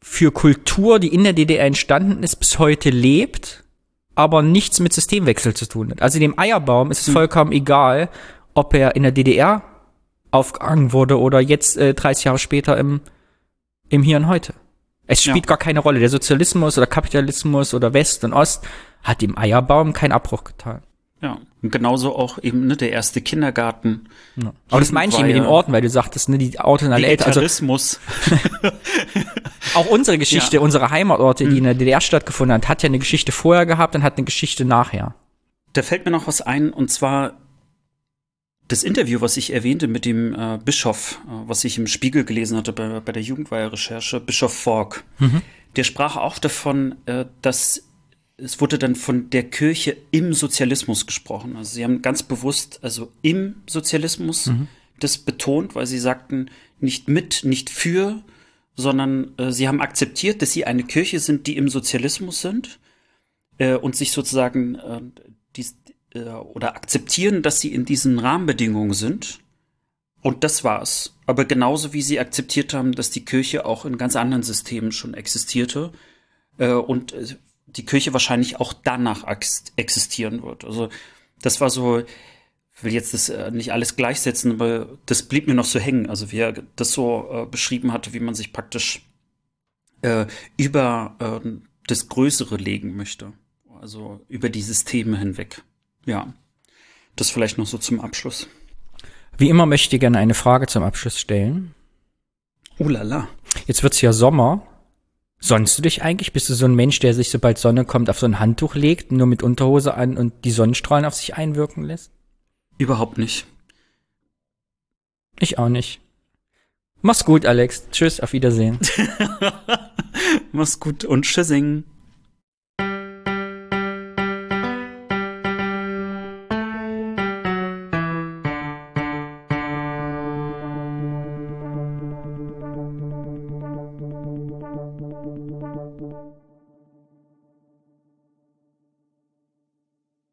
für Kultur, die in der DDR entstanden ist, bis heute lebt, aber nichts mit Systemwechsel zu tun hat. Also dem Eierbaum ist es hm. vollkommen egal, ob er in der DDR aufgehangen wurde oder jetzt äh, 30 Jahre später im, im Hier und Heute. Es spielt ja. gar keine Rolle. Der Sozialismus oder Kapitalismus oder West und Ost hat dem Eierbaum keinen Abbruch getan.
Ja, und genauso auch eben ne, der erste Kindergarten.
Ja. Aber das meine ich eben mit den Orten, weil du sagtest, ne, die Orte in der
Eltern. Also,
auch unsere Geschichte, ja. unsere Heimatorte, die hm. in der DDR stattgefunden hat, hat ja eine Geschichte vorher gehabt und hat eine Geschichte nachher.
Da fällt mir noch was ein, und zwar das Interview, was ich erwähnte mit dem äh, Bischof, äh, was ich im Spiegel gelesen hatte bei, bei der Jugendweihe-Recherche, Bischof Fork, mhm. der sprach auch davon, äh, dass es wurde dann von der Kirche im Sozialismus gesprochen. Also sie haben ganz bewusst, also im Sozialismus mhm. das betont, weil sie sagten, nicht mit, nicht für, sondern äh, sie haben akzeptiert, dass sie eine Kirche sind, die im Sozialismus sind äh, und sich sozusagen äh, dies, äh, oder akzeptieren, dass sie in diesen Rahmenbedingungen sind. Und das war's. Aber genauso wie sie akzeptiert haben, dass die Kirche auch in ganz anderen Systemen schon existierte äh, und äh, die Kirche wahrscheinlich auch danach existieren wird. Also das war so, ich will jetzt das äh, nicht alles gleichsetzen, aber das blieb mir noch so hängen. Also wie er das so äh, beschrieben hatte, wie man sich praktisch äh, über äh, das Größere legen möchte. Also über die Systeme hinweg. Ja, das vielleicht noch so zum Abschluss.
Wie immer möchte ich gerne eine Frage zum Abschluss stellen.
Oh la la.
Jetzt wird's ja Sommer Sonnst du dich eigentlich? Bist du so ein Mensch, der sich, sobald Sonne kommt, auf so ein Handtuch legt, nur mit Unterhose an und die Sonnenstrahlen auf sich einwirken lässt?
Überhaupt nicht.
Ich auch nicht. Mach's gut, Alex. Tschüss, auf Wiedersehen.
Mach's gut und tschüssing.